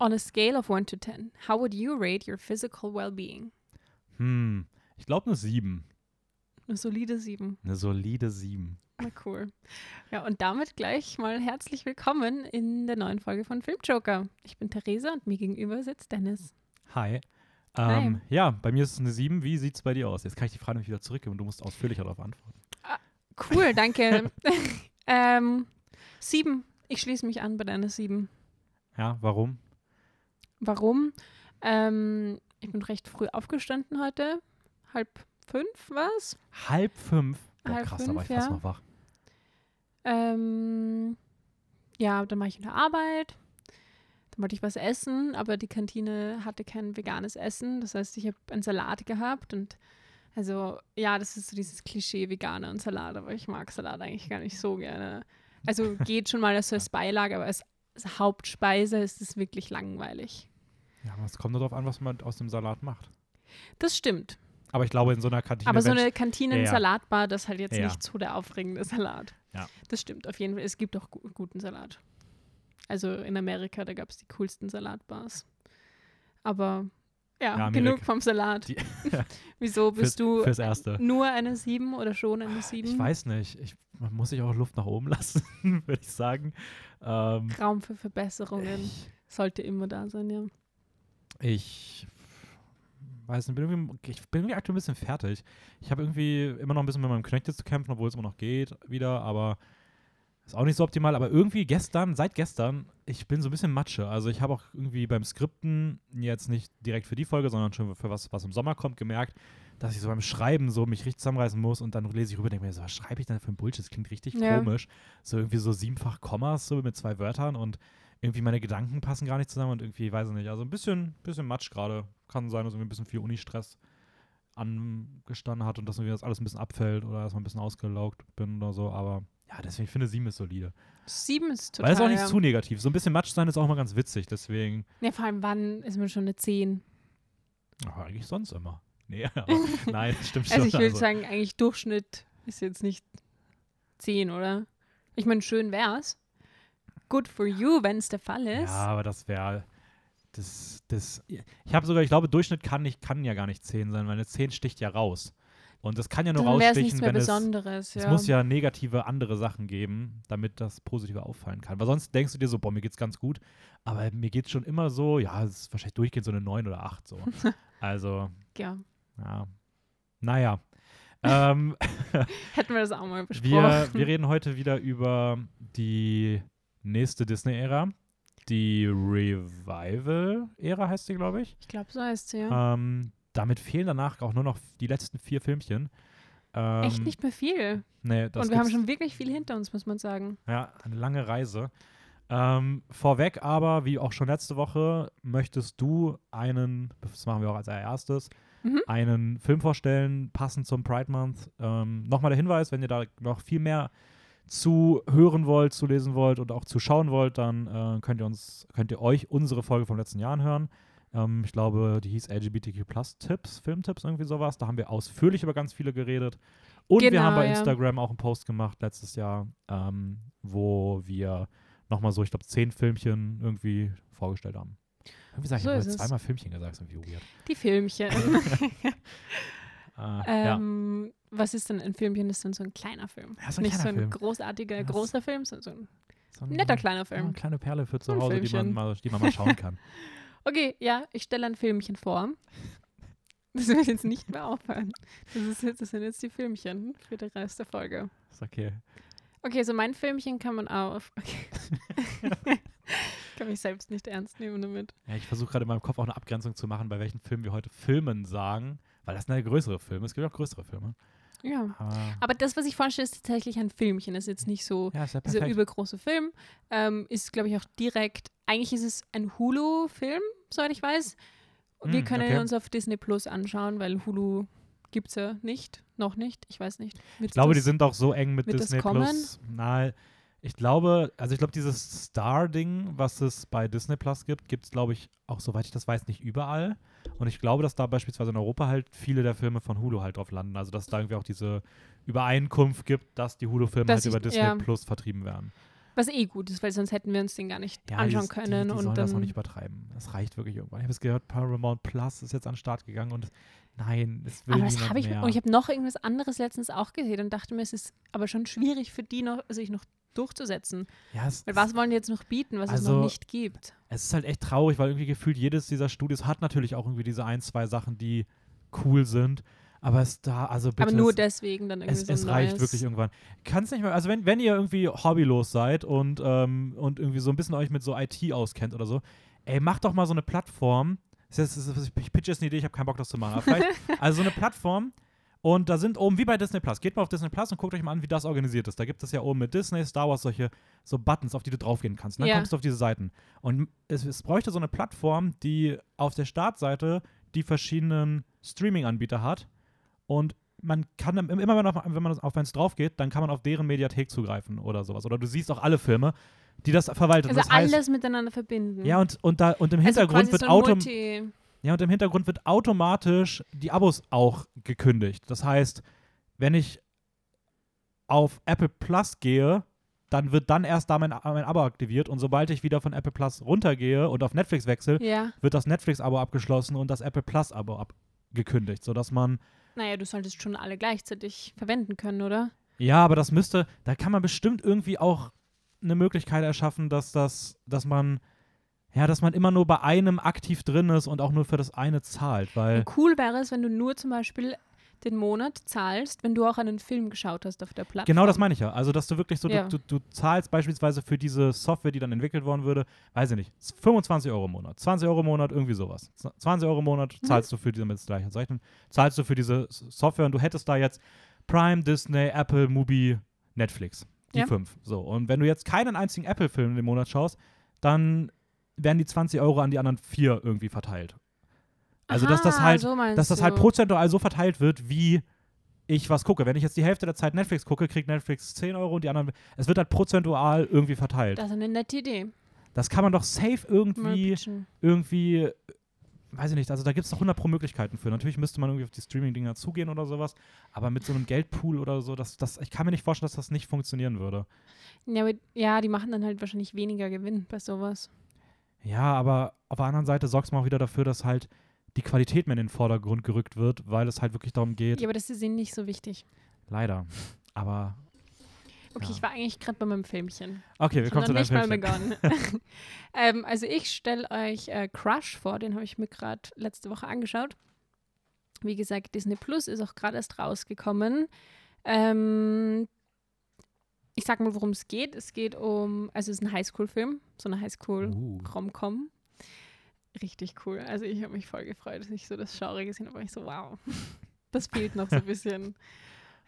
On a scale of 1 to 10, how would you rate your physical well-being? Hm, ich glaube eine 7. Eine solide 7. Eine solide 7. Na cool. Ja, und damit gleich mal herzlich willkommen in der neuen Folge von Filmjoker. Ich bin Theresa und mir gegenüber sitzt Dennis. Hi. Hi. Ähm, ja, bei mir ist es eine 7. Wie sieht es bei dir aus? Jetzt kann ich die Frage nämlich wieder zurückgeben und du musst ausführlicher darauf antworten. Cool, danke. ähm, 7. Ich schließe mich an bei deiner 7. Ja, warum? Warum? Ähm, ich bin recht früh aufgestanden heute. Halb fünf war's. Halb fünf. Boah, Halb krass, da war ich fünf, ja. noch wach. Ähm, ja, dann war ich in der Arbeit. Dann wollte ich was essen, aber die Kantine hatte kein veganes Essen. Das heißt, ich habe einen Salat gehabt und also, ja, das ist so dieses Klischee Veganer und Salat, aber ich mag Salat eigentlich gar nicht so gerne. Also geht schon mal als so als Beilage, aber als, als Hauptspeise ist es wirklich langweilig. Ja, aber es kommt nur darauf an, was man aus dem Salat macht. Das stimmt. Aber ich glaube, in so einer Kantine. Aber so eine Kantinen-Salatbar, das ist halt jetzt Ja. nicht so der aufregende Salat. Ja. Das stimmt, auf jeden Fall. Es gibt auch gu guten Salat. Also in Amerika, da gab es die coolsten Salatbars. Aber ja, Ja, genug vom Salat. Die- Wieso fürs, bist du Fürs Erste. nur eine 7 oder schon eine 7? Ich weiß nicht. Ich, man muss sich auch Luft nach oben lassen, würde ich sagen. Ähm, Raum für Verbesserungen ich, sollte immer da sein, ja. Ich weiß nicht, bin irgendwie, ich bin irgendwie aktuell ein bisschen fertig. Ich habe irgendwie immer noch ein bisschen mit meinem Knöchel zu kämpfen, obwohl es immer noch geht wieder, aber ist auch nicht so optimal. Aber irgendwie gestern, seit gestern, ich bin so ein bisschen Matsche. Also ich habe auch irgendwie beim Skripten, jetzt nicht direkt für die Folge, sondern schon für was, was im Sommer kommt, gemerkt, dass ich so beim Schreiben so mich richtig zusammenreißen muss und dann lese ich rüber und denke mir so, was schreibe ich denn für ein Bullshit? Das klingt richtig Ja. komisch. So irgendwie so siebenfach Kommas so mit zwei Wörtern und irgendwie meine Gedanken passen gar nicht zusammen und irgendwie, weiß ich nicht, also ein bisschen, bisschen Matsch gerade. Kann sein, dass irgendwie ein bisschen viel Unistress angestanden hat und dass irgendwie das alles ein bisschen abfällt oder dass man ein bisschen ausgelaugt bin oder so, aber ja, deswegen ich finde sieben ist solide. 7 ist total. Weil es auch nicht ja. zu negativ. So ein bisschen Matsch sein ist auch mal ganz witzig, deswegen, ja, vor allem, wann ist man schon eine 10? ach, eigentlich sonst immer. Nee, aber, nein, das stimmt Also schon. ich würde sagen, eigentlich Durchschnitt ist jetzt nicht 10, oder? Ich meine, schön wär's. Good for you, wenn es der Fall ist. Ja, aber das wäre. Das, das, ich habe sogar, ich glaube, Durchschnitt kann, nicht, kann ja gar nicht 10 sein, weil eine 10 sticht ja raus. Und das kann ja nur Dann es rausstechen, wenn es. Besonderes. Es ja. muss ja negative andere Sachen geben, damit das Positive auffallen kann. Weil sonst denkst du dir so, boah, mir geht's ganz gut. Aber mir geht's schon immer so, ja, es ist wahrscheinlich durchgehend so eine 9 oder 8 so. also, ja. ja. Naja. ähm, Hätten wir das auch mal besprochen. wir, wir reden heute wieder über die nächste Disney-Ära. Die Revival-Ära heißt sie, glaube ich. ich glaube, so heißt sie, ja. Ähm, damit fehlen danach auch nur noch die letzten vier Filmchen. Ähm, Echt nicht mehr viel. Nee, das Und wir haben schon wirklich viel hinter uns, muss man sagen. Ja, eine lange Reise. Ähm, vorweg aber, wie auch schon letzte Woche, möchtest du einen, das machen wir auch als allererstes, Mhm. einen Film vorstellen, passend zum Pride Month. Ähm, Nochmal der Hinweis, wenn ihr da noch viel mehr zu hören wollt, zu lesen wollt und auch zu schauen wollt, dann äh, könnt ihr uns, könnt ihr euch unsere Folge vom letzten Jahr anhören. Ähm, ich glaube, die hieß LGBTQ Plus Tipps, Filmtipps, irgendwie sowas. Da haben wir ausführlich über ganz viele geredet. Und wir Genau, haben bei ja. Instagram auch einen Post gemacht letztes Jahr, ähm, wo wir nochmal so, ich glaube, zehn Filmchen irgendwie vorgestellt haben. Irgendwie sag ich, So ich habe zweimal Filmchen gesagt, ist irgendwie weird. Die Filmchen. Ja. ähm, Was ist denn ein Filmchen? Das ist dann so ein kleiner Film. Ja, so ein Nicht so kleiner ein Film. großartiger, Ja, großer Film, sondern so ein So ein- netter kleiner ja, Film. eine kleine Perle für zu Hause, die man, mal, die man mal schauen kann. Okay, ja, ich stelle ein Filmchen vor. Das wird jetzt nicht mehr aufhören. Das, ist jetzt, das sind jetzt die Filmchen für den Rest der Folge. Ist okay. Okay, so mein Filmchen kann man auf. Okay. ich kann mich selbst nicht ernst nehmen damit. Ja, ich versuche gerade in meinem Kopf auch eine Abgrenzung zu machen, bei welchen Filmen wir heute Filmen sagen, weil das sind ja größere Filme. Es gibt auch größere Filme. Ja. Aber, Aber das, was ich vorstelle, ist tatsächlich ein Filmchen. Das ist jetzt nicht so ja, ja dieser übergroße Film. Ähm, ist, glaube ich, auch direkt. Eigentlich ist es ein Hulu-Film, soweit ich weiß. Wir Hm, können ihn okay. uns auf Disney Plus anschauen, weil Hulu gibt es ja nicht. Noch nicht. Ich weiß nicht. Ich glaube, die sind auch so eng mit das Disney? Plus. Na, ich glaube, also ich glaube, dieses Star-Ding, was es bei Disney Plus gibt, gibt es, glaube ich, auch soweit ich das weiß, nicht überall. Und ich glaube, dass da beispielsweise in Europa halt viele der Filme von Hulu halt drauf landen. Also dass es da irgendwie auch diese Übereinkunft gibt, dass die Hulu-Filme halt ich- über Disney ja. Plus vertrieben werden. Was eh gut ist, weil sonst hätten wir uns den gar nicht Ja, anschauen die, können. Die, die und sollen das auch nicht übertreiben. Das reicht wirklich irgendwann. Ich habe es gehört, Paramount Plus ist jetzt an den Start gegangen und nein, es will aber das habe ich, mehr. und ich habe noch irgendwas anderes letztens auch gesehen und dachte mir, es ist aber schon schwierig für die noch, sich noch durchzusetzen. ja, es, Weil was wollen die jetzt noch bieten, was es Also, noch nicht gibt? es ist halt echt traurig, weil irgendwie gefühlt jedes dieser Studios hat natürlich auch irgendwie diese ein, zwei Sachen, die cool sind. Aber es da, also bitte. aber nur es, deswegen dann irgendwie es, so es reicht wirklich irgendwann. Kannst nicht mehr, also wenn, wenn ihr irgendwie hobbylos seid und, ähm, und irgendwie so ein bisschen euch mit so IT auskennt oder so, ey, macht doch mal so eine Plattform. Ich pitch jetzt eine Idee, ich habe keinen Bock, das zu machen. Also so eine Plattform und da sind oben, wie bei Disney Plus, geht mal auf Disney Plus und guckt euch mal an, wie das organisiert ist. Da gibt es ja oben mit Disney, Star Wars solche so Buttons, auf die du draufgehen kannst. Und dann Ja. kommst du auf diese Seiten. Und es, es bräuchte so eine Plattform, die auf der Startseite die verschiedenen Streaming-Anbieter hat und man kann dann immer, wenn man auf, wenn man auf eins drauf geht, dann kann man auf deren Mediathek zugreifen oder sowas. Oder du siehst auch alle Filme, die das verwalten. Also das heißt, alles miteinander verbinden. ja, und, und, da, und im also Hintergrund quasi wird so ein autom Multi ja, und im Hintergrund wird automatisch die Abos auch gekündigt. Das heißt, wenn ich auf Apple Plus gehe, dann wird dann erst da mein, mein Abo aktiviert und sobald ich wieder von Apple Plus runtergehe und auf Netflix wechsle, Ja. wird das Netflix-Abo abgeschlossen und das Apple Plus-Abo abgekündigt, sodass man Naja, du solltest schon alle gleichzeitig verwenden können, oder? Ja, aber das müsste, da kann man bestimmt irgendwie auch eine Möglichkeit erschaffen, dass das, dass man, ja, dass man immer nur bei einem aktiv drin ist und auch nur für das eine zahlt, weil, Cool wäre es, wenn du nur zum Beispiel den Monat zahlst, wenn du auch einen Film geschaut hast auf der Plattform. genau das meine ich ja. Also, dass du wirklich so, Ja. du, du, du zahlst beispielsweise für diese Software, die dann entwickelt worden würde, weiß ich nicht, 25 Euro im Monat, 20 Euro im Monat, irgendwie sowas. 20 Euro im Monat Mhm. zahlst du für diese, mit gleichen Zeichen, zahlst du für diese Software und du hättest da jetzt Prime, Disney, Apple, Mubi, Netflix. Die Ja. fünf. So. Und wenn du jetzt keinen einzigen Apple-Film im Monat schaust, dann werden die 20 Euro an die anderen vier irgendwie verteilt. Also, dass das Aha, halt, so dass das halt prozentual so verteilt wird, wie ich was gucke. Wenn ich jetzt die Hälfte der Zeit Netflix gucke, kriegt Netflix 10 Euro und die anderen. Es wird halt prozentual irgendwie verteilt. Das ist eine nette Idee. Das kann man doch safe irgendwie, irgendwie, weiß ich nicht, also da gibt es doch 100 pro Möglichkeiten für. Natürlich müsste man irgendwie auf die Streaming-Dinger zugehen oder sowas, aber mit so einem Geldpool oder so, das, das, ich kann mir nicht vorstellen, dass das nicht funktionieren würde. Ja, aber, ja, die machen dann halt wahrscheinlich weniger Gewinn bei sowas. Ja, aber auf der anderen Seite sorgt es mal auch wieder dafür, dass halt die Qualität mehr in den Vordergrund gerückt wird, weil es halt wirklich darum geht. Ja, aber das ist ihnen nicht so wichtig. Leider. Aber Okay, Ja. ich war eigentlich gerade bei meinem Filmchen. okay, wir Ich kommen zu deinem nicht mal Filmchen. begonnen. ähm, also ich stelle euch äh, Crush vor, den habe ich mir gerade letzte Woche angeschaut. Wie gesagt, Disney Plus ist auch gerade erst rausgekommen. Ähm, ich sag mal, worum es geht. Es geht um, also es ist ein Highschool-Film, so eine Highschool-Rom-Com. Uh. Richtig cool. Also ich habe mich voll gefreut, dass ich so das Genre gesehen habe. Ich so, wow, das fehlt noch so ein bisschen.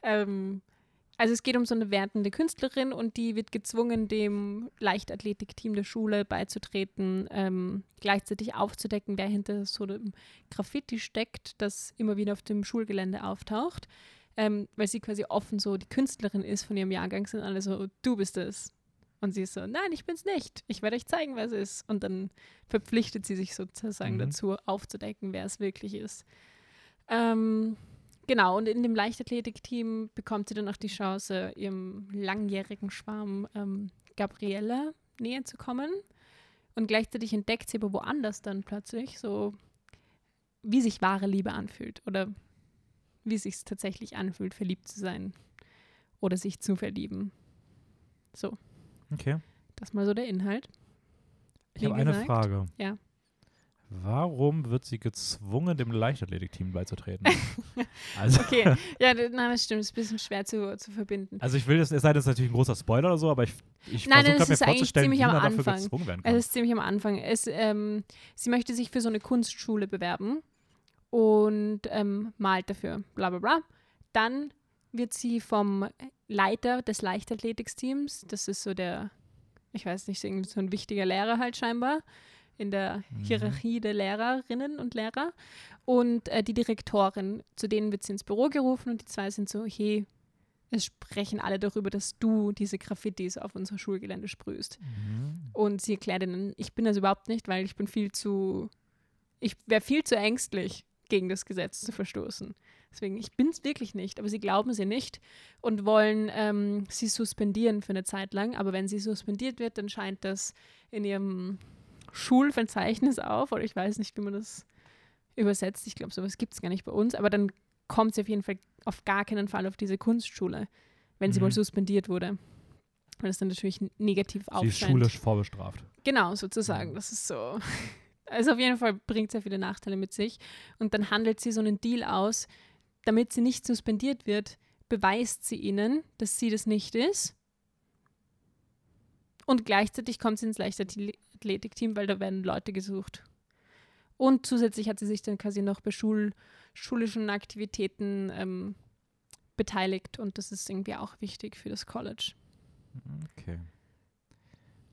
ähm, also es geht um so eine werdende Künstlerin und die wird gezwungen, dem Leichtathletikteam der Schule beizutreten, ähm, gleichzeitig aufzudecken, wer hinter so einem Graffiti steckt, das immer wieder auf dem Schulgelände auftaucht. Ähm, weil sie quasi offen so die Künstlerin ist von ihrem Jahrgang, sind alle so, du bist es. Und sie ist so, nein, ich bin's nicht. Ich werde euch zeigen, wer es ist. Und dann verpflichtet sie sich sozusagen Mhm. dazu, aufzudecken, wer es wirklich ist. Ähm, genau, und in dem Leichtathletikteam bekommt sie dann auch die Chance, ihrem langjährigen Schwarm ähm, Gabriella näher zu kommen. Und gleichzeitig entdeckt sie aber woanders dann plötzlich so, wie sich wahre Liebe anfühlt oder wie es sich tatsächlich anfühlt, verliebt zu sein oder sich zu verlieben. So, Okay. das mal so der Inhalt. Ich habe eine Frage. ja. Warum wird sie gezwungen, dem Leichtathletikteam beizutreten? also, Okay, ja, nein, das stimmt, ist ein bisschen schwer zu, zu verbinden. also ich will das, es sei denn, das ist natürlich ein großer Spoiler oder so, aber ich, ich Nein, versuche mir ist eigentlich vorzustellen, ziemlich wie am man dafür Anfang. gezwungen werden kann. Es ist ziemlich am Anfang. Es, ähm, sie möchte sich für so eine Kunstschule bewerben und ähm, malt dafür, bla bla bla. Dann wird sie vom Leiter des Leichtathletiksteams, das ist so der, ich weiß nicht, so ein wichtiger Lehrer halt scheinbar, in der Mhm. Hierarchie der Lehrerinnen und Lehrer. Und äh, die Direktorin, zu denen wird sie ins Büro gerufen und die zwei sind so, hey, es sprechen alle darüber, dass du diese Graffitis auf unser Schulgelände sprühst. Mhm. Und sie erklärt ihnen, ich bin das überhaupt nicht, weil ich bin viel zu, ich wäre viel zu ängstlich, gegen das Gesetz zu verstoßen. Deswegen, ich bin es wirklich nicht, aber sie glauben sie nicht und wollen ähm, sie suspendieren für eine Zeit lang. Aber wenn sie suspendiert wird, dann scheint das in ihrem Schulverzeichnis auf, oder ich weiß nicht, wie man das übersetzt. Ich glaube, sowas gibt es gar nicht bei uns, aber dann kommt sie auf jeden Fall auf gar keinen Fall auf diese Kunstschule, wenn sie Mhm. mal suspendiert wurde. Weil das dann natürlich negativ Sie ist aufscheint. schulisch vorbestraft. Genau, sozusagen. Das ist so. Also auf jeden Fall bringt sehr viele Nachteile mit sich. Und dann handelt sie so einen Deal aus, damit sie nicht suspendiert wird, beweist sie ihnen, dass sie das nicht ist. Und gleichzeitig kommt sie ins Leichtathletikteam, weil da werden Leute gesucht. Und zusätzlich hat sie sich dann quasi noch bei Schul schulischen Aktivitäten ähm, beteiligt. Und das ist irgendwie auch wichtig für das College. Okay.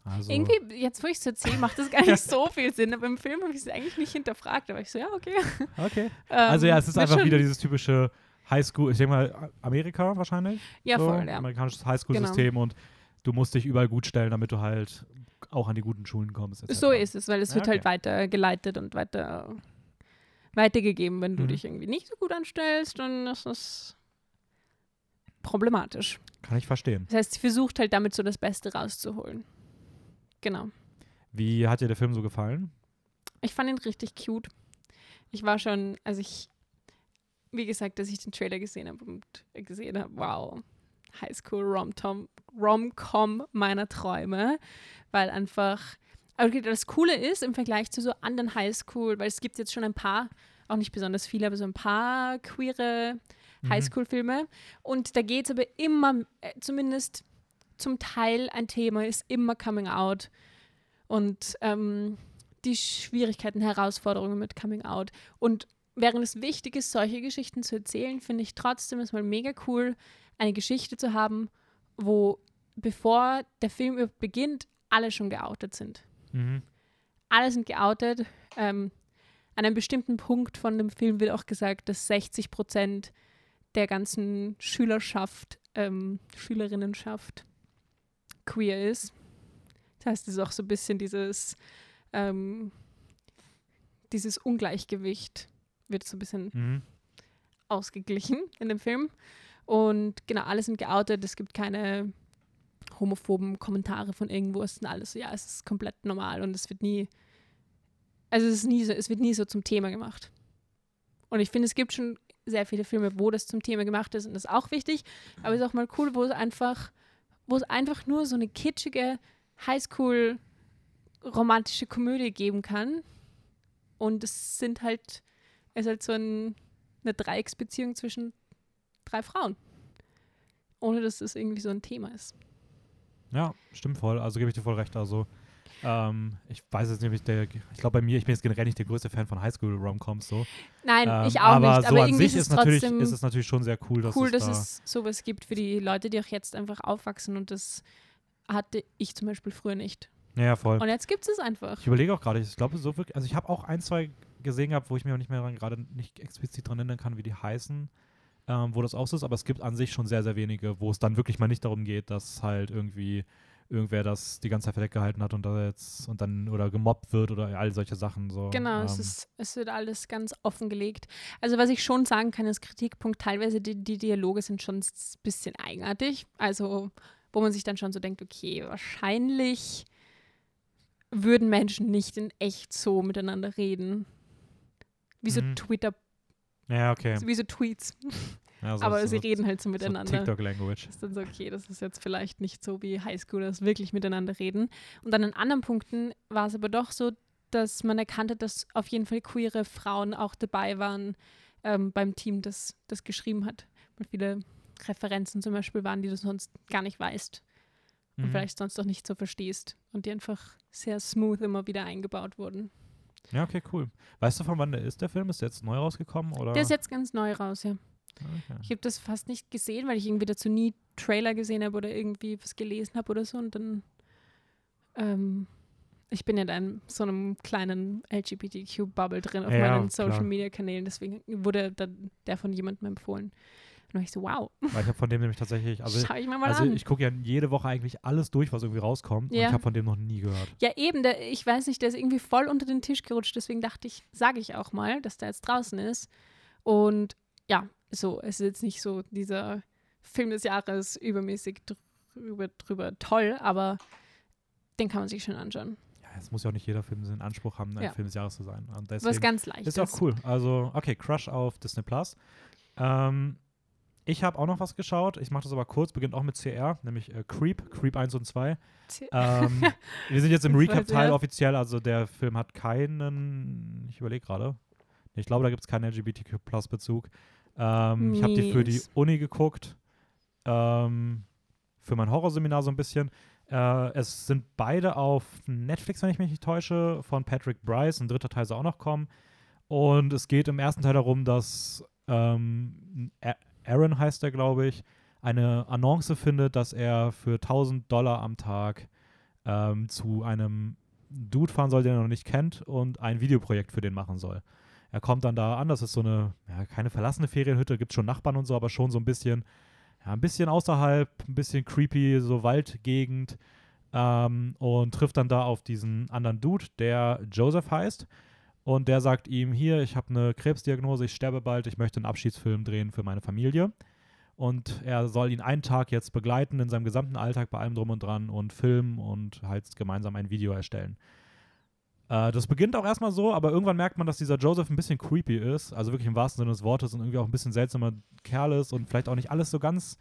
Also, Irgendwie, jetzt wo ich es erzähle, macht das gar nicht so viel Sinn, aber im Film habe ich es eigentlich nicht hinterfragt. Aber ich so, ja, okay. okay. Ähm, Also ja, es ist einfach wieder dieses typische Highschool, ich denke mal Amerika wahrscheinlich. Ja, so, voll, ja. Amerikanisches Highschool-System und du musst dich überall gut stellen, damit du halt auch an die guten Schulen kommst. etc. So ist es, weil es Ja, wird halt okay. weitergeleitet und weiter weitergegeben. Wenn du Mhm. dich irgendwie nicht so gut anstellst, dann ist das problematisch. Kann ich verstehen. Das heißt, sie versucht halt damit so das Beste rauszuholen. Genau. Wie hat dir der Film so gefallen? Ich fand ihn richtig cute. Ich war schon, also ich, wie gesagt, dass ich den Trailer gesehen habe und gesehen habe, wow, Highschool Rom-Com Rom meiner Träume, weil einfach, okay, das Coole ist im Vergleich zu so anderen Highschool, weil es gibt jetzt schon ein paar, auch nicht besonders viele, aber so ein paar queere Mhm. Highschool-Filme und da geht es aber immer, äh, zumindest zum Teil ein Thema ist immer Coming Out und ähm, die Schwierigkeiten, Herausforderungen mit Coming Out. Und während es wichtig ist, solche Geschichten zu erzählen, finde ich trotzdem es mal mega cool, eine Geschichte zu haben, wo bevor der Film beginnt, alle schon geoutet sind. Mhm. Alle sind geoutet. Ähm, an einem bestimmten Punkt von dem Film wird auch gesagt, dass 60 Prozent der ganzen Schülerschaft, ähm, Schülerinnenschaft queer ist. Das heißt, es ist auch so ein bisschen dieses, ähm, dieses Ungleichgewicht wird so ein bisschen Mhm. ausgeglichen in dem Film. Und genau, alle sind geoutet. Es gibt keine homophoben Kommentare von irgendwo. Es sind alles so, ja, es ist komplett normal und es wird nie, also es ist nie so, es wird nie so zum Thema gemacht. Und ich finde, es gibt schon sehr viele Filme, wo das zum Thema gemacht ist und das ist auch wichtig. Aber es ist auch mal cool, wo es einfach, wo es einfach nur so eine kitschige Highschool romantische Komödie geben kann. Und es sind halt, es ist halt so ein, eine Dreiecksbeziehung zwischen drei Frauen. Ohne dass das irgendwie so ein Thema ist. Ja, stimmt voll. Also gebe ich dir voll recht. Also ähm, ich weiß jetzt nämlich, der, ich glaube bei mir, ich bin jetzt generell nicht der größte Fan von Highschool-Romcoms so. Nein, Ähm, ich auch aber nicht. so Aber an irgendwie sich ist natürlich, ist es natürlich schon sehr cool, dass cool, es dass da, es sowas gibt für die Leute, die auch jetzt einfach aufwachsen. Und das hatte ich zum Beispiel früher nicht. ja, voll. Und jetzt gibt es es einfach. Ich überlege auch gerade, ich glaube so wirklich, also ich habe auch ein, zwei gesehen gehabt, wo ich mir auch nicht mehr gerade nicht explizit dran erinnern kann, wie die heißen, ähm, wo das auch so ist, aber es gibt an sich schon sehr, sehr wenige, wo es dann wirklich mal nicht darum geht, dass halt irgendwie irgendwer das die ganze Zeit verdeckt gehalten hat und da jetzt und dann oder gemobbt wird oder all solche Sachen so. Genau, ähm, es, ist, es wird alles ganz offengelegt. Also was ich schon sagen kann, ist Kritikpunkt, teilweise die, die Dialoge sind schon ein bisschen eigenartig. Also wo man sich dann schon so denkt, okay, wahrscheinlich würden Menschen nicht in echt so miteinander reden. Wie so Mhm. Twitter, Ja, okay. wie so Tweets. Ja, so- Aber so, sie reden halt so so miteinander. TikTok-Language. ist dann so, okay, das ist jetzt vielleicht nicht so wie Highschoolers wirklich miteinander reden. Und dann an anderen Punkten war es aber doch so, dass man erkannte, dass auf jeden Fall queere Frauen auch dabei waren ähm, beim Team, das das geschrieben hat. Und viele Referenzen zum Beispiel waren, die du sonst gar nicht weißt und Mhm. vielleicht sonst auch nicht so verstehst und die einfach sehr smooth immer wieder eingebaut wurden. Ja, okay, cool. Weißt du, von wann der ist, der Film? Ist der jetzt neu rausgekommen? Oder? Der ist jetzt ganz neu raus, ja. Okay. Ich habe das fast nicht gesehen, weil ich irgendwie dazu nie Trailer gesehen habe oder irgendwie was gelesen habe oder so. Und dann, ähm, ich bin ja da in so einem kleinen LGBTQ-Bubble drin auf Ja, meinen. Social-Media-Kanälen. Deswegen wurde dann der von jemandem empfohlen. Und ich so, wow, Weil ich habe von dem nämlich tatsächlich, also, schau ich also ich gucke ja jede Woche eigentlich alles durch, was irgendwie rauskommt. Und Ja. ich habe von dem noch nie gehört. ja, eben, der, ich weiß nicht, der ist irgendwie voll unter den Tisch gerutscht. Deswegen dachte ich, sage ich auch mal, dass der jetzt draußen ist. Und ja, so. Es ist jetzt nicht so dieser Film des Jahres übermäßig drüber, drüber toll, aber den kann man sich schon anschauen. Ja, es muss ja auch nicht jeder Film den Anspruch haben, ein Ja. Film des Jahres zu sein. Und Was deswegen ganz leicht ist auch cool. Also, okay, Crush auf Disney Plus. Ähm, ich habe auch noch was geschaut. Ich mache das aber kurz, beginnt auch mit CR, nämlich äh, Creep, Creep 1 und 2. Ähm, wir sind jetzt im Recap-Teil offiziell, also der Film hat keinen, ich überlege gerade, ich glaube, da gibt es keinen LGBTQ-Plus-Bezug. Ähm, ich habe die für die. Uni geguckt, ähm, für mein Horrorseminar so ein bisschen. Äh, es sind beide auf Netflix, wenn ich mich nicht täusche, von Patrick Bryce. Ein dritter Teil soll auch noch kommen. Und es geht im ersten Teil darum, dass ähm, Aaron heißt er, glaube ich, eine Annonce findet, dass er für 1000 Dollar am Tag ähm, zu einem Dude fahren soll, den er noch nicht kennt und ein Videoprojekt für den machen soll. Er kommt dann da an, das ist so eine, ja, keine verlassene Ferienhütte, gibt schon Nachbarn und so, aber schon so ein bisschen, ja, ein bisschen außerhalb, ein bisschen creepy, so Waldgegend ähm, und trifft dann da auf diesen anderen Dude, der Joseph heißt. Und der sagt ihm, hier, ich habe eine Krebsdiagnose, ich sterbe bald, ich möchte einen Abschiedsfilm drehen für meine Familie. Und er soll ihn einen Tag jetzt begleiten in seinem gesamten Alltag bei allem drum und dran und filmen und halt gemeinsam ein Video erstellen. Äh, das beginnt auch erstmal so, aber irgendwann merkt man, dass dieser Joseph ein bisschen creepy ist, also wirklich im wahrsten Sinne des Wortes und irgendwie auch ein bisschen seltsamer Kerl ist und vielleicht auch nicht alles so ganz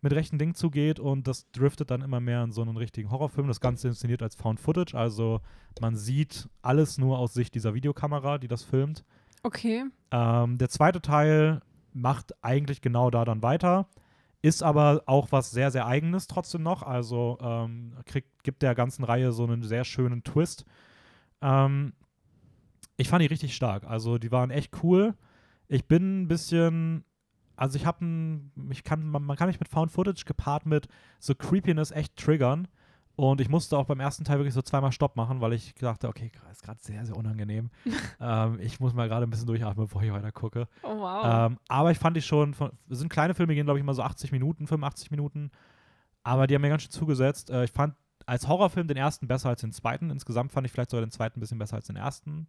mit rechten Dingen zugeht und das driftet dann immer mehr in so einen richtigen Horrorfilm. Das Ganze inszeniert als Found Footage, also man sieht alles nur aus Sicht dieser Videokamera, die das filmt. Okay. Ähm, der zweite Teil macht eigentlich genau da dann weiter, ist aber auch was sehr, sehr Eigenes trotzdem noch. Also ähm, kriegt, gibt der ganzen Reihe so einen sehr schönen Twist. Ähm, ich fand die richtig stark. Also die waren echt cool. Ich bin ein bisschen, also ich habe ein, ich kann, man, man kann mich mit Found Footage gepaart mit so Creepiness echt triggern. Und ich musste auch beim ersten Teil wirklich so zweimal Stopp machen, weil ich dachte, okay, ist gerade sehr, sehr unangenehm. ähm, ich muss mal gerade ein bisschen durchatmen, bevor ich weiter gucke. Oh, wow. Ähm, aber ich fand die schon, von, es sind kleine Filme, gehen glaube ich immer so 80 Minuten, 85 Minuten. Aber die haben mir ganz schön zugesetzt. Äh, ich fand als Horrorfilm den ersten besser als den zweiten. Insgesamt fand ich vielleicht sogar den zweiten ein bisschen besser als den ersten,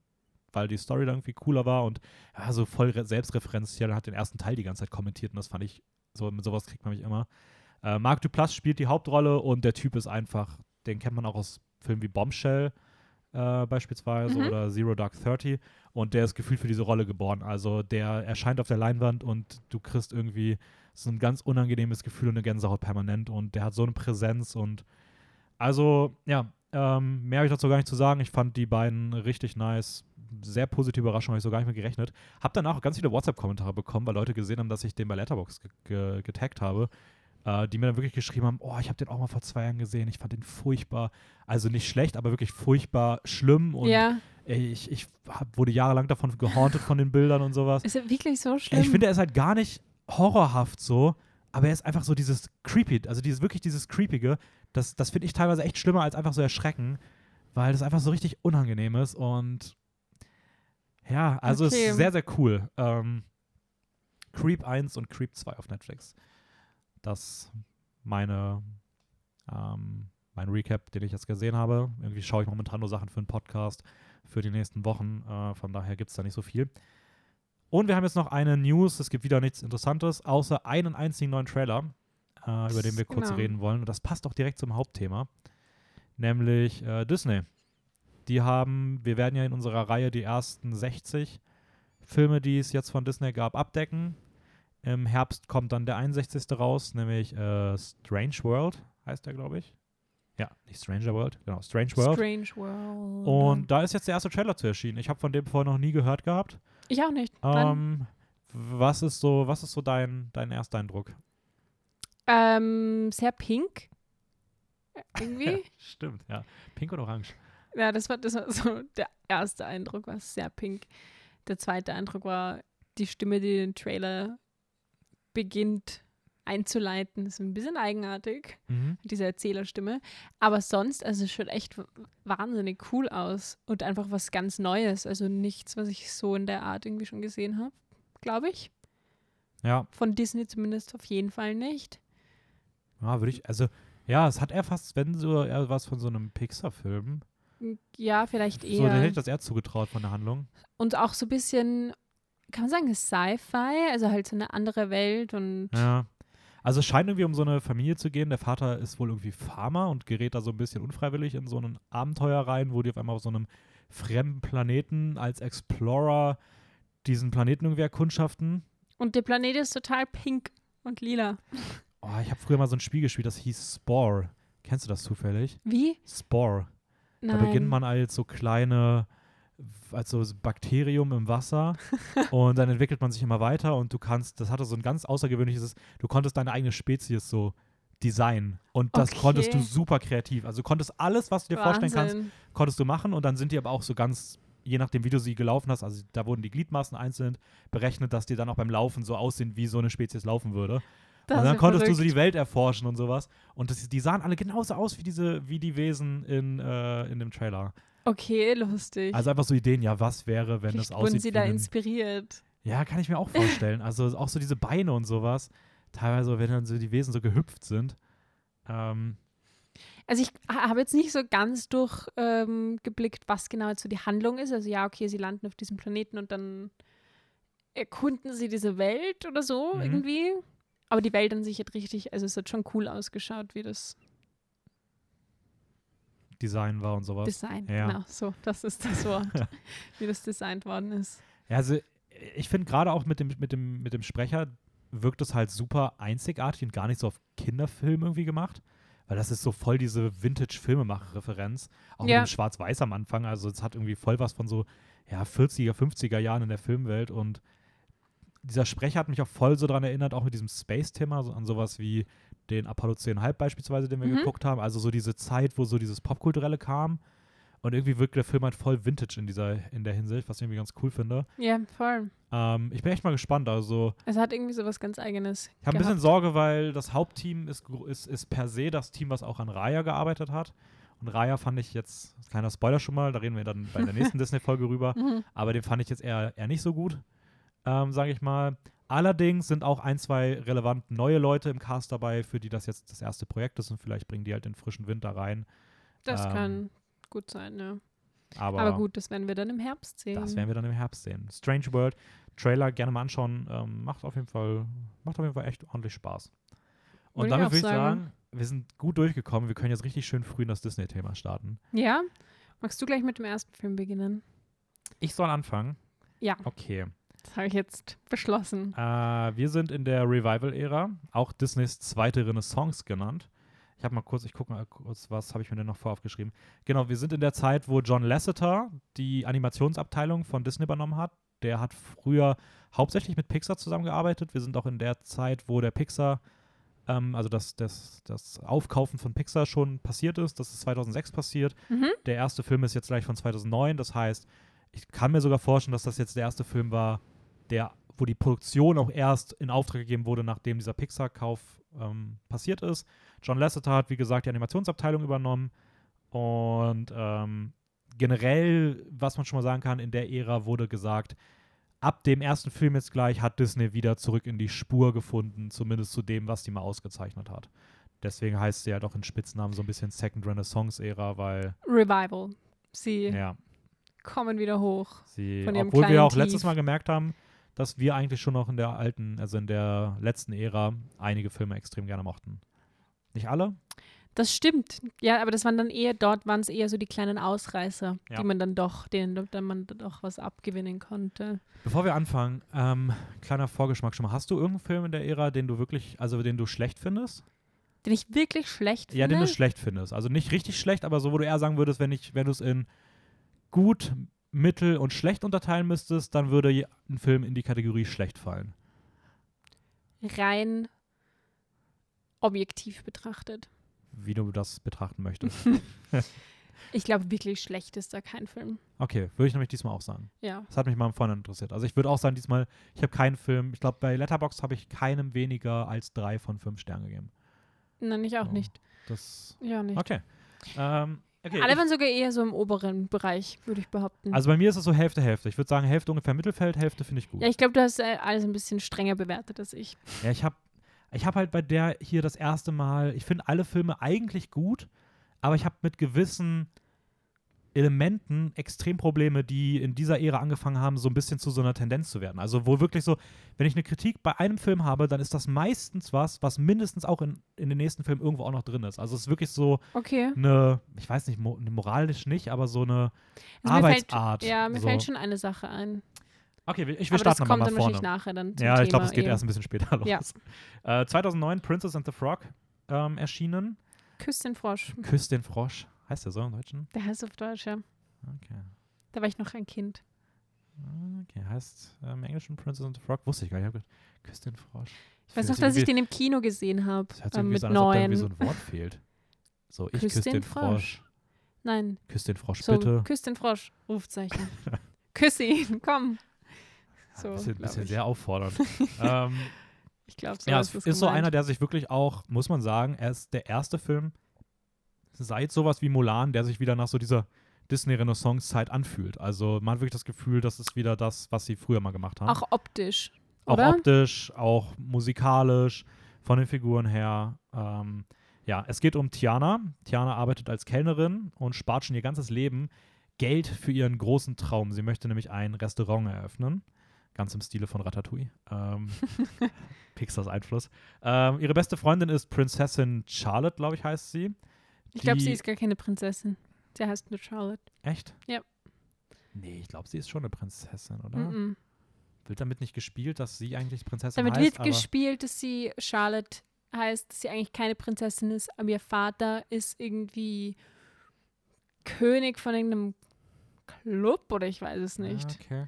weil die Story dann irgendwie cooler war und ja, so voll re- selbstreferenziell hat den ersten Teil die ganze Zeit kommentiert und das fand ich, so mit sowas kriegt man mich immer. Äh, Mark Duplass spielt die Hauptrolle und der Typ ist einfach, den kennt man auch aus Filmen wie Bombshell äh, beispielsweise Mhm. oder Zero Dark Thirty und der ist gefühlt für diese Rolle geboren. Also der erscheint auf der Leinwand und du kriegst irgendwie so ein ganz unangenehmes Gefühl und eine Gänsehaut permanent und der hat so eine Präsenz und also ja, ähm, mehr habe ich dazu gar nicht zu sagen. Ich fand die beiden richtig nice. Sehr positive Überraschung, habe ich so gar nicht mehr gerechnet. Hab danach auch ganz viele WhatsApp-Kommentare bekommen, weil Leute gesehen haben, dass ich den bei Letterboxd ge ge getaggt habe, äh, die mir dann wirklich geschrieben haben, oh, ich habe den auch mal vor zwei Jahren gesehen, ich fand den furchtbar, also nicht schlecht, aber wirklich furchtbar schlimm und ja. ey, ich, ich hab, wurde jahrelang davon gehauntet von den Bildern und sowas. Ist ja wirklich so schlimm. Ich finde, er ist halt gar nicht horrorhaft so, aber er ist einfach so dieses creepy, also dieses wirklich dieses creepige, das, das finde ich teilweise echt schlimmer als einfach so erschrecken, weil das einfach so richtig unangenehm ist und ja, also Okay. es ist sehr, sehr cool. Ähm, Creep 1 und Creep 2 auf Netflix. Das meine ähm, mein Recap, den ich jetzt gesehen habe. Irgendwie schaue ich momentan nur Sachen für einen Podcast für die nächsten Wochen. Äh, von daher gibt es da nicht so viel. Und wir haben jetzt noch eine News. Es gibt wieder nichts Interessantes, außer einen einzigen neuen Trailer, äh, über den wir kurz Genau. reden wollen. Und das passt auch direkt zum Hauptthema, nämlich äh, Disney. Die haben, wir werden ja in unserer Reihe die ersten 60 Filme, die es jetzt von Disney gab, abdecken. Im Herbst kommt dann der 61. raus, nämlich äh, Strange World, heißt der, glaube ich. Ja, nicht Stranger World, genau, Strange World. Strange World. Und da ist jetzt der erste Trailer zu erschienen. Ich habe von dem vorher noch nie gehört gehabt. ich auch nicht. Ähm, was ist so, was ist so dein, dein Ersteindruck? Ähm, sehr pink. Irgendwie. Stimmt, ja. Pink und Orange. Ja, das war, das war so der erste Eindruck, war sehr pink. Der zweite Eindruck war die Stimme, die den Trailer beginnt einzuleiten. Ist ein bisschen eigenartig, Mhm. diese Erzählerstimme. Aber sonst, also es schaut echt wahnsinnig cool aus und einfach was ganz Neues. Also nichts, was ich so in der Art irgendwie schon gesehen habe, glaube ich. Ja, Von Disney zumindest auf jeden Fall nicht. Ja würde ich, also, ja, es hat eher fast, wenn so eher was von so einem Pixar-Film. Ja, vielleicht So, dann hätte eher. ich das eher zugetraut von der Handlung. und auch so ein bisschen kann man sagen, Sci-Fi, also halt so eine andere Welt und Ja. Also es scheint irgendwie um so eine Familie zu gehen. Der Vater ist wohl irgendwie Farmer und gerät da so ein bisschen unfreiwillig in so ein Abenteuer rein, wo die auf einmal auf so einem fremden Planeten als Explorer diesen Planeten irgendwie erkundschaften. und der Planet ist total pink und lila. Oh, ich habe früher mal so ein Spiel gespielt, das hieß Spore. Kennst du das zufällig? Wie? Spore. Da Nein. beginnt man als so kleine, als so Bakterium im Wasser und dann entwickelt man sich immer weiter und du kannst, das hatte so ein ganz außergewöhnliches, du konntest deine eigene Spezies so designen und das Okay. konntest du super kreativ. Also du konntest alles, was du dir vorstellen kannst, Wahnsinn. konntest du machen und dann sind die aber auch so ganz, je nachdem wie du sie gelaufen hast, also da wurden die Gliedmaßen einzeln berechnet, dass die dann auch beim Laufen so aussehen, wie so eine Spezies laufen würde. Das und dann konntest du so verrückt. die Welt erforschen und sowas. Und das, die sahen alle genauso aus wie diese, wie die Wesen in, äh, in dem Trailer. Okay, lustig. Also einfach so Ideen, ja, was wäre, wenn Vielleicht das wurden aussieht sie wie da inspiriert. Ja, kann ich mir auch vorstellen. Also auch so diese Beine und sowas. Teilweise, wenn dann so die Wesen so gehüpft sind. Ähm, Also ich ha- habe jetzt nicht so ganz durchgeblickt, ähm, was genau jetzt so die Handlung ist. Also ja, okay, sie landen auf diesem Planeten und dann erkunden sie diese Welt oder so Mhm. irgendwie. Aber die Welt an sich hat richtig, also es hat schon cool ausgeschaut, wie das Design war und sowas. Design, Ja. genau, so, das ist das Wort, wie das designt worden ist. Ja, also ich finde gerade auch mit dem, mit, dem, mit dem Sprecher wirkt es halt super einzigartig und gar nicht so auf Kinderfilm irgendwie gemacht. Weil das ist so voll diese Vintage-Filmemacher-Referenz. Auch Ja. mit dem Schwarz-Weiß am Anfang. Also es hat irgendwie voll was von so ja, 40er, 50er Jahren in der Filmwelt. Und dieser Sprecher hat mich auch voll so daran erinnert, auch mit diesem Space-Thema, so an sowas wie den Apollo 10,5 beispielsweise, den wir Mhm. geguckt haben. Also so diese Zeit, wo so dieses Popkulturelle kam. Und irgendwie wirkt der Film halt voll Vintage in dieser, in der Hinsicht, was ich irgendwie ganz cool finde. Ja, voll. Ähm, ich bin echt mal gespannt. Also, Es hat irgendwie so was ganz Eigenes. ich habe ein bisschen. Sorge, weil das Hauptteam ist, ist, ist per se das Team, was auch an Raya gearbeitet hat. Und Raya fand ich jetzt, kleiner Spoiler schon mal, da reden wir dann bei der nächsten Disney-Folge rüber, Mhm. aber den fand ich jetzt eher, eher nicht so gut, ähm, sage ich mal. Allerdings sind auch ein, zwei relevant neue Leute im Cast dabei, für die das jetzt das erste Projekt ist und vielleicht bringen die halt den frischen Wind da rein. Das Ähm, kann gut sein, ja. Aber, Aber gut, das werden wir dann im Herbst sehen. Das werden wir dann im Herbst sehen. Strange World, Trailer gerne mal anschauen. Ähm, macht auf jeden Fall, macht auf jeden Fall echt ordentlich Spaß. Und ich damit würde ich sagen. sagen, wir sind gut durchgekommen. Wir können jetzt richtig schön früh in das Disney-Thema starten. Ja? Magst du gleich mit dem ersten Film beginnen? Ich soll anfangen. Ja. Okay. Das habe ich jetzt beschlossen. Äh, wir sind in der Revival-Ära, auch Disneys zweite Renaissance genannt. Ich habe mal kurz, ich gucke mal kurz, was habe ich mir denn noch voraufgeschrieben. Genau, wir sind in der Zeit, wo John Lasseter die Animationsabteilung von Disney übernommen hat. Der hat früher hauptsächlich mit Pixar zusammengearbeitet. Wir sind auch in der Zeit, wo der Pixar, ähm, also das, das, das Aufkaufen von Pixar schon passiert ist. Das ist 2006 passiert. Mhm. Der erste Film ist jetzt gleich von 2009. Das heißt, ich kann mir sogar vorstellen, dass das jetzt der erste Film war, der, wo die Produktion auch erst in Auftrag gegeben wurde, nachdem dieser Pixar-Kauf ähm, passiert ist. John Lasseter hat, wie gesagt, die Animationsabteilung übernommen. Und ähm, generell, was man schon mal sagen kann, in der Ära wurde gesagt, ab dem ersten Film jetzt gleich hat Disney wieder zurück in die Spur gefunden, zumindest zu dem, was die mal ausgezeichnet hat. Deswegen heißt sie ja doch in Spitznamen so ein bisschen Second Renaissance-Ära, weil, Revival. Sie ja, kommen wieder hoch. sie, Von ihrem obwohl wir auch letztes. Mal gemerkt haben, dass wir eigentlich schon noch in der alten, also in der letzten Ära einige Filme extrem gerne mochten. Nicht alle? Das stimmt. Ja, aber das waren dann eher, dort waren es eher so die kleinen Ausreißer, Ja. die man dann doch, denen dann man doch was abgewinnen konnte. Bevor wir anfangen, ähm, kleiner Vorgeschmack schon mal. Hast du irgendeinen Film in der Ära, den du wirklich, also den du schlecht findest? Den ich wirklich schlecht finde. Ja, den du schlecht findest. Also nicht richtig schlecht, aber so, wo du eher sagen würdest, wenn ich, wenn du es in gut, mittel und schlecht unterteilen müsstest, dann würde ein Film in die Kategorie schlecht fallen. rein objektiv betrachtet. Wie du das betrachten möchtest. Ich glaube, wirklich schlecht ist da kein Film. Okay, würde ich nämlich diesmal auch sagen. Ja. Das hat mich mal vorne interessiert. Also ich würde auch sagen, diesmal, ich habe keinen Film, ich glaube, bei Letterboxd habe ich keinem weniger als drei von fünf Sternen gegeben. Nein, ich auch Oh. nicht. Das, Ja, nicht. okay. Ähm, okay Alle waren sogar eher so im oberen Bereich, würde ich behaupten. also bei mir ist es so Hälfte, Hälfte. Ich würde sagen, Hälfte ungefähr Mittelfeld, Hälfte finde ich gut. ja, ich glaube, du hast äh, alles ein bisschen strenger bewertet als ich. Ja, ich habe ich hab halt bei der hier das erste Mal, ich finde alle Filme eigentlich gut, aber ich habe mit gewissen Elementen extrem Probleme, die in dieser Ära angefangen haben, so ein bisschen zu so einer Tendenz zu werden. Also wo wirklich so, wenn ich eine Kritik bei einem Film habe, dann ist das meistens was, was mindestens auch in, in den nächsten Filmen irgendwo auch noch drin ist. Also es ist wirklich so Okay. eine, ich weiß nicht, mo moralisch nicht, aber so eine Also mir fällt- Arbeitsart. Ja, mir so. fällt schon eine Sache ein. Okay, ich will aber das starten kommt mal dann vorne. wahrscheinlich nachher dann Ja, ich glaube, es geht eh. erst ein bisschen später los. Ja. Äh, 2009 Princess and the Frog ähm, erschienen. Küss den Frosch. Küss den Frosch. Heißt der so im Deutschen? Der heißt auf Deutsch, ja. Okay. Da war ich noch ein Kind. Okay, heißt ähm, im Englischen Princess and the Frog? Wusste ich gar nicht. Ich hab gedacht, Küss den Frosch. Ich weiß noch, dass ich den im Kino gesehen habe. Das hört sich Ähm, mit so an, da irgendwie neun. so ein Wort fehlt. So, ich Küss küsse den den Frosch. Frosch. Nein, Küss den Frosch, so, bitte. küss den Frosch. Rufzeichen. küss ihn, komm. So, bisschen, glaub bisschen ich. sehr auffordernd. ähm, Ich glaube, so ja, ist ist so einer, der sich wirklich auch, muss man sagen, er ist der erste Film seit sowas wie Mulan, der sich wieder nach so dieser Disney-Renaissance-Zeit anfühlt. Also man hat wirklich das Gefühl, das ist wieder das, was sie früher mal gemacht haben. Auch optisch. Auch oder? optisch, auch musikalisch, von den Figuren her. Ähm, ja, es geht um Tiana. Tiana arbeitet als Kellnerin und spart schon ihr ganzes Leben Geld für ihren großen Traum. Sie möchte nämlich ein Restaurant eröffnen. Ganz im Stile von Ratatouille. Ähm, Pixars Einfluss. Ähm, ihre beste Freundin ist Prinzessin Charlotte, glaube ich, heißt sie. Ich glaube, sie ist gar keine Prinzessin. Sie heißt nur Charlotte. Echt? Ja. Nee, ich glaube, sie ist schon eine Prinzessin, oder? Mhm. Wird damit nicht gespielt, dass sie eigentlich Prinzessin Damit heißt? wird aber gespielt, dass sie Charlotte heißt, dass sie eigentlich keine Prinzessin ist, aber ihr Vater ist irgendwie König von irgendeinem Club oder ich weiß es nicht. Ah, okay.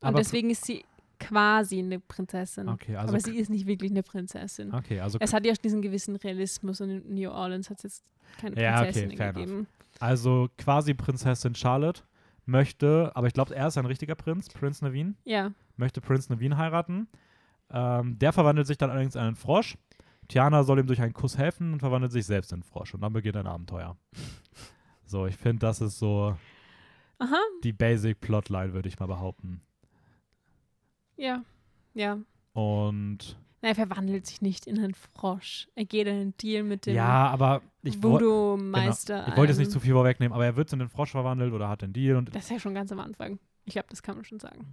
Und Aber deswegen ist sie quasi eine Prinzessin. Okay, also aber sie ist nicht wirklich eine Prinzessin. Okay, also, Es hat ja diesen gewissen Realismus und in New Orleans hat es jetzt keine Ja, okay, Prinzessinnen fair gegeben. also quasi Prinzessin Charlotte möchte, aber ich glaube, er ist ein richtiger Prinz, Prinz Naveen, Ja, möchte Prinz Naveen heiraten. Ähm, der verwandelt sich dann allerdings in einen Frosch. Tiana soll ihm durch einen Kuss helfen und verwandelt sich selbst in einen Frosch. Und dann beginnt ein Abenteuer. so, ich finde, das ist so aha, die Basic Plotline, würde ich mal behaupten. Ja, ja. Und Na, er verwandelt sich nicht in einen Frosch. Er geht in einen Deal mit dem ja, aber ich, wo, genau. Voodoo-Meister. ich wollte jetzt nicht zu viel vorwegnehmen, aber er wird in den Frosch verwandelt oder hat den Deal und Das ist ja schon ganz am Anfang. Ich glaube, das kann man schon sagen.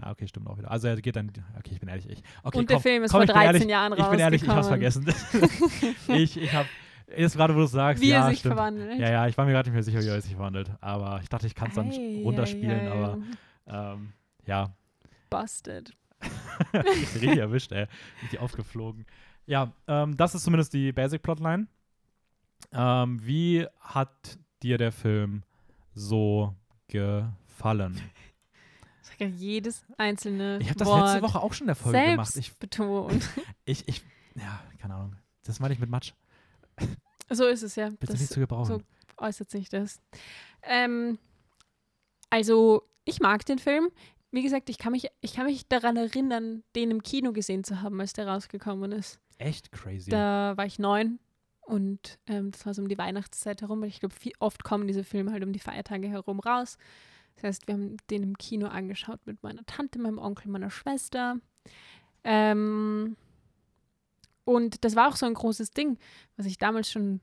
Ja, okay, stimmt auch wieder. Also er geht dann. Okay, ich bin ehrlich, ich. Okay, Und der komm, Film ist komm, vor ich bin 13 ehrlich, Jahren Ich bin ehrlich, ich hab's vergessen. ich ich habe. Jetzt gerade, wo du es sagst, Wie ja, er sich stimmt. verwandelt. Ja, ja, ich war mir gerade nicht mehr sicher, wie er sich verwandelt. Aber ich dachte, ich kann es dann Ei, runterspielen, ei, ei, aber ähm, ja, Busted. richtig erwischt, ey. Richtig aufgeflogen. Ja, ähm, das ist zumindest die Basic Plotline. Ähm, wie hat dir der Film so gefallen? Ich sag ja jedes einzelne Ich habe das Wort letzte Woche auch schon in der Folge selbst gemacht. Ich, betont. ich, ich, ja, keine Ahnung. Das meine ich mit Matsch. so ist es ja. Bitte Das nicht zu gebrauchen. so- äußert sich das. Ähm, also, ich mag den Film. Wie gesagt, ich kann, mich, ich kann mich daran erinnern, den im Kino gesehen zu haben, als der rausgekommen ist. Echt crazy. Da war ich neun und ähm, das war so um die Weihnachtszeit herum. weil Ich glaube, oft kommen diese Filme halt um die Feiertage herum raus. Das heißt, wir haben den im Kino angeschaut mit meiner Tante, meinem Onkel, meiner Schwester. Ähm, und das war auch so ein großes Ding, was ich damals schon,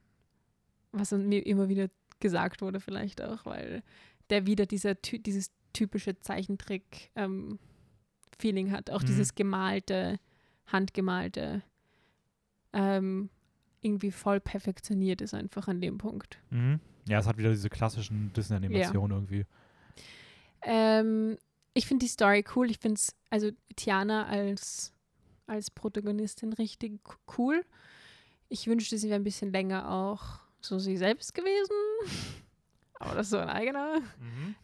was mir immer wieder gesagt wurde, vielleicht auch, weil der wieder dieser, dieses typische Zeichentrick-Feeling hat. Auch Mhm. dieses gemalte, handgemalte, ähm, irgendwie voll perfektioniert ist einfach an dem Punkt. Mhm. Ja, es hat wieder diese klassischen Disney-Animationen irgendwie. Ähm, ich finde die Story cool. Ich finde es, also Tiana als, als Protagonistin richtig cool. Ich wünschte, sie wäre ein bisschen länger auch so sie selbst gewesen. Aber das ist so ein eigener,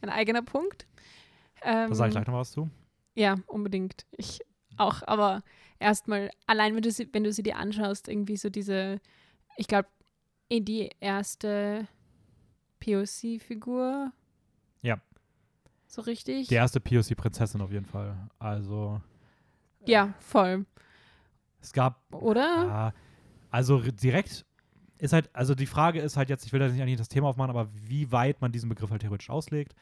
ein eigener Punkt. Ähm, Da sage ich gleich noch was zu. Ja, unbedingt. Ich auch, aber erstmal, allein wenn du sie, wenn du sie dir anschaust, irgendwie so diese, ich glaube, in die erste POC-Figur. Ja. So richtig? Die erste POC-Prinzessin auf jeden Fall. Also, Ja, voll. es gab. Oder? Ja, also direkt ist halt, also die Frage ist halt jetzt, ich will da nicht eigentlich das Thema aufmachen, aber wie weit man diesen Begriff halt theoretisch auslegt.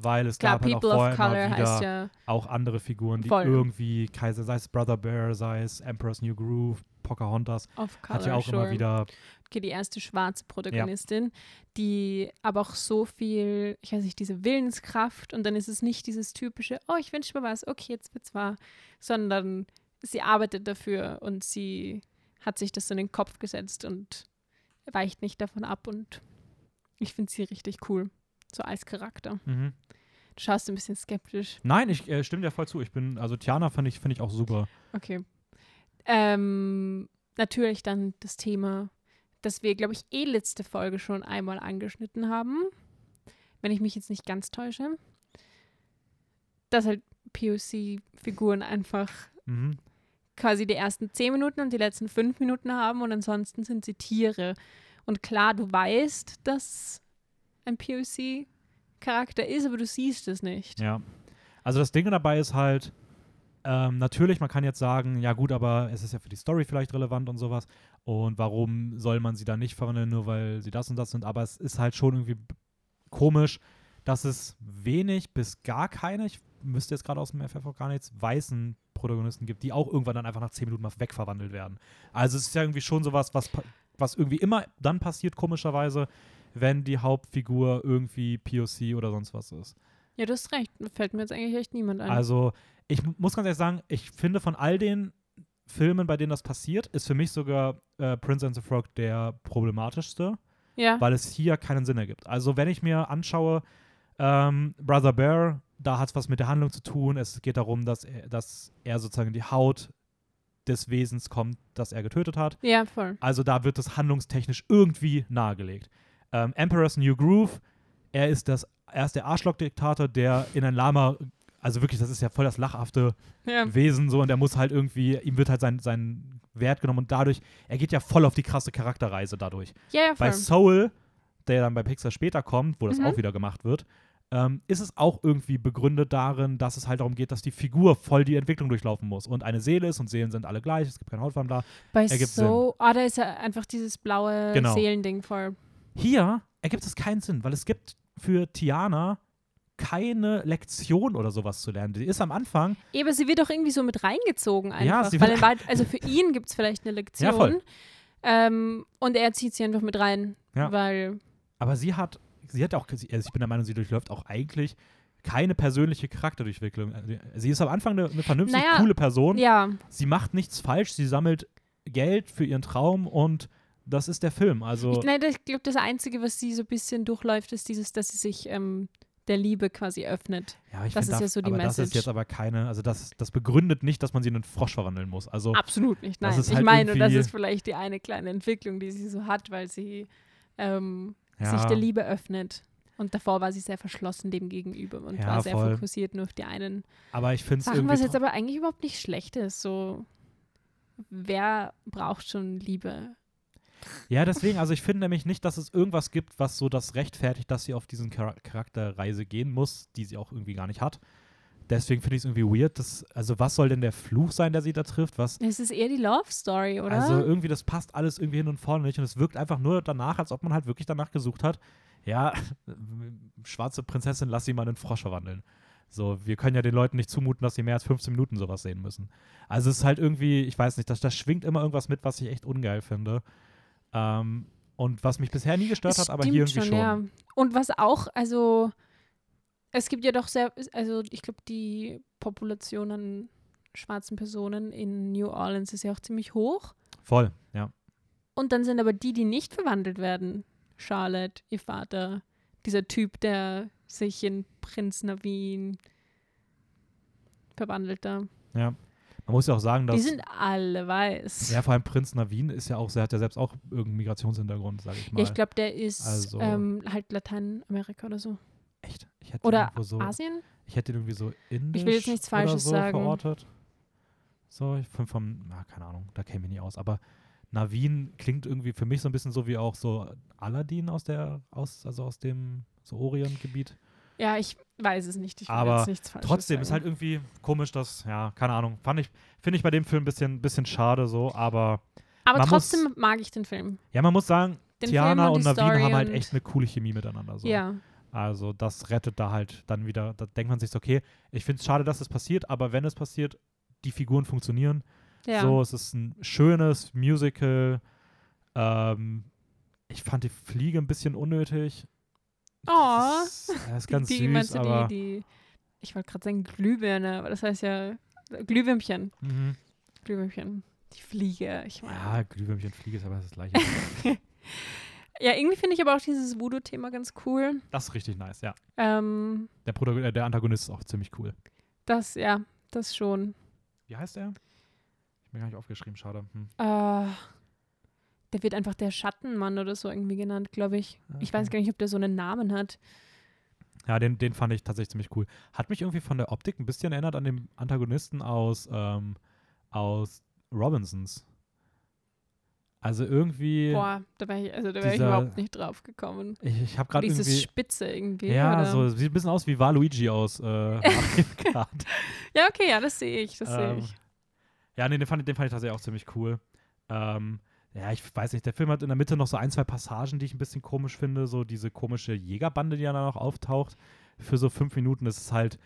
Weil es Klar, gab halt auch People vorher of Color immer heißt wieder ja. auch andere Figuren, die Voll. irgendwie Kaiser, sei es Brother Bear, sei es Emperor's New Groove, Pocahontas Of Color, hat ja auch sure. immer wieder, Okay, die erste schwarze Protagonistin, die aber auch so viel, ich weiß nicht, diese Willenskraft und dann ist es nicht dieses typische, oh, ich wünsche mir was, okay, jetzt wird's wahr, sondern sie arbeitet dafür und sie hat sich das in den Kopf gesetzt und weicht nicht davon ab und ich finde sie richtig cool, so als Charakter. mhm. Du schaust ein bisschen skeptisch. Nein, ich äh, stimme dir voll zu. Ich bin, also Tiana finde ich, finde ich auch super. Okay. Ähm, natürlich dann das Thema, das wir, glaube ich, eh letzte Folge schon einmal angeschnitten haben. Wenn ich mich jetzt nicht ganz täusche. Dass halt POC-Figuren einfach Mhm. Quasi die ersten zehn Minuten und die letzten fünf Minuten haben und ansonsten sind sie Tiere. Und klar, du weißt, dass ein POC-Charakter ist, aber du siehst es nicht. Ja. Also das Ding dabei ist halt, ähm, natürlich, man kann jetzt sagen, ja gut, aber es ist ja für die Story vielleicht relevant und sowas. Und warum soll man sie dann nicht verwandeln, nur weil sie das und das sind? Aber es ist halt schon irgendwie komisch, dass es wenig bis gar keine, ich müsste jetzt gerade aus dem FF auch gar nichts, weißen Protagonisten gibt, die auch irgendwann dann einfach nach 10 Minuten mal wegverwandelt werden. Also es ist ja irgendwie schon sowas, was, was irgendwie immer dann passiert, komischerweise, wenn die Hauptfigur irgendwie POC oder sonst was ist. Ja, du hast recht. Fällt mir jetzt eigentlich echt niemand ein. Also, ich mu- muss ganz ehrlich sagen, ich finde von all den Filmen, bei denen das passiert, ist für mich sogar äh, Prince and the Frog der problematischste, ja. weil es hier keinen Sinn ergibt. Also, wenn ich mir anschaue, ähm, Brother Bear, da hat es was mit der Handlung zu tun. Es geht darum, dass er, dass er sozusagen in die Haut des Wesens kommt, das er getötet hat. Ja, voll. Also da wird es handlungstechnisch irgendwie nahegelegt. Ähm, Emperor's New Groove, er ist, das, er ist der Arschloch-Diktator, der in ein Lama, also wirklich, das ist ja voll das lachhafte Ja. Wesen so und er muss halt irgendwie, ihm wird halt sein, sein Wert genommen und dadurch, er geht ja voll auf die krasse Charakterreise dadurch. Ja, ja, Bei voll. Soul, der dann bei Pixar später kommt, wo das Mhm. auch wieder gemacht wird, ähm, ist es auch irgendwie begründet darin, dass es halt darum geht, dass die Figur voll die Entwicklung durchlaufen muss und eine Seele ist und Seelen sind alle gleich, es gibt keine Hautfarben da. Bei ergibt so, ah, da ist ja einfach dieses blaue Genau. Seelending voll. Hier ergibt es keinen Sinn, weil es gibt für Tiana keine Lektion oder sowas zu lernen. Die ist am Anfang, aber sie wird doch irgendwie so mit reingezogen einfach. Ja, sie weil wird- also für ihn gibt es vielleicht eine Lektion. Ja, voll. Ähm, und er zieht sie einfach mit rein. Ja. Weil, aber sie hat, sie hat auch, also ich bin der Meinung, sie durchläuft auch eigentlich keine persönliche Charakterdurchwicklung. Also Sie ist am Anfang eine, eine vernünftig Naja, coole Person. ja, Sie macht nichts falsch, sie sammelt Geld für ihren Traum und das ist der Film. Also ich, nein, ich glaube, das Einzige, was sie so ein bisschen durchläuft, ist dieses, dass sie sich ähm, der Liebe quasi öffnet. ja, ich das find, ist ja so die aber das ist Message. jetzt aber keine, also das, das begründet nicht, dass man sie in einen Frosch verwandeln muss. Also Absolut nicht, nein. ich halt meine, das ist vielleicht die eine kleine Entwicklung, die sie so hat, weil sie ähm, ja, sich der Liebe öffnet. Und davor war sie sehr verschlossen dem gegenüber und Ja, war sehr voll. fokussiert nur auf die einen aber ich finde es Sachen, irgendwie was jetzt aber eigentlich überhaupt nicht schlecht ist. So, wer braucht schon Liebe? Ja, deswegen, also ich finde nämlich nicht, dass es irgendwas gibt, was so das rechtfertigt, dass sie auf diesen Char Charakterreise gehen muss, die sie auch irgendwie gar nicht hat. Deswegen finde ich es irgendwie weird, dass, also was soll denn der Fluch sein, der sie da trifft? Was, Es ist eher die Love Story, oder? also irgendwie, das passt alles irgendwie hin und vorne nicht und es wirkt einfach nur danach, als ob man halt wirklich danach gesucht hat, ja, schwarze Prinzessin, lass sie mal in einen Frosch verwandeln. So, wir können ja den Leuten nicht zumuten, dass sie mehr als 15 Minuten sowas sehen müssen. Also es ist halt irgendwie, ich weiß nicht, das, das schwingt immer irgendwas mit, was ich echt ungeil finde. Ähm, und was mich bisher nie gestört Es hat, aber hier irgendwie schon. Ja. Und was auch, also es gibt ja doch sehr, also ich glaube, die Population an schwarzen Personen in New Orleans ist ja auch ziemlich hoch. Voll, ja. Und dann sind aber die, die nicht verwandelt werden, Charlotte, ihr Vater, dieser Typ, der sich in Prinz Navin verwandelt da. ja. Man muss ja auch sagen, Die dass. sind alle weiß. Ja, vor allem Prinz Navin ist ja auch, er hat ja selbst auch irgendeinen Migrationshintergrund, sage ich mal. Ja, ich glaube, der ist Also- ähm, halt Lateinamerika oder so. Ich Oder so, Asien? Ich hätte irgendwie so indisch will jetzt nichts oder Falsches so sagen. verortet. So, ich bin vom, na, keine Ahnung, da käme ich nie aus. Aber Navin klingt irgendwie für mich so ein bisschen so wie auch so Aladdin aus der, aus, also aus dem so Orient-Gebiet. Ja, ich weiß es nicht. Ich Aber jetzt nichts Falsches Trotzdem sagen. ist halt irgendwie komisch, dass, ja, keine Ahnung, fand ich, finde ich bei dem Film ein bisschen, bisschen schade so, aber Aber man muss- trotzdem mag ich den Film. ja, man muss sagen, Den Tiana und die Navin haben halt und- echt eine coole Chemie miteinander. So. Ja. Also das rettet da halt dann wieder, da denkt man sich so, okay, ich finde es schade, dass es passiert, aber wenn es passiert, die Figuren funktionieren Ja. So, es ist ein schönes Musical. Ähm, ich fand die Fliege ein bisschen unnötig. Oh. Das ist, das ist ganz die, süß, du aber die, die, ich wollte gerade sagen Glühbirne, aber das heißt ja Glühwürmchen. mhm. Glühwürmchen. Die Fliege, ich meine. ja, Glühwürmchen, Fliege ist aber das gleiche. Ja, irgendwie finde ich aber auch dieses Voodoo-Thema ganz cool. das ist richtig nice, ja. Ähm, Der, Protagon äh, der Antagonist ist auch ziemlich cool. das, ja, das schon. Wie heißt er? Ich bin gar nicht aufgeschrieben, schade. Hm. Äh, der wird einfach der Schattenmann oder so irgendwie genannt, glaube ich. Ich weiß Okay. gar nicht, ob der so einen Namen hat. Ja, den, den fand ich tatsächlich ziemlich cool. Hat mich irgendwie von der Optik ein bisschen erinnert an den Antagonisten aus, ähm, aus Robinsons. Also irgendwie, Boah, da wäre ich, also da wäre ich überhaupt nicht drauf gekommen. ich, ich habe gerade Dieses irgendwie, Spitze irgendwie. ja, oder? so sieht ein bisschen aus wie Waluigi aus äh. Ja, okay, ja, das sehe ich, das sehe Ähm, ich. Ja, nee, den fand, ich- den fand ich tatsächlich auch ziemlich cool. Ähm, ja, ich weiß nicht, der Film hat in der Mitte noch so ein, zwei Passagen, die ich ein bisschen komisch finde. So diese komische Jägerbande, die dann noch auftaucht. Für so fünf Minuten ist es halt,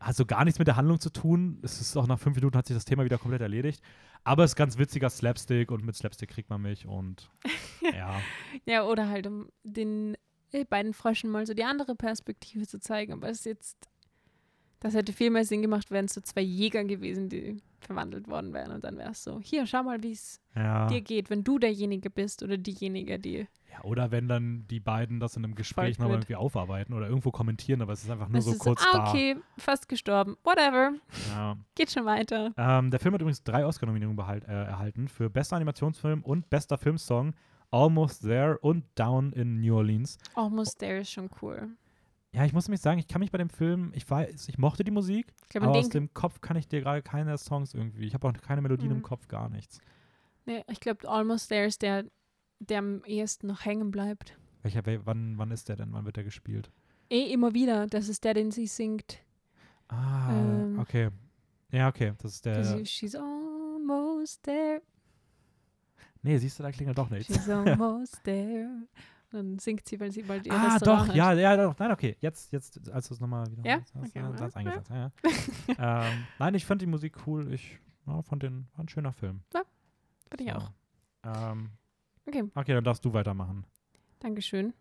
hat so gar nichts mit der Handlung zu tun. Es ist auch nach fünf Minuten hat sich das Thema wieder komplett erledigt. Aber es ist ganz witziger Slapstick und mit Slapstick kriegt man mich und ja. Ja, oder halt, um den äh, beiden Fröschen mal so die andere Perspektive zu zeigen. Aber es ist jetzt, das hätte viel mehr Sinn gemacht, wären es so zwei Jäger gewesen, die verwandelt worden wären. Und dann wäre es so, hier, schau mal, wie es ja. dir geht, wenn du derjenige bist oder diejenige, die. Ja. Oder wenn dann die beiden das in einem Gespräch nochmal irgendwie aufarbeiten oder irgendwo kommentieren, aber es ist einfach nur Es so ist kurz ah, da. okay, fast gestorben. Whatever, Ja. geht schon weiter. Ähm, der Film hat übrigens drei Oscar-Nominierungen äh, erhalten für bester Animationsfilm und bester Filmsong Almost There und Down in New Orleans. Almost There ist schon cool. Ja, ich muss nämlich sagen, ich kann mich bei dem Film, ich weiß, ich mochte die Musik, Ich glaube, aber aus dem Kopf kann ich dir gerade keine Songs irgendwie. Ich habe auch keine Melodien im Mhm. Kopf, gar nichts. nee, ich glaube, Almost There ist der, der am ehesten noch hängen bleibt. Welcher, wel, wann, wann ist der denn? Wann wird der gespielt? Eh immer wieder, das ist der, den sie singt. Ah, Ähm, okay. Ja, okay, das ist der. Sie- She's almost there. Nee, siehst du, da klingelt doch nichts. She's almost there. Dann singt sie, weil sie bald ihr Ah, Restaurant doch, hat. ja, ja, doch. Nein, okay. Jetzt, jetzt, als du es nochmal wieder Ja? hast, Okay, hast, ja, eingesetzt. Ja, ja. ähm, nein, ich fand die Musik cool. Ich ja, fand den, war ein schöner Film. Finde ich So. auch. Ähm, Okay, okay, dann darfst du weitermachen. Dankeschön.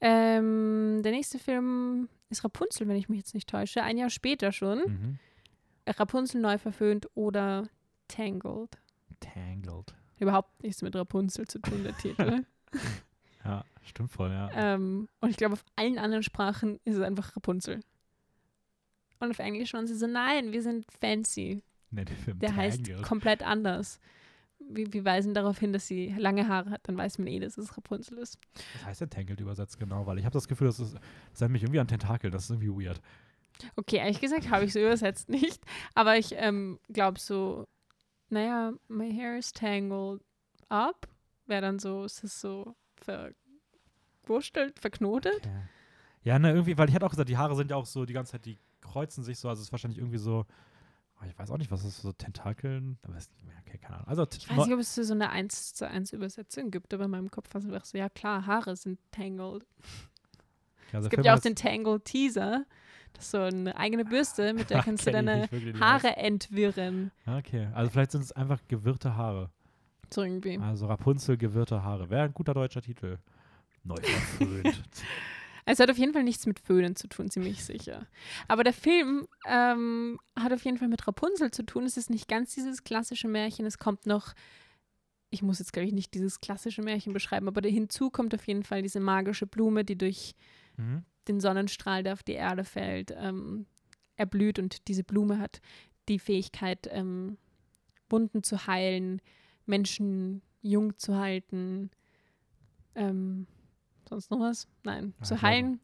Ähm, der nächste Film ist Rapunzel, wenn ich mich jetzt nicht täusche. Ein Jahr später schon. Mhm. Rapunzel neu verföhnt oder Tangled. Tangled. Überhaupt nichts mit Rapunzel zu tun, der Titel. Ja, stimmt voll, ja. ähm, und ich glaube, auf allen anderen Sprachen ist es einfach Rapunzel. Und auf Englisch waren sie so, nein, wir sind fancy. nee, der Der heißt komplett anders. Wir, wir weisen darauf hin, dass sie lange Haare hat, dann weiß man eh, dass es Rapunzel ist. Was heißt denn Tangled übersetzt genau? Weil ich habe das Gefühl, das, ist, das erinnert mich irgendwie an Tentakel. Das ist irgendwie weird. Okay, ehrlich gesagt habe ich so übersetzt nicht. Aber ich ähm, glaube so, naja, my hair is tangled up. Wäre dann so, ist es so verwurstelt, verknotet? Okay. Ja, ne, irgendwie, weil ich hatte auch gesagt, die Haare sind ja auch so die ganze Zeit, die kreuzen sich so. Also es ist wahrscheinlich irgendwie so, ich weiß auch nicht, was ist so Tentakeln. Aber ja, okay, keine Ahnung. Also, Ich weiß nicht, ob es so eine 1 zu 1 Übersetzung gibt, aber in meinem Kopf war es einfach so, ja klar, Haare sind tangled. also Es gibt ja auch den Tangled Teaser. Das ist so eine eigene Bürste, mit der kannst du deine Haare entwirren. Okay, also vielleicht sind es einfach gewirrte Haare. So irgendwie. Also Rapunzel, gewirrte Haare. Wäre ein guter deutscher Titel. Neu verföhnt. Es hat auf jeden Fall nichts mit Föhnen zu tun, ziemlich sicher. Aber der Film ähm, hat auf jeden Fall mit Rapunzel zu tun. Es ist nicht ganz dieses klassische Märchen. Es kommt noch, ich muss jetzt, glaube ich, nicht dieses klassische Märchen beschreiben, aber hinzu kommt auf jeden Fall diese magische Blume, die durch mhm. den Sonnenstrahl, der auf die Erde fällt, ähm, erblüht. Und diese Blume hat die Fähigkeit, ähm, Wunden zu heilen, Menschen jung zu halten. Ähm, sonst noch was? Nein. Ja, zu heilen,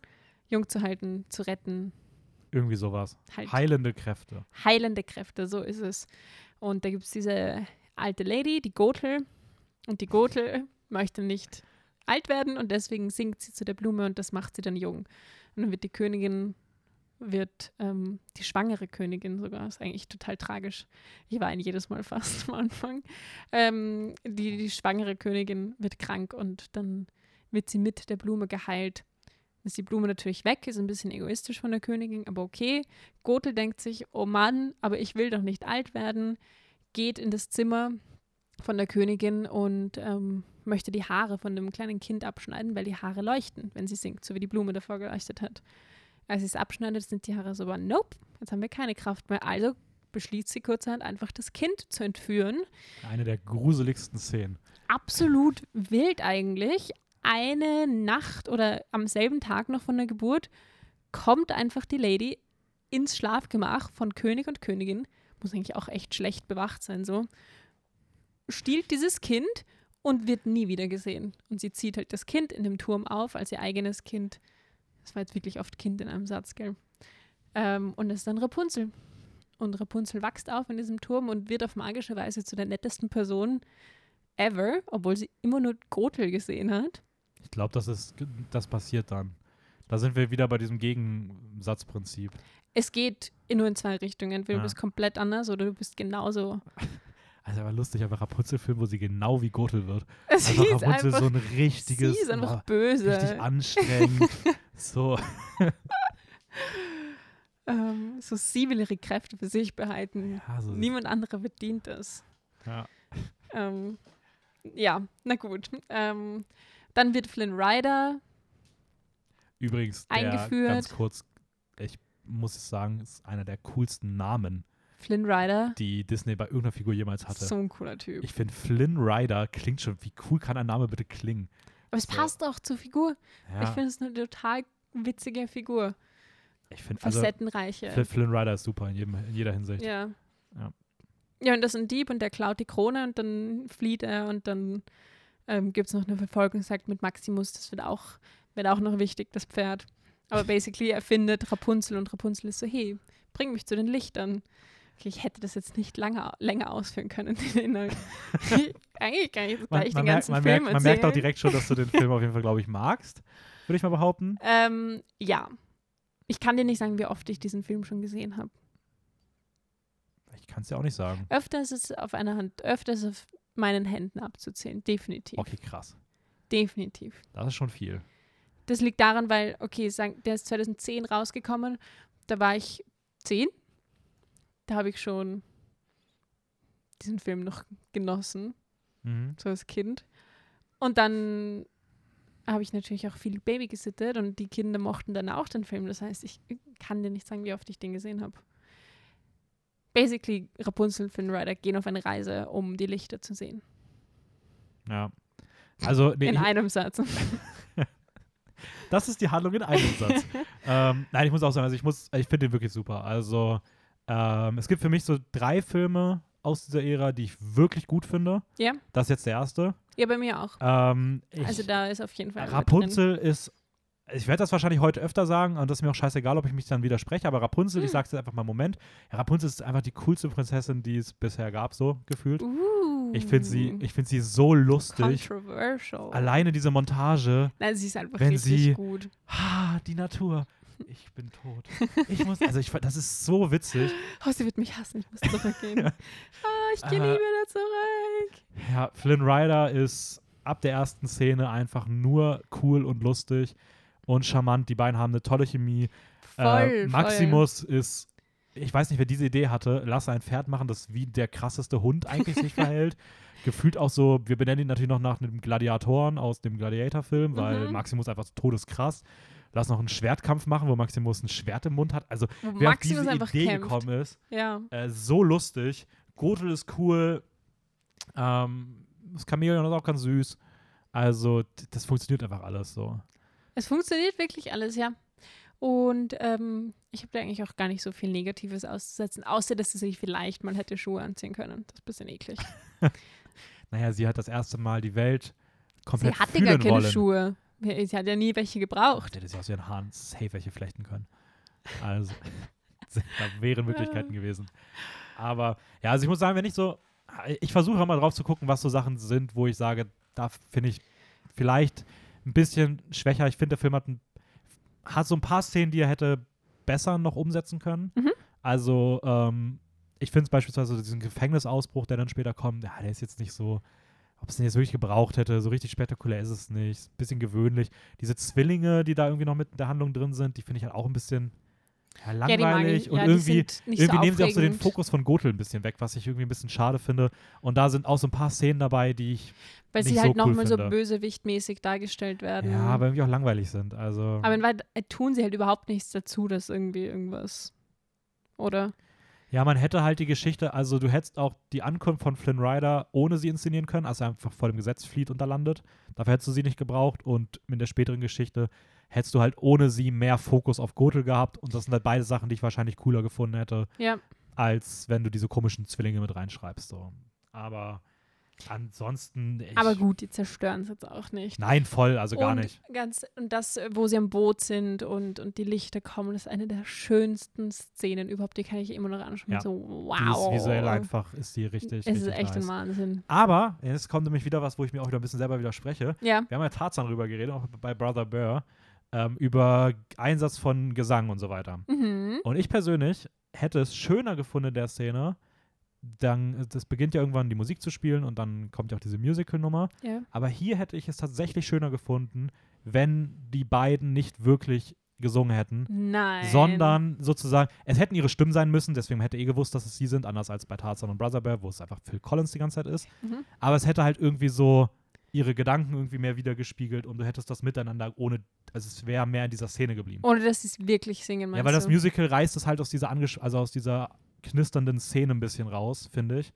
jung zu halten, zu retten. Irgendwie sowas. Halt Heilende Kräfte. heilende Kräfte, so ist es. Und da gibt es diese alte Lady, die Gotel. Und die Gotel möchte nicht alt werden und deswegen singt sie zu der Blume und das macht sie dann jung. Und dann wird die Königin, wird ähm, die schwangere Königin sogar, ist eigentlich total tragisch. Ich weine jedes Mal fast am Anfang. Ähm, die, die schwangere Königin wird krank und dann wird sie mit der Blume geheilt. Ist die Blume natürlich weg, ist ein bisschen egoistisch von der Königin, aber okay. Gothel denkt sich, oh Mann, aber ich will doch nicht alt werden. geht in das Zimmer von der Königin und ähm, möchte die Haare von dem kleinen Kind abschneiden, weil die Haare leuchten, wenn sie singt, so wie die Blume davor geleuchtet hat. Als sie es abschneidet, sind die Haare so, aber nope, jetzt haben wir keine Kraft mehr. Also beschließt sie kurzerhand einfach das Kind zu entführen. Eine der gruseligsten Szenen. Absolut wild eigentlich. Eine Nacht oder am selben Tag noch von der Geburt kommt einfach die Lady ins Schlafgemach von König und Königin. Muss eigentlich auch echt schlecht bewacht sein, so. Stiehlt dieses Kind und wird nie wieder gesehen. Und sie zieht halt das Kind in dem Turm auf als ihr eigenes Kind. Das war jetzt wirklich oft Kind in einem Satz, gell? Ähm, und das ist dann Rapunzel. Und Rapunzel wächst auf in diesem Turm und wird auf magische Weise zu der nettesten Person ever, obwohl sie immer nur Gretel gesehen hat. Ich glaube, das ist, das passiert dann. Da sind wir wieder bei diesem Gegensatzprinzip. Es geht in nur in zwei Richtungen. Entweder Ja. du bist komplett anders oder du bist genauso. Also aber lustig, einfach Rapunzel-Film, wo sie genau wie Gothel wird. Sie Einfach ist Rapunzel einfach, so ein richtiges, sie ist einfach boah, böse. richtig anstrengend. so, Ähm, so sie will ihre Kräfte für sich behalten. ja, so Niemand anderer bedient das. ja. Ähm, ja, na gut. Ähm, dann wird Flynn Rider. Übrigens, der, Eingeführt. ganz kurz, ich muss es sagen, ist einer der coolsten Namen, Flynn Rider. die Disney bei irgendeiner Figur jemals hatte. So ein cooler Typ. Ich finde, Flynn Rider klingt schon, wie cool kann ein Name bitte klingen? Aber es so. passt auch zur Figur. Ja, Ich finde es eine total witzige Figur. ich finde, also, Facettenreiche. Fl- Flynn Rider ist super in, jedem, in jeder Hinsicht. Ja. Ja. Ja, und das ist ein Dieb und der klaut die Krone und dann flieht er und dann ähm, gibt es noch eine Verfolgungsjagd mit Maximus. Das wird auch, wird auch noch wichtig, das Pferd. Aber basically, er findet Rapunzel und Rapunzel ist so, hey, bring mich zu den Lichtern. Okay, ich hätte das jetzt nicht lange, länger ausführen können. Eigentlich kann ich jetzt Man, gleich man, den merkt, ganzen man, Film merkt, man merkt auch direkt schon, dass du den Film auf jeden Fall, glaube ich, magst. Würde ich mal behaupten. Ähm, ja. Ich kann dir nicht sagen, wie oft ich diesen Film schon gesehen habe. Ich kann es ja auch nicht sagen. Öfter ist es auf einer Hand, öfter ist es auf meinen Händen abzuzählen. Definitiv. Okay, krass. Definitiv. Das ist schon viel. Das liegt daran, weil, okay, sagen, der ist 2010 rausgekommen. Da war ich 10. Da habe ich schon diesen Film noch genossen, Mhm. so als Kind. Und dann habe ich natürlich auch viel Baby gesittet und die Kinder mochten dann auch den Film. Das heißt, ich kann dir nicht sagen, wie oft ich den gesehen habe. Basically, Rapunzel und Finn Rider gehen auf eine Reise, um die Lichter zu sehen. Ja. Also, nee, In einem Satz. das ist die Handlung in einem Satz. ähm, nein, ich muss auch sagen, also ich muss, ich finde den wirklich super. Also, ähm, es gibt für mich so drei Filme aus dieser Ära, die ich wirklich gut finde. Ja. Das ist jetzt der erste. Ja, bei mir auch. Ähm, ich, also da ist auf jeden Fall. Rapunzel ist, ich werde das wahrscheinlich heute öfter sagen und das ist mir auch scheißegal, ob ich mich dann widerspreche, aber Rapunzel, ich Hm. sag's jetzt einfach mal Moment, ja, Rapunzel ist einfach die coolste Prinzessin, die es bisher gab, so gefühlt. Uh, Ich finde sie, ich find sie so lustig. Controversial. Alleine diese Montage, Nein, sie ist einfach wenn richtig sie- gut. ha, die Natur. Ich bin tot. Ich muss, also ich, das ist so witzig. Oh, sie wird mich hassen, ich muss zurückgehen. ah, ich gehe nie Äh, wieder zurück. Ja, Flynn Rider ist ab der ersten Szene einfach nur cool und lustig und charmant. Die beiden haben eine tolle Chemie. Voll, äh, Maximus ist, ich weiß nicht, wer diese Idee hatte, lass ein Pferd machen, das wie der krasseste Hund eigentlich sich verhält. Gefühlt auch so, wir benennen ihn natürlich noch nach einem Gladiatoren aus dem Gladiator-Film, weil Mhm. Maximus einfach so todeskrass. Lass noch einen Schwertkampf machen, wo Maximus ein Schwert im Mund hat. Also, Wo wer Maximus auf diese einfach Idee kämpft. gekommen ist, Ja. äh, so lustig. Gothel ist cool. Ähm, das Chamäleon ist auch ganz süß. Also, das funktioniert einfach alles so. Es funktioniert wirklich alles, ja. Und ähm, ich habe da eigentlich auch gar nicht so viel Negatives auszusetzen, außer dass sie sich vielleicht mal hätte Schuhe anziehen können. Das ist ein bisschen eklig. Naja, sie hat das erste Mal die Welt komplett sie hatte fühlen gar keine wollen. Schuhe. Sie hat ja nie welche gebraucht. Ach, hätte sie aus ihren Haaren safe welche flechten können. Also, da wären Möglichkeiten gewesen. Aber ja, also ich muss sagen, wenn ich so, ich versuche immer drauf zu gucken, was so Sachen sind, wo ich sage, da finde ich vielleicht ein bisschen schwächer. Ich finde, der Film hat, ein, hat so ein paar Szenen, die er hätte besser noch umsetzen können. Mhm. Also, ähm, ich finde es beispielsweise diesen Gefängnisausbruch, der dann später kommt, ja, der ist jetzt nicht so, ob es den jetzt wirklich gebraucht hätte, so richtig spektakulär ist es nicht. Bisschen gewöhnlich. Diese Zwillinge, die da irgendwie noch mit in der Handlung drin sind, die finde ich halt auch ein bisschen ja, Ja, langweilig ich. und ja, irgendwie, irgendwie so nehmen sie auch so den. Fokus von Gothel ein bisschen weg, was ich irgendwie ein bisschen schade finde. Und da sind auch so ein paar Szenen dabei, die ich, Weil sie halt so cool nochmal so finde. bösewichtmäßig dargestellt werden. ja, aber irgendwie auch langweilig sind. Also, Aber in Wahrheit äh, tun sie halt überhaupt nichts dazu, dass irgendwie irgendwas. Oder? ja, man hätte halt die Geschichte, also du hättest auch die Ankunft von Flynn Rider ohne sie inszenieren können, als er einfach vor dem Gesetz flieht und da landet. Dafür hättest du sie nicht gebraucht und in der späteren Geschichte hättest du halt ohne sie mehr Fokus auf Gothel gehabt und das sind halt beide Sachen, die ich wahrscheinlich cooler gefunden hätte, Ja. als wenn du diese komischen Zwillinge mit reinschreibst. So. Aber ansonsten. Aber gut, die zerstören es jetzt auch nicht. Nein, voll, also gar und nicht. Ganz, und das, wo sie am Boot sind und, und die Lichter kommen, ist eine der schönsten Szenen überhaupt. Die kann ich immer noch anschauen. Ja. So, wow. Die ist visuell einfach, ist die richtig. Es richtig ist echt nice. ein Wahnsinn. Aber, jetzt kommt nämlich wieder was, wo ich mir auch wieder ein bisschen selber widerspreche. Ja. Wir haben ja Tarzan drüber geredet, auch bei Brother Burr, ähm, über Einsatz von Gesang und so weiter. Mhm. Und ich persönlich hätte es schöner gefunden in der Szene, dann, das beginnt ja irgendwann die Musik zu spielen und dann kommt ja auch diese Musical-Nummer. Ja. Aber hier hätte ich es tatsächlich schöner gefunden, wenn die beiden nicht wirklich gesungen hätten, Nein. sondern sozusagen, es hätten ihre Stimmen sein müssen, deswegen hätte eh gewusst, dass es sie sind, anders als bei Tarzan und Brother Bear, wo es einfach Phil Collins die ganze Zeit ist. Mhm. Aber es hätte halt irgendwie so ihre Gedanken irgendwie mehr wiedergespiegelt und du hättest das miteinander ohne, also es wäre mehr in dieser Szene geblieben. Ohne dass sie es wirklich singen, meinst Ja, weil das? Musical reißt es halt aus dieser, also aus dieser knisternden Szene ein bisschen raus, finde ich.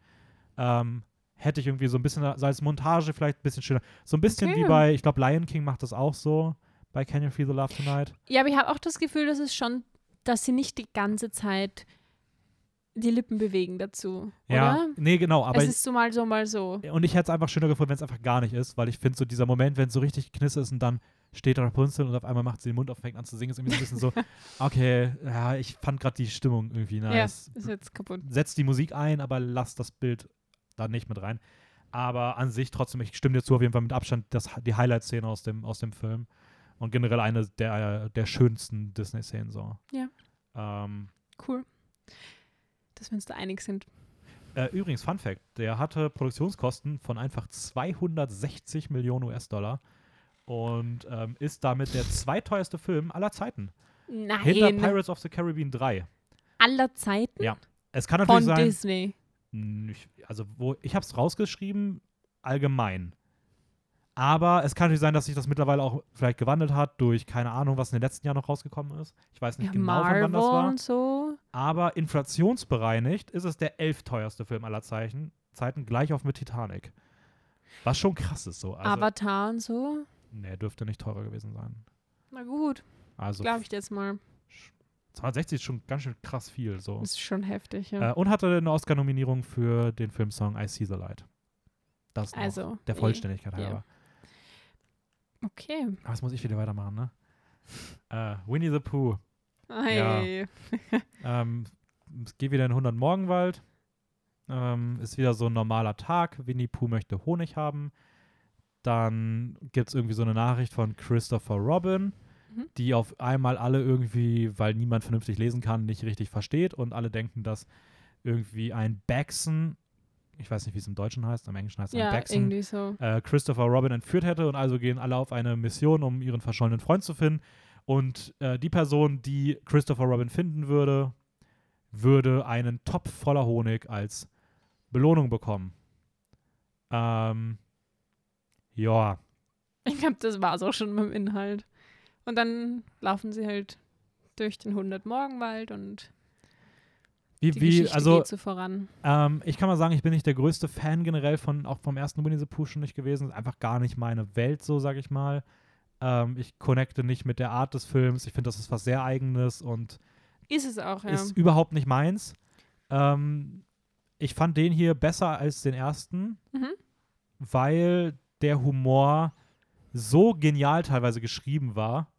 Ähm, hätte ich irgendwie so ein bisschen, so als Montage vielleicht ein bisschen schöner. So ein bisschen Okay. wie bei, ich glaube, Lion King macht das auch so, bei Can You Feel the Love Tonight. Ja, aber ich habe auch das Gefühl, dass es schon, dass sie nicht die ganze Zeit die Lippen bewegen dazu. Ja, Oder? nee, genau, aber es ist so mal so, mal so. und ich hätte es einfach schöner gefunden, wenn es einfach gar nicht ist, weil ich finde, so dieser Moment, wenn es so richtig knistert ist und dann steht Rapunzel und auf einmal macht sie den Mund auf und fängt an zu singen, ist irgendwie so ein bisschen so, okay, ja, ich fand gerade die Stimmung irgendwie nice. Ja, ist jetzt kaputt. setzt die Musik ein, aber lass das Bild da nicht mit rein. Aber an sich trotzdem, ich stimme dir zu, auf jeden Fall mit Abstand das, die Highlight-Szene aus dem, aus dem Film. Und generell eine der, der schönsten Disney-Szenen so. Ja. Ähm, Cool. Dass wir uns da einig sind. äh, übrigens, Fun Fact, der hatte Produktionskosten von einfach 260 Millionen US-Dollar und ähm, ist damit der zweiteuerste Film aller Zeiten. Hinter Nein. Pirates of the Caribbean 3. Aller Zeiten Ja. Es kann natürlich von sein, Disney. Hm, Ich, also, wo, ich habe es rausgeschrieben, allgemein. Aber es kann natürlich sein, dass sich das mittlerweile auch vielleicht gewandelt hat durch, keine Ahnung, was in den letzten Jahren noch rausgekommen ist. Ich weiß nicht Ja, genau, Marvel wann das war. und so. Aber inflationsbereinigt ist es der elf teuerste Film aller Zeichen, Zeiten, gleich auf mit Titanic. Was schon krass ist so. Also, Avatar und so. nee, dürfte nicht teurer gewesen sein. Na gut, Also glaube ich jetzt mal. 260 ist schon ganz schön krass viel. So. Ist schon heftig, ja. Äh, und hatte eine Oscar-Nominierung für den Filmsong I See the Light. Das also. der eh. Vollständigkeit ja. halber. Okay. Ah, jetzt muss ich wieder weitermachen, ne? Äh, Winnie the Pooh. Ei. Ähm, es geht wieder in den 100 Morgenwald. Ähm, ist wieder so ein normaler Tag. Winnie Pooh möchte Honig haben. Dann gibt es irgendwie so eine Nachricht von Christopher Robin, Mhm. die auf einmal alle irgendwie, weil niemand vernünftig lesen kann, nicht richtig versteht und alle denken, dass irgendwie ein Baxen, ich weiß nicht, wie es im Deutschen heißt, im Englischen heißt es Ja, irgendwie so. äh, Christopher Robin entführt hätte und also gehen alle auf eine Mission, um ihren verschollenen Freund zu finden. Und äh, die Person, die Christopher Robin finden würde, würde einen Topf voller Honig als Belohnung bekommen. Ähm, ja, Ich glaube, das war es auch schon mit dem Inhalt. Und dann laufen sie halt durch den 100 Morgenwald und wie, die wie also geht so voran. ähm, ich kann mal sagen, ich bin nicht der größte Fan generell von, auch vom ersten Winnie the Pooh schon nicht gewesen. Ist einfach gar nicht meine Welt, so sag ich mal. Ähm, ich connecte nicht mit der Art des Films. Ich finde, das ist was sehr Eigenes und Ist es auch, ja. ist überhaupt nicht meins. Ähm, ich fand den hier besser als den ersten, Mhm. weil der Humor so genial teilweise geschrieben war,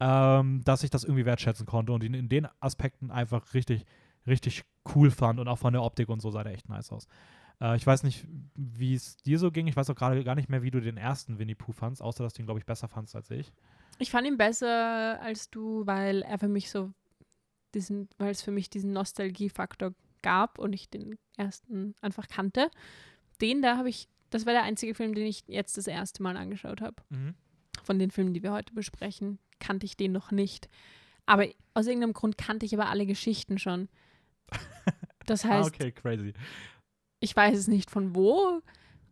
ähm, dass ich das irgendwie wertschätzen konnte und ihn in den Aspekten einfach richtig, richtig cool fand und auch von der Optik und so sah der echt nice aus. Äh, ich weiß nicht, wie es dir so ging. Ich weiß auch gerade gar nicht mehr, wie du den ersten Winnie Pooh fandst, außer dass du ihn, glaube ich, besser fandst als ich. Ich fand ihn besser als du, weil er für mich so diesen, weil es für mich diesen Nostalgiefaktor gab und ich den ersten einfach kannte. Den da habe ich, das war der einzige Film, den ich jetzt das erste Mal angeschaut habe. Von den Filmen, die wir heute besprechen, kannte ich den noch nicht. Aber aus irgendeinem Grund kannte ich aber alle Geschichten schon. Das ah, heißt, okay, crazy. ich weiß es nicht von wo,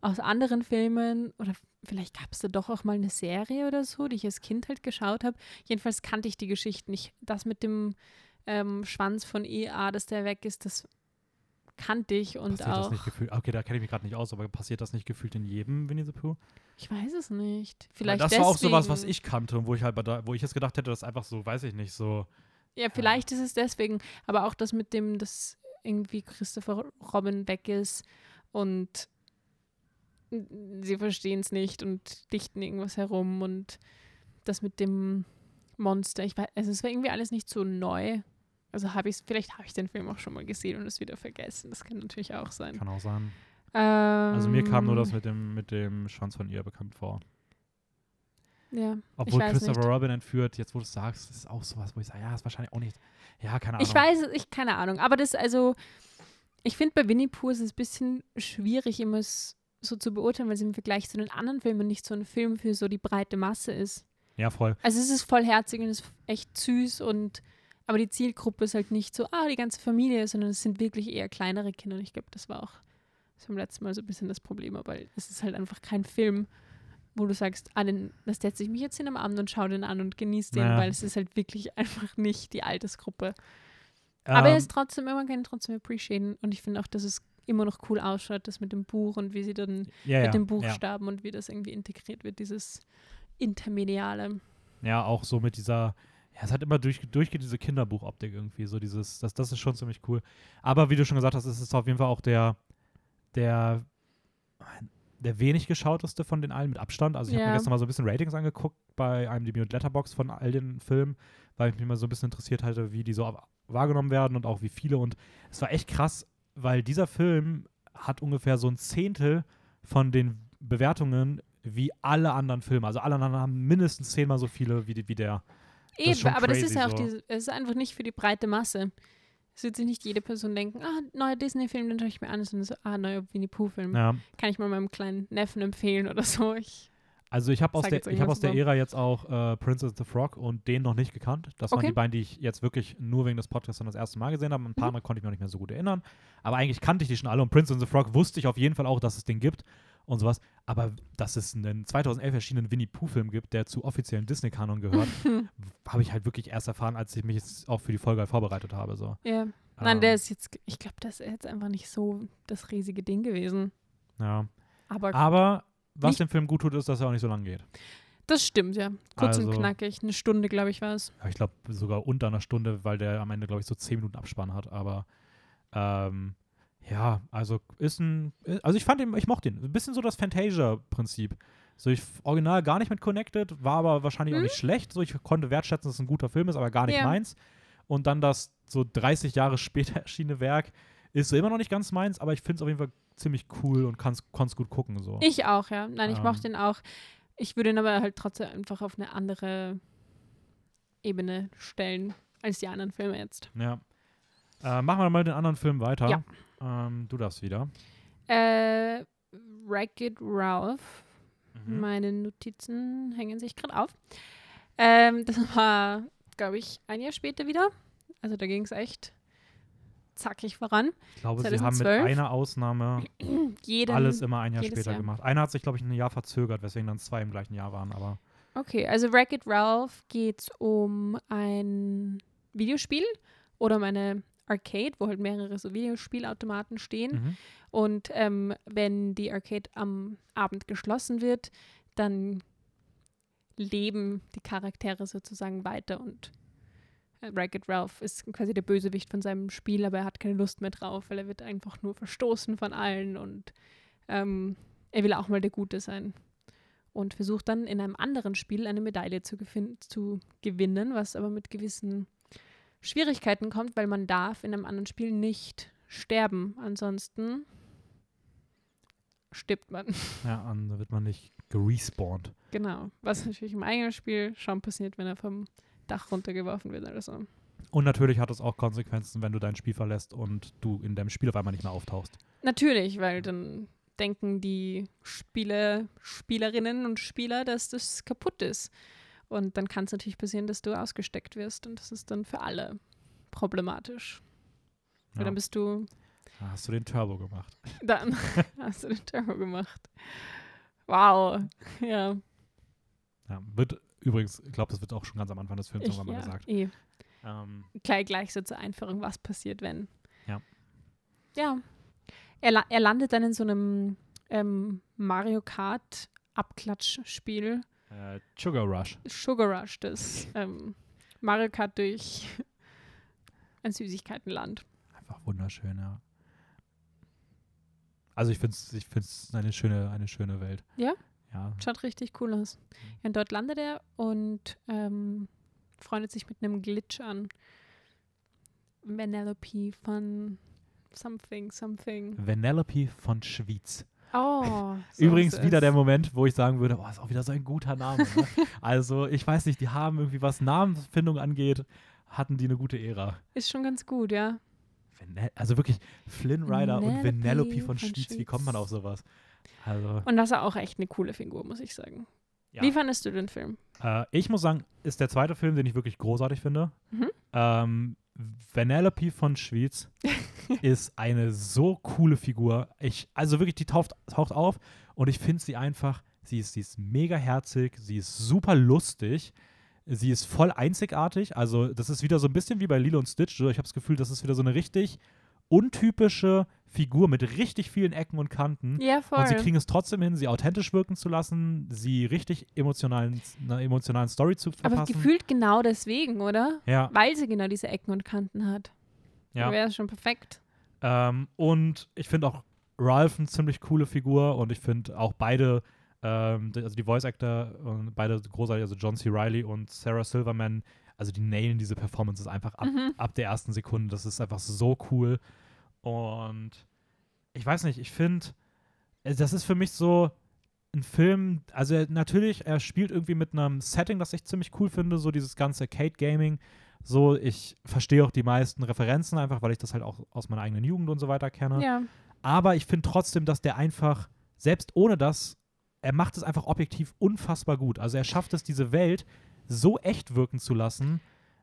aus anderen Filmen oder vielleicht gab es da doch auch mal eine Serie oder so, die ich als Kind halt geschaut habe. Jedenfalls kannte ich die Geschichten nicht. Das mit dem ähm, Schwanz von EA, dass der weg ist, das kannte ich und passiert das auch. nicht gefühlt? Okay, da kenne ich mich gerade nicht aus, aber passiert das nicht gefühlt in jedem Winnie the Pooh? Ich weiß es nicht. Vielleicht das deswegen. war auch sowas, was ich kannte und wo ich halt bei da, wo ich jetzt gedacht hätte, das ist einfach so, weiß ich nicht, so. Ja, vielleicht ist es deswegen, aber auch das mit dem, dass irgendwie Christopher Robin weg ist und sie verstehen es nicht und dichten irgendwas herum und das mit dem Monster. Ich weiß, also es war irgendwie alles nicht so neu. Also habe ich vielleicht habe ich den Film auch schon mal gesehen und es wieder vergessen. Das kann natürlich auch sein. Kann auch sein. Ähm, Also mir kam nur das mit dem, mit dem Schwanz von ihr bekannt vor. Ja, Obwohl Christopher nicht. Robin entführt, jetzt wo du es sagst, ist auch sowas, wo ich sage, ja, ist wahrscheinlich auch nicht. Ja, keine Ahnung. Ich weiß, es- ich keine Ahnung. Aber das, also, ich finde bei Winnie Pooh ist es ein bisschen schwierig, immer so zu beurteilen, weil es im Vergleich zu den anderen Filmen nicht so ein Film für so die breite Masse ist. Ja, voll. Also es ist voll herzig und es ist echt süß und aber die Zielgruppe ist halt nicht so, ah, die ganze Familie, sondern es sind wirklich eher kleinere Kinder. Und ich glaube, das war auch zum letzten Mal so ein bisschen das Problem, weil es ist halt einfach kein Film, wo du sagst, ah, den, das setze ich mich jetzt hin am Abend und schaue den an und genieße den, Naja. weil es ist halt wirklich einfach nicht die Altersgruppe. Aber er Ähm, ist trotzdem immer, man kann ihn trotzdem appreciaten. Und ich finde auch, dass es immer noch cool ausschaut, das mit dem Buch und wie sie dann ja, ja, mit den ja. Buchstaben und wie das irgendwie integriert wird, dieses Intermediale. Ja, auch so mit dieser, ja, es hat immer durch, durchgeht diese Kinderbuchoptik irgendwie, so dieses, das, das ist schon ziemlich cool. Aber wie du schon gesagt hast, es ist auf jeden Fall auch der, der, der wenig geschauteste von den allen mit Abstand. Also ich habe Ja. mir gestern mal so ein bisschen Ratings angeguckt bei IMDb und Letterbox von all den Filmen, weil ich mich mal so ein bisschen interessiert hatte, wie die so wahrgenommen werden und auch wie viele. Und es war echt krass, weil dieser Film hat ungefähr so ein Zehntel von den Bewertungen wie alle anderen Filme. Also alle anderen haben mindestens zehnmal so viele wie, die, wie der. Eben, aber das ist ja auch so. diese, es ist einfach nicht für die breite Masse. Es wird sich nicht jede Person denken, ah, neuer Disney-Film, den schaue ich mir an, sondern so, ah, neuer Winnie-Pooh-Film. Ja. Kann ich mal meinem kleinen Neffen empfehlen oder so. Ich, Also ich habe aus, der, ich hab aus der Ära jetzt auch äh, Princess the Frog und den noch nicht gekannt. Das waren Okay. die beiden, die ich jetzt wirklich nur wegen des Podcasts dann das erste Mal gesehen habe. Ein paar Mhm. andere konnte ich mir noch nicht mehr so gut erinnern. Aber eigentlich kannte ich die schon alle und Princess the Frog wusste ich auf jeden Fall auch, dass es den gibt und sowas. Aber dass es einen 2011 erschienenen Winnie-Pooh-Film gibt, der zu offiziellen Disney-Kanon gehört, habe ich halt wirklich erst erfahren, als ich mich jetzt auch für die Folge halt vorbereitet habe. So. ja. Nein, Ähm, der ist jetzt, ich glaube, das ist jetzt einfach nicht so das riesige Ding gewesen. Ja. Aber Aber was dem Film gut tut, ist, dass er auch nicht so lang geht. das stimmt, ja. Kurz und Also- knackig. Eine Stunde, glaube ich, war es. Ja, ich glaube sogar unter einer Stunde, weil der am Ende, glaube ich, so zehn Minuten Abspann hat. Aber ähm, ja, also ist ein, also ich fand ihn, ich mochte ihn. Ein bisschen so das Fantasia-Prinzip. So ich original gar nicht mit connected, war aber wahrscheinlich auch nicht schlecht. So ich konnte wertschätzen, dass es ein guter Film ist, aber gar nicht Ja. meins. Und dann das so 30 Jahre später erschienene Werk ist so immer noch nicht ganz meins, aber ich finde es auf jeden Fall ziemlich cool und konnte es gut gucken. So. Ich auch, ja. Nein, ich Ähm. mochte ihn auch. Ich würde ihn aber halt trotzdem einfach auf eine andere Ebene stellen als die anderen Filme jetzt. Ja. Äh, machen wir mal den anderen Film weiter. Ja. Ähm, du darfst wieder. Äh, Wreck-It Ralph. Mhm. Meine Notizen hängen sich gerade auf. Ähm, das war, glaube ich, ein Jahr später wieder. Also da ging es echt zackig voran. Ich glaube, sie haben mit 2012? einer Ausnahme Jeden, alles immer ein Jahr später Jahr. gemacht. Einer hat sich, glaube ich, ein Jahr verzögert, weswegen dann zwei im gleichen Jahr waren. Aber Okay, also Wreck-It Ralph geht um ein Videospiel oder um eine Arcade, wo halt mehrere so Videospielautomaten stehen. mhm. Und ähm, wenn die Arcade am Abend geschlossen wird, dann leben die Charaktere sozusagen weiter und äh, Wreck-It Ralph ist quasi der Bösewicht von seinem Spiel, aber er hat keine Lust mehr drauf, weil er wird einfach nur verstoßen von allen und ähm, er will auch mal der Gute sein. Und versucht dann in einem anderen Spiel eine Medaille zu, zu gewinnen, was aber mit gewissen Schwierigkeiten kommt, weil man darf in einem anderen Spiel nicht sterben. Ansonsten stirbt man. ja, dann wird man nicht gerespawnt. Genau. Was natürlich im eigenen Spiel schon passiert, wenn er vom Dach runtergeworfen wird oder so. Und natürlich hat es auch Konsequenzen, wenn du dein Spiel verlässt und du in deinem Spiel auf einmal nicht mehr auftauchst. Natürlich, weil dann denken die Spieler, Spielerinnen und Spieler, dass das kaputt ist. Und dann kann es natürlich passieren, dass du ausgesteckt wirst und das ist dann für alle problematisch. Ja. Und dann bist du, Da hast du den Turbo gemacht. dann hast du den Turbo gemacht. Wow. Ja. Ja, wird übrigens, ich glaube, das wird auch schon ganz am Anfang des Films Ich, irgendwann mal ja, gesagt. eh. Ähm, Gleich, gleich so zur Einführung, was passiert, wenn. Ja. Ja. Er, er landet dann in so einem ähm, Mario Kart Abklatschspiel. Äh, Sugar Rush. Sugar Rush, das ähm, Mario Kart durch ein Süßigkeitenland. Einfach wunderschön, ja. Also ich finde es ich find's eine, schöne, eine schöne Welt. Ja? Ja. Schaut richtig cool aus. Ja, und dort landet er und ähm, freundet sich mit einem Glitch an. Vanellope von Something, Something. Vanellope von Schwyz. Oh. so Übrigens wieder der Moment, wo ich sagen würde, oh, ist auch wieder so ein guter Name. Ne? also ich weiß nicht, die haben irgendwie, was Namensfindung angeht, hatten die eine gute Ära. Ist schon ganz gut, ja. Also wirklich Flynn Rider und Vanellope von von Schwyz, wie kommt man auf sowas? Also, Und das ist auch echt eine coole Figur, muss ich sagen. ja. Wie fandest du den Film? Äh, ich muss sagen, ist der zweite Film, den ich wirklich großartig finde. Mhm. Ähm, Vanellope von Schwyz ist eine so coole Figur. Ich, also wirklich, die taucht, taucht auf und ich finde sie einfach, sie ist, sie ist mega herzig, sie ist super lustig, sie ist voll einzigartig. Also, das ist wieder so ein bisschen wie bei Lilo und Stitch. Ich habe das Gefühl, das ist wieder so eine richtig untypische Figur mit richtig vielen Ecken und Kanten. Ja, voll. Und sie kriegen es trotzdem hin, sie authentisch wirken zu lassen, sie richtig emotionalen, einer emotionalen Story zu Aber verpassen. gefühlt genau deswegen, oder? ja, Weil sie genau diese Ecken und Kanten hat. ja. Wäre schon perfekt. Ähm, und ich finde auch Ralph eine ziemlich coole Figur und ich finde auch beide, ähm, also die Voice Actor, und beide großartig, also John C. Riley und Sarah Silverman, also die nailen diese Performances einfach ab, Mhm. ab der ersten Sekunde. Das ist einfach so cool. Und ich weiß nicht, ich finde, äh, das ist für mich so ein Film, also natürlich, er spielt irgendwie mit einem Setting, das ich ziemlich cool finde, so dieses ganze Arcade-Gaming. So, ich verstehe auch die meisten Referenzen einfach, weil ich das halt auch aus meiner eigenen Jugend und so weiter kenne. Ja. Aber ich finde trotzdem, dass der einfach, selbst ohne das, er macht es einfach objektiv unfassbar gut. Also er schafft es, diese Welt so echt wirken zu lassen,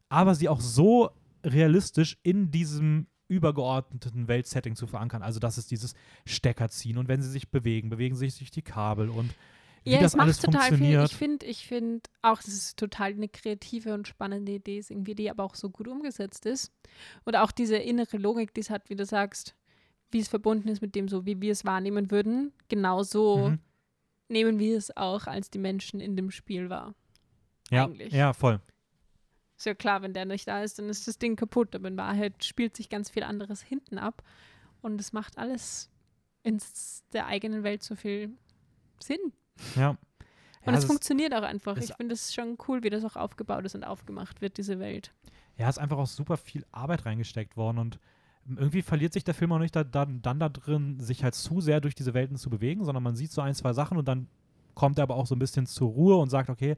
aber sie auch so realistisch in diesem übergeordneten Weltsetting zu verankern. Also das ist dieses Steckerziehen und wenn sie sich bewegen, bewegen sich durch die Kabel und wie ja, das es macht alles total funktioniert. viel. Ich finde, ich finde auch, es total eine kreative und spannende Idee ist, irgendwie, die aber auch so gut umgesetzt ist. Und auch diese innere Logik, die es hat, wie du sagst, wie es verbunden ist mit dem, so wie wir es wahrnehmen würden, genauso Mhm. nehmen wir es auch, als die Menschen in dem Spiel war. Ja, eigentlich. ja, voll. Ist ja klar, wenn der nicht da ist, dann ist das Ding kaputt. Aber in Wahrheit spielt sich ganz viel anderes hinten ab. Und es macht alles in der eigenen Welt so viel Sinn. Ja. Und es funktioniert auch einfach. Ich finde es schon cool, wie das auch aufgebaut ist und aufgemacht wird, diese Welt. Ja, ist einfach auch super viel Arbeit reingesteckt worden und irgendwie verliert sich der Film auch nicht da, da, dann da drin, sich halt zu sehr durch diese Welten zu bewegen, sondern man sieht so ein, zwei Sachen und dann kommt er aber auch so ein bisschen zur Ruhe und sagt, okay,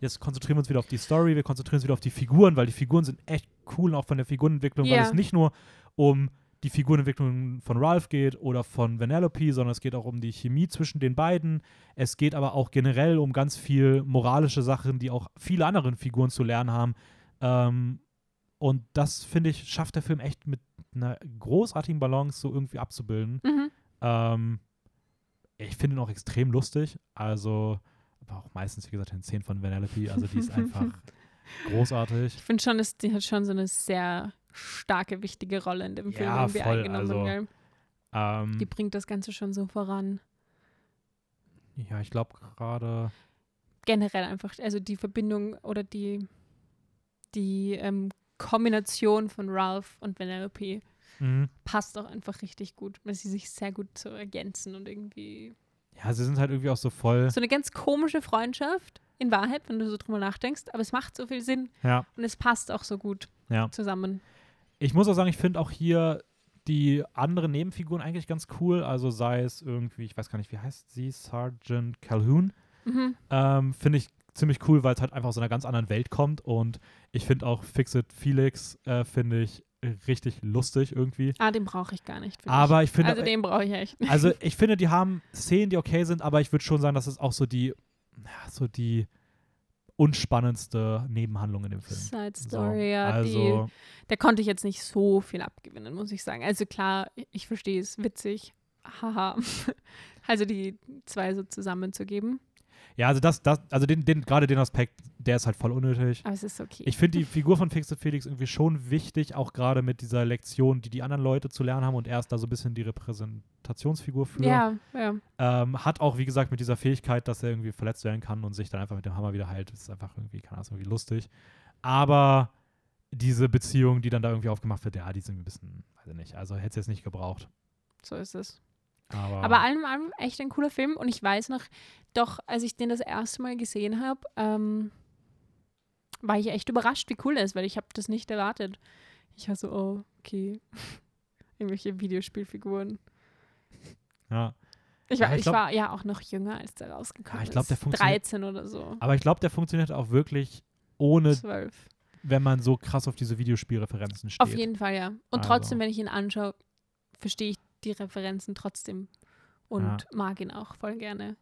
jetzt konzentrieren wir uns wieder auf die Story, wir konzentrieren uns wieder auf die Figuren, weil die Figuren sind echt cool, auch von der Figurenentwicklung, weil Ja. es nicht nur um die Figurenentwicklung von Ralph geht oder von Vanellope, sondern es geht auch um die Chemie zwischen den beiden. Es geht aber auch generell um ganz viel moralische Sachen, die auch viele anderen Figuren zu lernen haben. Ähm, und das, finde ich, schafft der Film echt mit einer großartigen Balance so irgendwie abzubilden. Mhm. Ähm, ich finde ihn auch extrem lustig. Also, aber auch meistens, wie gesagt, in 10 von Vanellope. Also, die ist einfach großartig. Ich finde schon, die hat schon so eine sehr starke, wichtige Rolle in dem Film Ja, irgendwie voll, eingenommen. also-? Ähm, Die bringt das Ganze schon so voran. ja, ich glaube gerade. Generell einfach, also die Verbindung oder die, die ähm, Kombination von Ralph und Vanellope Mhm. passt auch einfach richtig gut, weil sie sich sehr gut so ergänzen und irgendwie Ja, sie sind halt irgendwie auch so voll. so eine ganz komische Freundschaft in Wahrheit, wenn du so drüber nachdenkst, aber es macht so viel Sinn Ja, und es passt auch so gut ja. zusammen. Ich muss auch sagen, ich finde auch hier die anderen Nebenfiguren eigentlich ganz cool. Also sei es irgendwie, ich weiß gar nicht, wie heißt sie, Sergeant Calhoun. Mhm. Ähm, finde ich ziemlich cool, weil es halt einfach aus einer ganz anderen Welt kommt. Und ich finde auch Fixit Felix, äh, finde ich richtig lustig irgendwie. Ah, den brauche ich gar nicht. Aber ich finde, Also den brauche ich echt. also ich finde, die haben Szenen, die okay sind, aber ich würde schon sagen, dass es auch so die, ja, so die unspannendste Nebenhandlung in dem Film. Side So, Story, ja. Die, also, da konnte ich jetzt nicht so viel abgewinnen, muss ich sagen. Also klar, ich verstehe es, witzig. Haha. also die zwei so zusammenzugeben. Ja, also das, das, also den, den, gerade den Aspekt, der ist halt voll unnötig. Aber es ist okay. Ich finde die Figur von Fix und Felix irgendwie schon wichtig, auch gerade mit dieser Lektion, die die anderen Leute zu lernen haben und er ist da so ein bisschen die Repräsentationsfigur für. ja, ja. Ähm, hat auch, wie gesagt, mit dieser Fähigkeit, dass er irgendwie verletzt werden kann und sich dann einfach mit dem Hammer wieder heilt. Das ist einfach irgendwie, keine Ahnung, irgendwie lustig. Aber diese Beziehung, die dann da irgendwie aufgemacht wird, ja, die sind ein bisschen, weiß ich nicht, also hätte es jetzt nicht gebraucht. So ist es. Aber, Aber allem, allem echt ein cooler Film. Und ich weiß noch, doch, als ich den das erste Mal gesehen habe, ähm, war ich echt überrascht, wie cool er ist, weil ich habe das nicht erwartet. Ich war so, oh, okay. Irgendwelche Videospielfiguren. ja. Ich Ja, war, ich ich glaub- war ja auch noch jünger, als der rausgekommen Ja, ich glaub, ist. der funktioniert- 13 oder so. Aber ich glaube, der funktioniert auch wirklich ohne, 12. wenn man so krass auf diese Videospielreferenzen steht. Auf jeden Fall, ja. Und Also. trotzdem, wenn ich ihn anschaue, verstehe ich die Referenzen trotzdem und Ja. mag ihn auch voll gerne.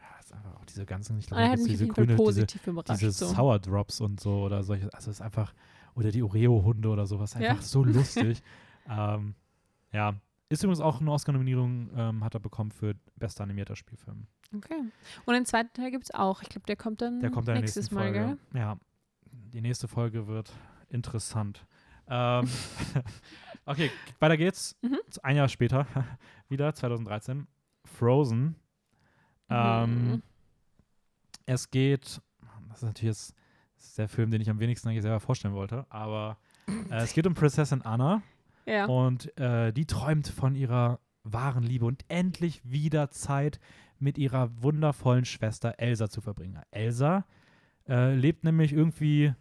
Ja, ist einfach auch diese ganzen, ich er glaube, hat mich auf diese grüne, diese, positiv überrascht. diese so. Sour Drops und so oder solche, also es ist einfach, oder die Oreo-Hunde oder sowas, Ja. einfach so lustig. ähm, ja, ist übrigens auch eine Oscar-Nominierung, ähm, hat er bekommen für bester animierter Spielfilm. Okay. Und den zweiten Teil gibt es auch. Ich glaube, der kommt dann Der kommt dann nächstes Mal, Folge. gell? Ja, die nächste Folge wird interessant. Ähm, okay, weiter geht's. Mhm. Ein Jahr später, wieder 2013, Frozen. Ähm, Mhm. Es geht, das ist natürlich jetzt das ist der Film, den ich am wenigsten eigentlich selber vorstellen wollte, aber äh, es geht um Prinzessin Anna Ja. und äh, die träumt von ihrer wahren Liebe und endlich wieder Zeit mit ihrer wundervollen Schwester Elsa zu verbringen. Elsa äh, lebt nämlich irgendwie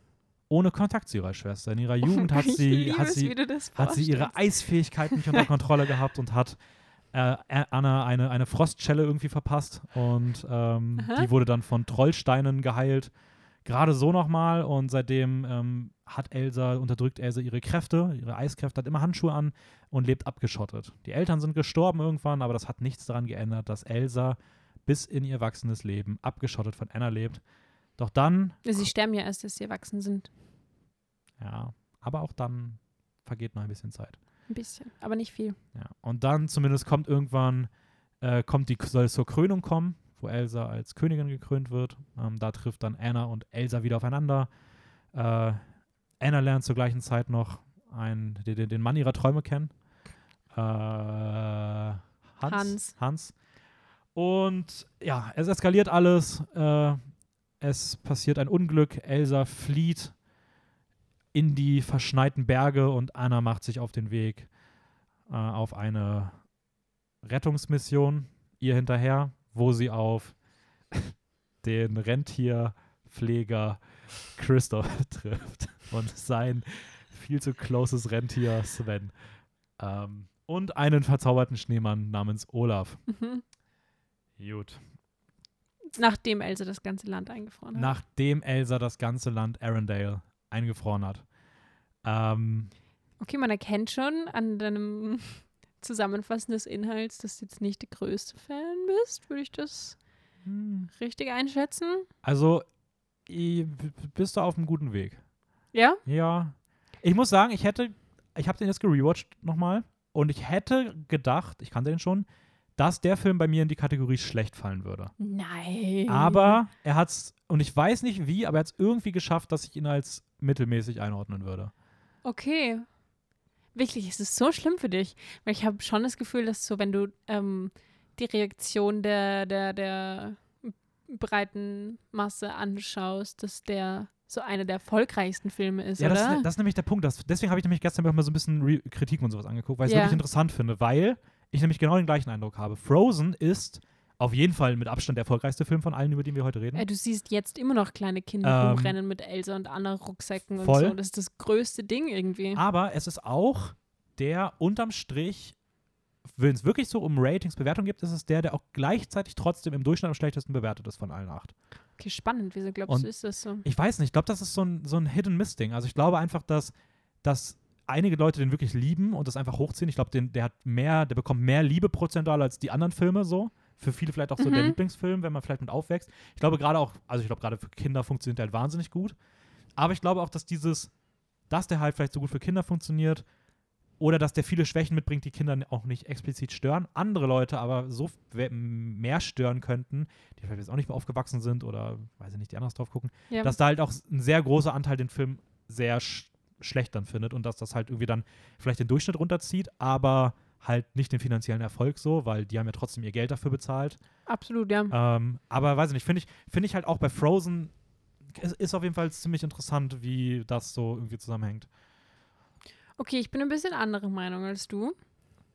ohne Kontakt zu ihrer Schwester. In ihrer Jugend hat sie, hat sie hat sie ihre. Eisfähigkeit nicht unter Kontrolle gehabt und hat äh, Anna eine, eine Frostschelle irgendwie verpasst und ähm, die wurde dann von Trollsteinen geheilt. Gerade so nochmal und seitdem ähm, hat Elsa, unterdrückt Elsa ihre Kräfte, ihre Eiskräfte, hat immer Handschuhe an und lebt abgeschottet. Die Eltern sind gestorben irgendwann, aber das hat nichts daran geändert, dass Elsa bis in ihr wachsendes Leben abgeschottet von Anna lebt. Doch dann, Sie sterben ja erst, dass sie erwachsen sind. ja, aber auch dann vergeht noch ein bisschen Zeit. Ein bisschen, aber nicht viel. Ja. Und dann zumindest kommt irgendwann, äh, kommt die, soll es zur Krönung kommen, wo Elsa als Königin gekrönt wird. Ähm, da trifft dann Anna und Elsa wieder aufeinander. Äh, Anna lernt zur gleichen Zeit noch einen, den, den- den Mann ihrer Träume kennen. Äh, Hans. Hans. Hans. Und ja, es eskaliert alles. Äh, es passiert ein Unglück. Elsa flieht in die verschneiten Berge und Anna macht sich auf den Weg äh, auf eine Rettungsmission ihr hinterher, wo sie auf den Rentierpfleger Christoph trifft und sein viel zu closes Rentier Sven. Ähm, und einen verzauberten Schneemann namens Olaf. Mhm. Gut. Nachdem Else das ganze Land eingefroren hat. Nachdem Elsa das ganze Land Arendelle eingefroren hat. Ähm, Okay, man erkennt schon an deinem Zusammenfassen des Inhalts, dass du jetzt nicht der größte Fan bist. Würde ich das hm, richtig einschätzen? also, bist du auf einem guten Weg. Ja? Ja. Ich muss sagen, ich hätte, ich habe den jetzt gerewatcht nochmal und ich hätte gedacht, ich kannte den schon, dass der Film bei mir in die Kategorie schlecht fallen würde. Nein. Aber er hat's, und ich weiß nicht wie, aber er hat es irgendwie geschafft, dass ich ihn als mittelmäßig einordnen würde. Okay. Wirklich, ist es so schlimm für dich? Weil ich habe schon das Gefühl, dass so, wenn du ähm, die Reaktion der, der, der breiten Masse anschaust, dass der so einer der erfolgreichsten Filme ist, Ja, das, oder? ist- das ist nämlich der Punkt. Das, deswegen habe ich nämlich gestern auch mal so ein bisschen Re Kritiken und sowas angeguckt, weil ich es Ja. wirklich interessant finde, weil ich nämlich genau den gleichen Eindruck habe. Frozen ist auf jeden Fall mit Abstand der erfolgreichste Film von allen, über die wir heute reden. äh, du siehst jetzt immer noch kleine Kinder Ähm, rumrennen mit Elsa und Anna Rucksäcken voll. und so. Das ist das größte Ding irgendwie. Aber es ist auch der unterm Strich, wenn es wirklich so um Ratings, Bewertung gibt, ist es der, der auch gleichzeitig trotzdem im Durchschnitt am schlechtesten bewertet ist von allen acht. Okay, spannend. Wieso glaubst Und du, ist das so? Ich weiß nicht, ich glaube, das ist so ein, so ein Hidden-Miss-Ding. Also ich glaube einfach, dass, dass einige Leute den wirklich lieben und das einfach hochziehen. Ich glaube, der hat mehr, der bekommt mehr Liebe prozentual als die anderen Filme so. für viele vielleicht auch so der Mhm. Lieblingsfilm, wenn man vielleicht mit aufwächst. Ich glaube gerade auch, also ich glaube gerade für Kinder funktioniert der halt wahnsinnig gut. Aber ich glaube auch, dass dieses, dass der halt vielleicht so gut für Kinder funktioniert oder dass der viele Schwächen mitbringt, die Kinder auch nicht explizit stören, andere Leute aber so mehr stören könnten, die vielleicht jetzt auch nicht mehr aufgewachsen sind oder, weiß ich nicht, die anders drauf gucken, Ja. dass da halt auch ein sehr großer Anteil den Film sehr schlecht dann findet und dass das halt irgendwie dann vielleicht den Durchschnitt runterzieht, aber halt nicht den finanziellen Erfolg so, weil die haben ja trotzdem ihr Geld dafür bezahlt. Absolut, ja. Ähm, aber weiß ich nicht, finde ich, finde ich halt auch bei Frozen ist, ist auf jeden Fall ziemlich interessant, wie das so irgendwie zusammenhängt. Okay, ich bin ein bisschen anderer Meinung als du.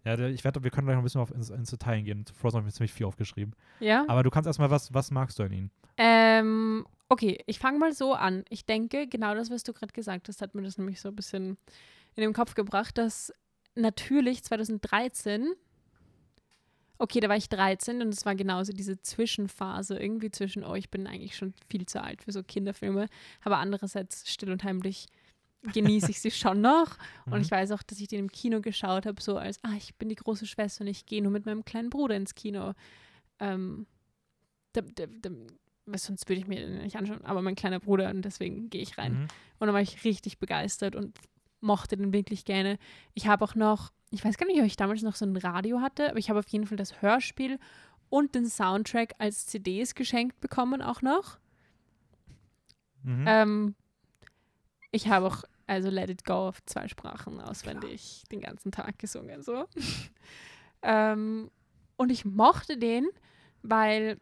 Ja, ich werde, wir können gleich noch ein bisschen auf ins, ins Detail gehen. Zu Frozen habe ich mir ziemlich viel aufgeschrieben. Ja. Aber du kannst erstmal, was, was magst du an ihnen? Ähm, okay, ich fange mal so an. Ich denke, genau das, was du gerade gesagt hast, hat mir das nämlich so ein bisschen in den Kopf gebracht, dass natürlich 2013, okay, da war ich 13 und es war genauso diese Zwischenphase irgendwie zwischen, oh, ich bin eigentlich schon viel zu alt für so Kinderfilme, aber andererseits still und heimlich genieße ich sie schon noch. Und Mhm. ich weiß auch, dass ich den im Kino geschaut habe, so als, ah, ich bin die große Schwester und ich gehe nur mit meinem kleinen Bruder ins Kino. Ähm, da, da, da, sonst würde ich mir den nicht anschauen, aber mein kleiner Bruder und deswegen gehe ich rein. Mhm. Und dann war ich richtig begeistert und mochte den wirklich gerne. Ich habe auch noch, ich weiß gar nicht, ob ich damals noch so ein Radio hatte, aber ich habe auf jeden Fall das Hörspiel und den Soundtrack als CDs geschenkt bekommen auch noch. Mhm. Ähm, ich habe auch also Let It Go auf zwei Sprachen auswendig den ganzen Tag gesungen. So. ähm, und ich mochte den, weil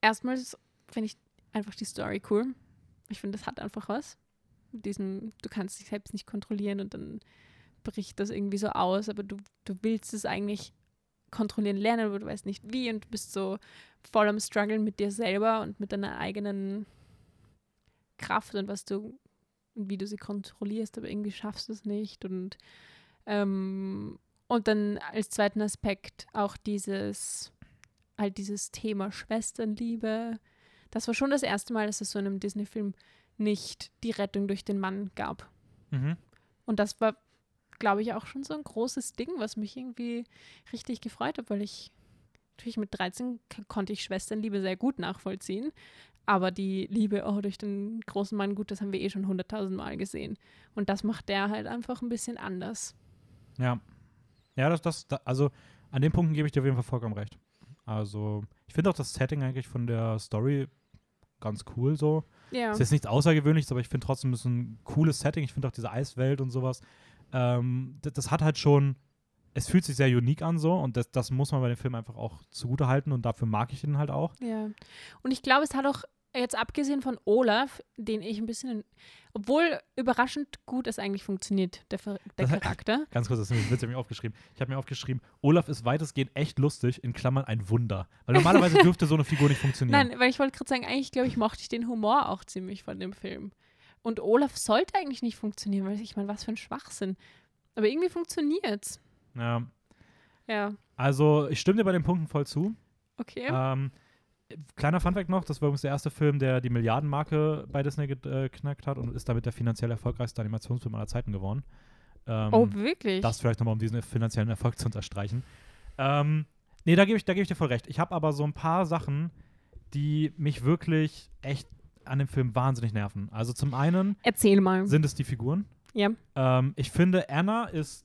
erstmals finde ich einfach die Story cool. Ich finde, das hat einfach was. Mit diesem, du kannst dich selbst nicht kontrollieren und dann bricht das irgendwie so aus, aber du, du willst es eigentlich kontrollieren lernen, aber du weißt nicht wie und du bist so voll am Struggeln mit dir selber und mit deiner eigenen Kraft und was du und wie du sie kontrollierst, aber irgendwie schaffst du es nicht. Und, ähm, und dann als zweiten Aspekt auch dieses, halt dieses Thema Schwesternliebe. Das war schon das erste Mal, dass es so in einem Disney-Film nicht die Rettung durch den Mann gab. Mhm. Und das war, glaube ich, auch schon so ein großes Ding, was mich irgendwie richtig gefreut hat, weil ich natürlich mit 13 k- konnte ich Schwesternliebe sehr gut nachvollziehen. Aber die Liebe oh, durch den großen Mann, gut, das haben wir eh schon hunderttausend Mal gesehen. Und das macht der halt einfach ein bisschen anders. Ja. Ja, das, das, da, also an den Punkten gebe ich dir auf jeden Fall vollkommen recht. Also, ich finde auch das Setting eigentlich von der Story ganz cool so. Ja. Ist jetzt nichts Außergewöhnliches, aber ich finde trotzdem, es ist ein cooles Setting. Ich finde auch diese Eiswelt und sowas. Ähm, das, das hat halt schon, es fühlt sich sehr unique an so und das, das muss man bei dem Film einfach auch zugute halten und dafür mag ich ihn halt auch. Ja. Und ich glaube, es hat auch jetzt abgesehen von Olaf, den ich ein bisschen, obwohl überraschend gut es eigentlich funktioniert, der, der Das hat- Charakter. Ganz kurz, das ist nämlich mir aufgeschrieben. Ich habe mir aufgeschrieben, Olaf ist weitestgehend echt lustig, in Klammern ein Wunder. Weil normalerweise dürfte so eine Figur nicht funktionieren. Nein, weil ich wollte gerade sagen, eigentlich glaube ich, mochte ich den Humor auch ziemlich von dem Film. Und Olaf sollte eigentlich nicht funktionieren, weil ich meine, was für ein Schwachsinn. Aber irgendwie funktioniert's. Ja. Ja, Also, ich stimme dir bei den Punkten voll zu. okay. Ähm, kleiner Funfact noch, das war übrigens der erste Film, der die Milliardenmarke bei Disney geknackt hat und ist damit der finanziell erfolgreichste Animationsfilm aller Zeiten geworden. Ähm, oh, wirklich? das vielleicht nochmal, um diesen finanziellen Erfolg zu unterstreichen. Ähm, nee, da gebe ich, da geb ich dir voll recht. Ich habe aber so ein paar Sachen, die mich wirklich echt an dem Film wahnsinnig nerven. Also zum einen Erzähl mal. sind es die Figuren. Ja. Ähm, ich finde, Anna ist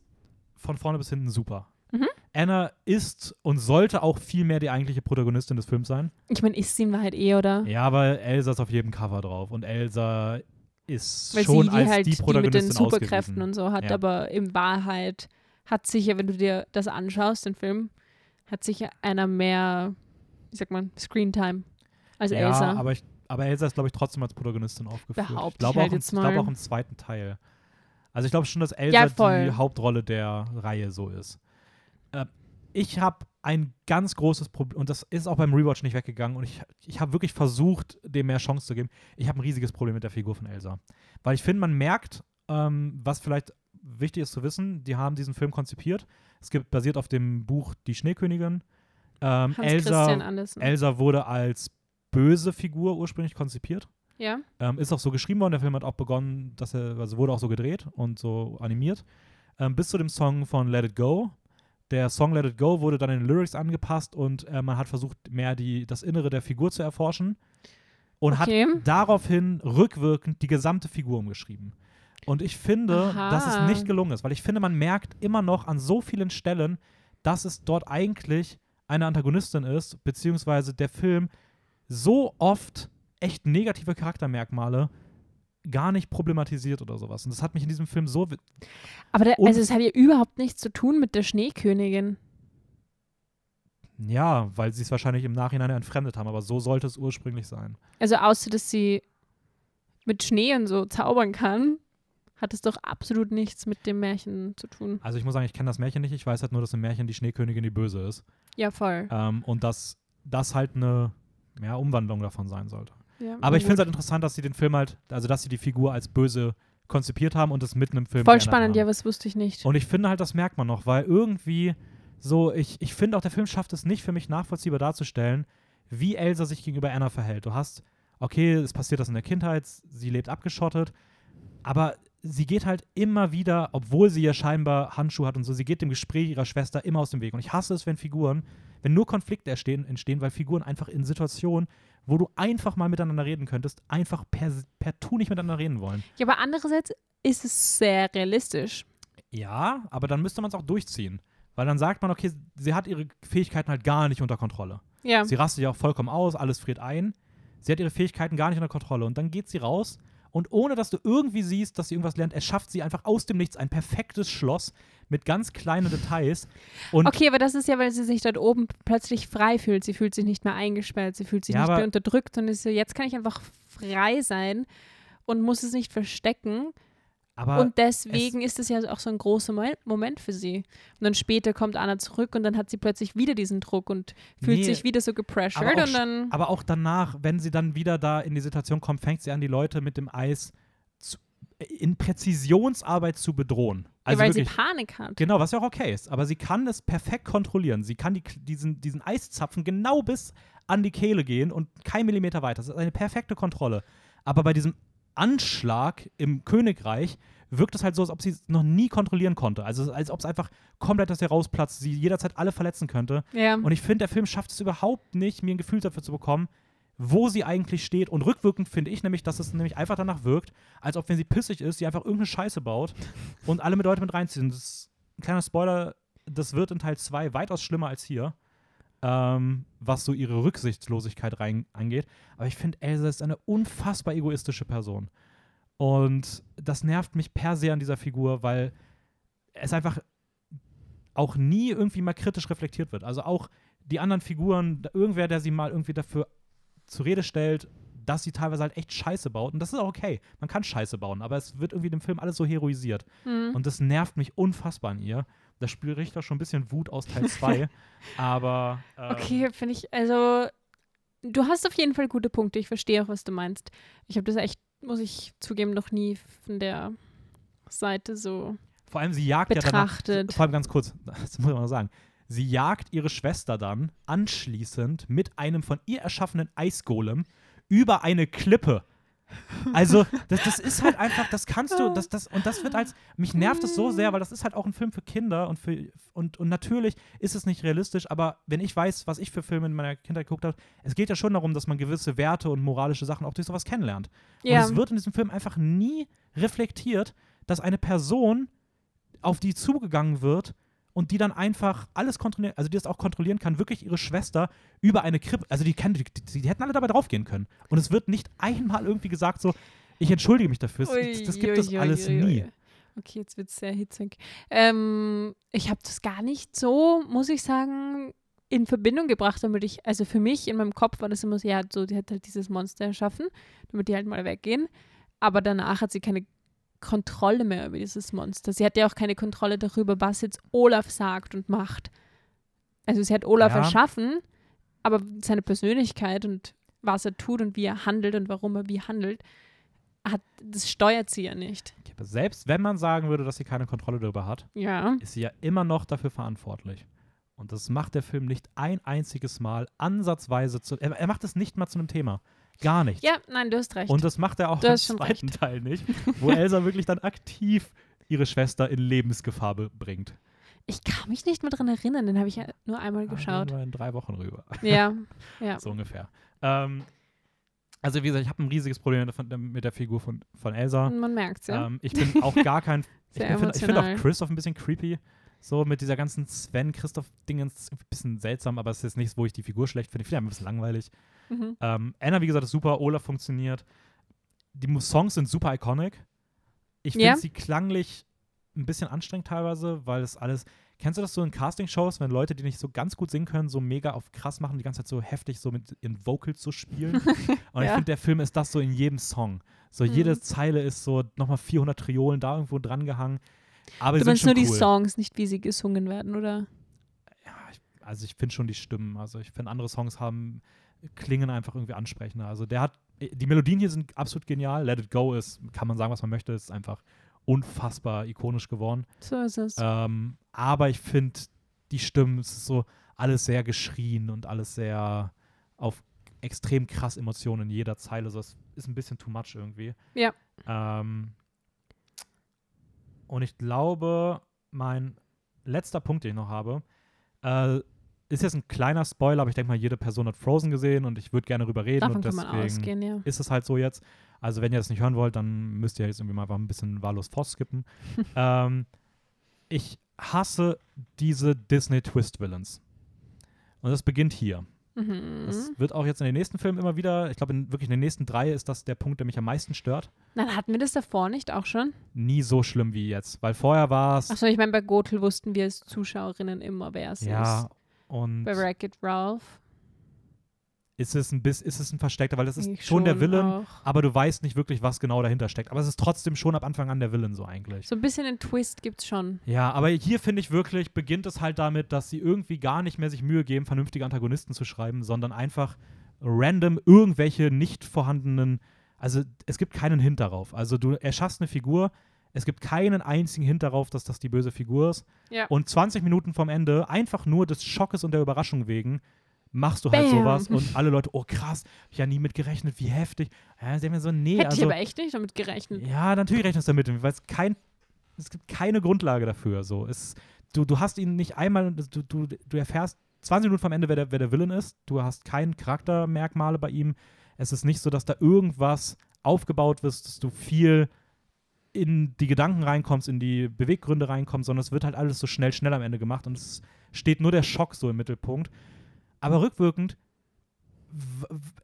von vorne bis hinten super. Anna ist und sollte auch viel mehr die eigentliche Protagonistin des Films sein. Ich meine, ist sie in Wahrheit eh, oder? Ja, aber Elsa ist auf jedem Cover drauf und Elsa ist Weil schon sie die als halt die die mit Protagonistin den Superkräften ausgewiesen. und so hat, Ja. aber in Wahrheit hat sicher, wenn du dir das anschaust, den Film, hat sicher einer mehr, wie sagt man, Screentime als ja, Elsa. aber, ich, aber Elsa ist, glaube ich, trotzdem als Protagonistin aufgeführt. Behaupte ich ich glaube halt auch, im- ich glaube mal. auch im zweiten Teil. Also ich glaube schon, dass Elsa Ja, die Hauptrolle der Reihe so ist. Äh, ich habe ein ganz großes Problem, und das ist auch beim Rewatch nicht weggegangen, und ich, ich habe wirklich versucht, dem mehr Chance zu geben. Ich habe ein riesiges Problem mit der Figur von Elsa. Weil ich finde, man merkt, ähm, was vielleicht wichtig ist zu wissen, die haben diesen Film konzipiert. Es gibt basiert auf dem Buch Die Schneekönigin. Ähm, Hans Elsa. Elsa wurde als böse Figur ursprünglich konzipiert. ja? Ähm, ist auch so geschrieben worden. Der Film hat auch begonnen, dass er, also wurde auch so gedreht und so animiert. Ähm, bis zu dem Song von Let It Go, der Song Let It Go wurde dann in den Lyrics angepasst und äh, man hat versucht, mehr die, das Innere der Figur zu erforschen und Okay. hat daraufhin rückwirkend die gesamte Figur umgeschrieben. Und ich finde, Aha. dass es nicht gelungen ist, weil ich finde, man merkt immer noch an so vielen Stellen, dass es dort eigentlich eine Antagonistin ist, beziehungsweise der Film so oft echt negative Charaktermerkmale gar nicht problematisiert oder sowas. Und das hat mich in diesem Film so. Aber Und- also es hat ja überhaupt nichts zu tun mit der Schneekönigin. Ja, weil sie es wahrscheinlich im Nachhinein entfremdet haben, aber so sollte es ursprünglich sein. Also außer, dass sie mit Schnee und so zaubern kann, hat es doch absolut nichts mit dem Märchen zu tun. Also ich muss sagen, ich kenne das Märchen nicht. Ich weiß halt nur, dass im Märchen die Schneekönigin die Böse ist. Ja, voll. Ähm, und dass das halt eine ja, Umwandlung davon sein sollte. Ja, Aber ich finde es halt interessant, dass sie den Film halt, also dass sie die Figur als böse konzipiert haben und es mitten im Film Voll spannend, haben. ja, was wusste ich nicht. Und ich finde halt, das merkt man noch, weil irgendwie so, ich, ich finde auch, der Film schafft es nicht für mich nachvollziehbar darzustellen, wie Elsa sich gegenüber Anna verhält. Du hast, okay, es passiert das in der Kindheit, sie lebt abgeschottet, aber sie geht halt immer wieder, obwohl sie ja scheinbar Handschuhe hat und so, sie geht dem Gespräch ihrer Schwester immer aus dem Weg. Und ich hasse es, wenn Figuren, wenn nur Konflikte entstehen, entstehen weil Figuren einfach in Situationen, wo du einfach mal miteinander reden könntest, einfach per, per Tu nicht miteinander reden wollen. Ja, aber andererseits ist es sehr realistisch. Ja, aber dann müsste man es auch durchziehen. Weil dann sagt man, okay, sie hat ihre Fähigkeiten halt gar nicht unter Kontrolle. Ja. Sie rastet ja auch vollkommen aus, alles friert ein. Sie hat ihre Fähigkeiten gar nicht unter Kontrolle. Und dann geht sie raus und ohne dass du irgendwie siehst, dass sie irgendwas lernt, erschafft sie einfach aus dem Nichts ein perfektes Schloss mit ganz kleinen Details. Und Okay, aber das ist ja, weil sie sich dort oben plötzlich frei fühlt. Sie fühlt sich nicht mehr eingesperrt, sie fühlt sich Ja, nicht mehr unterdrückt und ist so, jetzt kann ich einfach frei sein und muss es nicht verstecken. Aber und deswegen ist es ja auch so ein großer Mo- Moment für sie. Und dann später kommt Anna zurück und dann hat sie plötzlich wieder diesen Druck und fühlt Nee, sich wieder so gepressured aber auch und dann. Aber auch danach, wenn sie dann wieder da in die Situation kommt, fängt sie an, die Leute mit dem Eis zu, in Präzisionsarbeit zu bedrohen. Also ja, weil wirklich, sie Panik hat. Genau, was ja auch okay ist. Aber sie kann es perfekt kontrollieren. Sie kann die, diesen, diesen Eiszapfen genau bis an die Kehle gehen und kein Millimeter weiter. Das ist eine perfekte Kontrolle. Aber bei diesem Anschlag im Königreich wirkt es halt so, als ob sie es noch nie kontrollieren konnte. Also als ob es einfach komplett aus ihr rausplatzt, sie jederzeit alle verletzen könnte. Ja. Und ich finde, der Film schafft es überhaupt nicht, mir ein Gefühl dafür zu bekommen, wo sie eigentlich steht. Und rückwirkend finde ich nämlich, dass es nämlich einfach danach wirkt, als ob, wenn sie pissig ist, sie einfach irgendeine Scheiße baut und alle mit Leute mit reinziehen. Das ist ein kleiner Spoiler, das wird in Teil 2 weitaus schlimmer als hier, ähm, was so ihre Rücksichtslosigkeit rein angeht. Aber ich finde, Elsa ist eine unfassbar egoistische Person. Und das nervt mich per se an dieser Figur, weil es einfach auch nie irgendwie mal kritisch reflektiert wird. Also auch die anderen Figuren, irgendwer, der sie mal irgendwie dafür zur Rede stellt, dass sie teilweise halt echt Scheiße baut. Und das ist auch okay. Man kann Scheiße bauen, aber es wird irgendwie dem Film alles so heroisiert. Hm. Und das nervt mich unfassbar an ihr. Da spüre ich doch schon ein bisschen Wut aus Teil 2. aber. Ähm, Okay, finde ich, also du hast auf jeden Fall gute Punkte. Ich verstehe auch, was du meinst. Ich habe das echt, muss ich zugeben, noch nie von der Seite so Vor allem, sie jagt ja danach. betrachtet. Vor allem ganz kurz, das muss mal noch sagen. Sie jagt ihre Schwester dann anschließend mit einem von ihr erschaffenen Eisgolem über eine Klippe. Also, das, das ist halt einfach, das kannst du, das, das, und das wird als, mich nervt es so sehr, weil das ist halt auch ein Film für Kinder und für, und, und natürlich ist es nicht realistisch, aber wenn ich weiß, was ich für Filme in meiner Kindheit geguckt habe, es geht ja schon darum, dass man gewisse Werte und moralische Sachen auch durch sowas kennenlernt. ja. Und es wird in diesem Film einfach nie reflektiert, dass eine Person, auf die zugegangen wird und die dann einfach alles kontrollieren, also die das auch kontrollieren kann, wirklich ihre Schwester über eine Krippe, also die, kann, die, die, die hätten alle dabei draufgehen können. Und es wird nicht einmal irgendwie gesagt so, ich entschuldige mich dafür. Das, das gibt es alles nie. Okay, jetzt wird es sehr hitzig. Ähm, ich habe das gar nicht so, muss ich sagen, in Verbindung gebracht, damit ich, also für mich in meinem Kopf war das immer so, ja, so, die hat halt dieses Monster erschaffen, damit die halt mal weggehen. Aber danach hat sie keine Kontrolle mehr über dieses Monster. Sie hat ja auch keine Kontrolle darüber, was jetzt Olaf sagt und macht. Also sie hat Olaf Ja. erschaffen, aber seine Persönlichkeit und was er tut und wie er handelt und warum er wie handelt, hat, das steuert sie ja nicht. Aber selbst wenn man sagen würde, dass sie keine Kontrolle darüber hat, Ja. ist sie ja immer noch dafür verantwortlich. Und das macht der Film nicht ein einziges Mal ansatzweise zu. Er, er macht es nicht mal zu einem Thema. Gar nicht. Ja, nein, du hast recht. Und das macht er auch Du im zweiten Teil nicht, wo Elsa wirklich dann aktiv ihre Schwester in Lebensgefahr be- bringt. Ich kann mich nicht mehr dran erinnern, den habe ich ja nur einmal Ah, geschaut. wir in drei Wochen rüber. Ja, ja. so ungefähr. Ähm, also wie gesagt, ich habe ein riesiges Problem mit der Figur von, von Elsa. Man merkt es, ja. Ähm, ich bin auch gar kein. ich finde find auch. Christoph ein bisschen creepy. So mit dieser ganzen Sven-Christoph-Dingens. Ein bisschen seltsam, aber es ist nichts, wo ich die Figur schlecht finde. Ich finde ein bisschen langweilig. Mhm. Ähm, Anna, wie gesagt, ist super. Olaf funktioniert. Die Songs sind super iconic. Ich finde Ja. sie klanglich ein bisschen anstrengend teilweise, weil es alles. Kennst du das so in Castingshows, wenn Leute, die nicht so ganz gut singen können, so mega auf krass machen, die ganze Zeit so heftig so mit ihren Vocals zu spielen? Und ich Ja. finde, der Film ist das so in jedem Song. So Mhm. jede Zeile ist so nochmal 400 Triolen da irgendwo dran gehangen. Aber Du sie sind meinst nur die cool. Songs, nicht wie sie gesungen werden, oder? Ja, ich, also ich finde schon die Stimmen. Also ich finde, andere Songs haben, klingen einfach irgendwie ansprechender. Also der hat, die Melodien hier sind absolut genial. Let It Go ist, kann man sagen, was man möchte, ist einfach unfassbar ikonisch geworden. So ist es. Ähm, aber ich finde, die Stimmen, es ist so alles sehr geschrien und alles sehr auf extrem krass Emotionen in jeder Zeile. So, es ist ein bisschen too much irgendwie. Ja. Ähm, und ich glaube, mein letzter Punkt, den ich noch habe, äh, ist jetzt ein kleiner Spoiler, aber ich denke mal, jede Person hat Frozen gesehen und ich würde gerne darüber reden. Davon und deswegen ausgehen, ja. ist es halt so jetzt. Also wenn ihr das nicht hören wollt, dann müsst ihr jetzt irgendwie mal einfach ein bisschen wahllos vorskippen. ähm, ich hasse diese Disney Twist Villains. Und das beginnt hier. Mhm. Das wird auch jetzt in den nächsten Filmen immer wieder, ich glaube, in, wirklich in den nächsten drei ist das der Punkt, der mich am meisten stört. Dann hatten wir das davor nicht auch schon? Nie so schlimm wie jetzt. Weil vorher war es. Achso, ich meine, bei Gothel wussten wir als Zuschauerinnen immer, wer es Ja, ist. und Bei Wreck-It Ralph. Ist es ein bisschen, ist es ein versteckter, weil das ist eigentlich schon der Villain, auch. aber du weißt nicht wirklich, was genau dahinter steckt. Aber es ist trotzdem schon ab Anfang an der Villain so eigentlich. So ein bisschen einen Twist gibt's schon. Ja, aber hier finde ich wirklich, beginnt es halt damit, dass sie irgendwie gar nicht mehr sich Mühe geben, vernünftige Antagonisten zu schreiben, sondern einfach random irgendwelche nicht vorhandenen, also es gibt keinen Hint darauf. Also du erschaffst eine Figur, es gibt keinen einzigen Hint darauf, dass das die böse Figur ist. Ja. Und 20 Minuten vom Ende, einfach nur des Schockes und der Überraschung wegen, machst du halt Bam. sowas und alle Leute, oh krass, hab ich ja nie mit gerechnet, wie heftig. Ja, sie haben mir so, nee, Hätte also, ich aber echt nicht damit gerechnet. ja, natürlich rechnest du damit, weil es kein, es gibt keine Grundlage dafür. So. Es, du, du hast ihn nicht einmal, du, du, du erfährst 20 Minuten vom Ende, wer der, wer der Villain ist. Du hast keine Charaktermerkmale bei ihm. Es ist nicht so, dass da irgendwas aufgebaut wird, dass du viel in die Gedanken reinkommst, in die Beweggründe reinkommst, sondern es wird halt alles so schnell, schnell am Ende gemacht und es steht nur der Schock so im Mittelpunkt. Aber rückwirkend,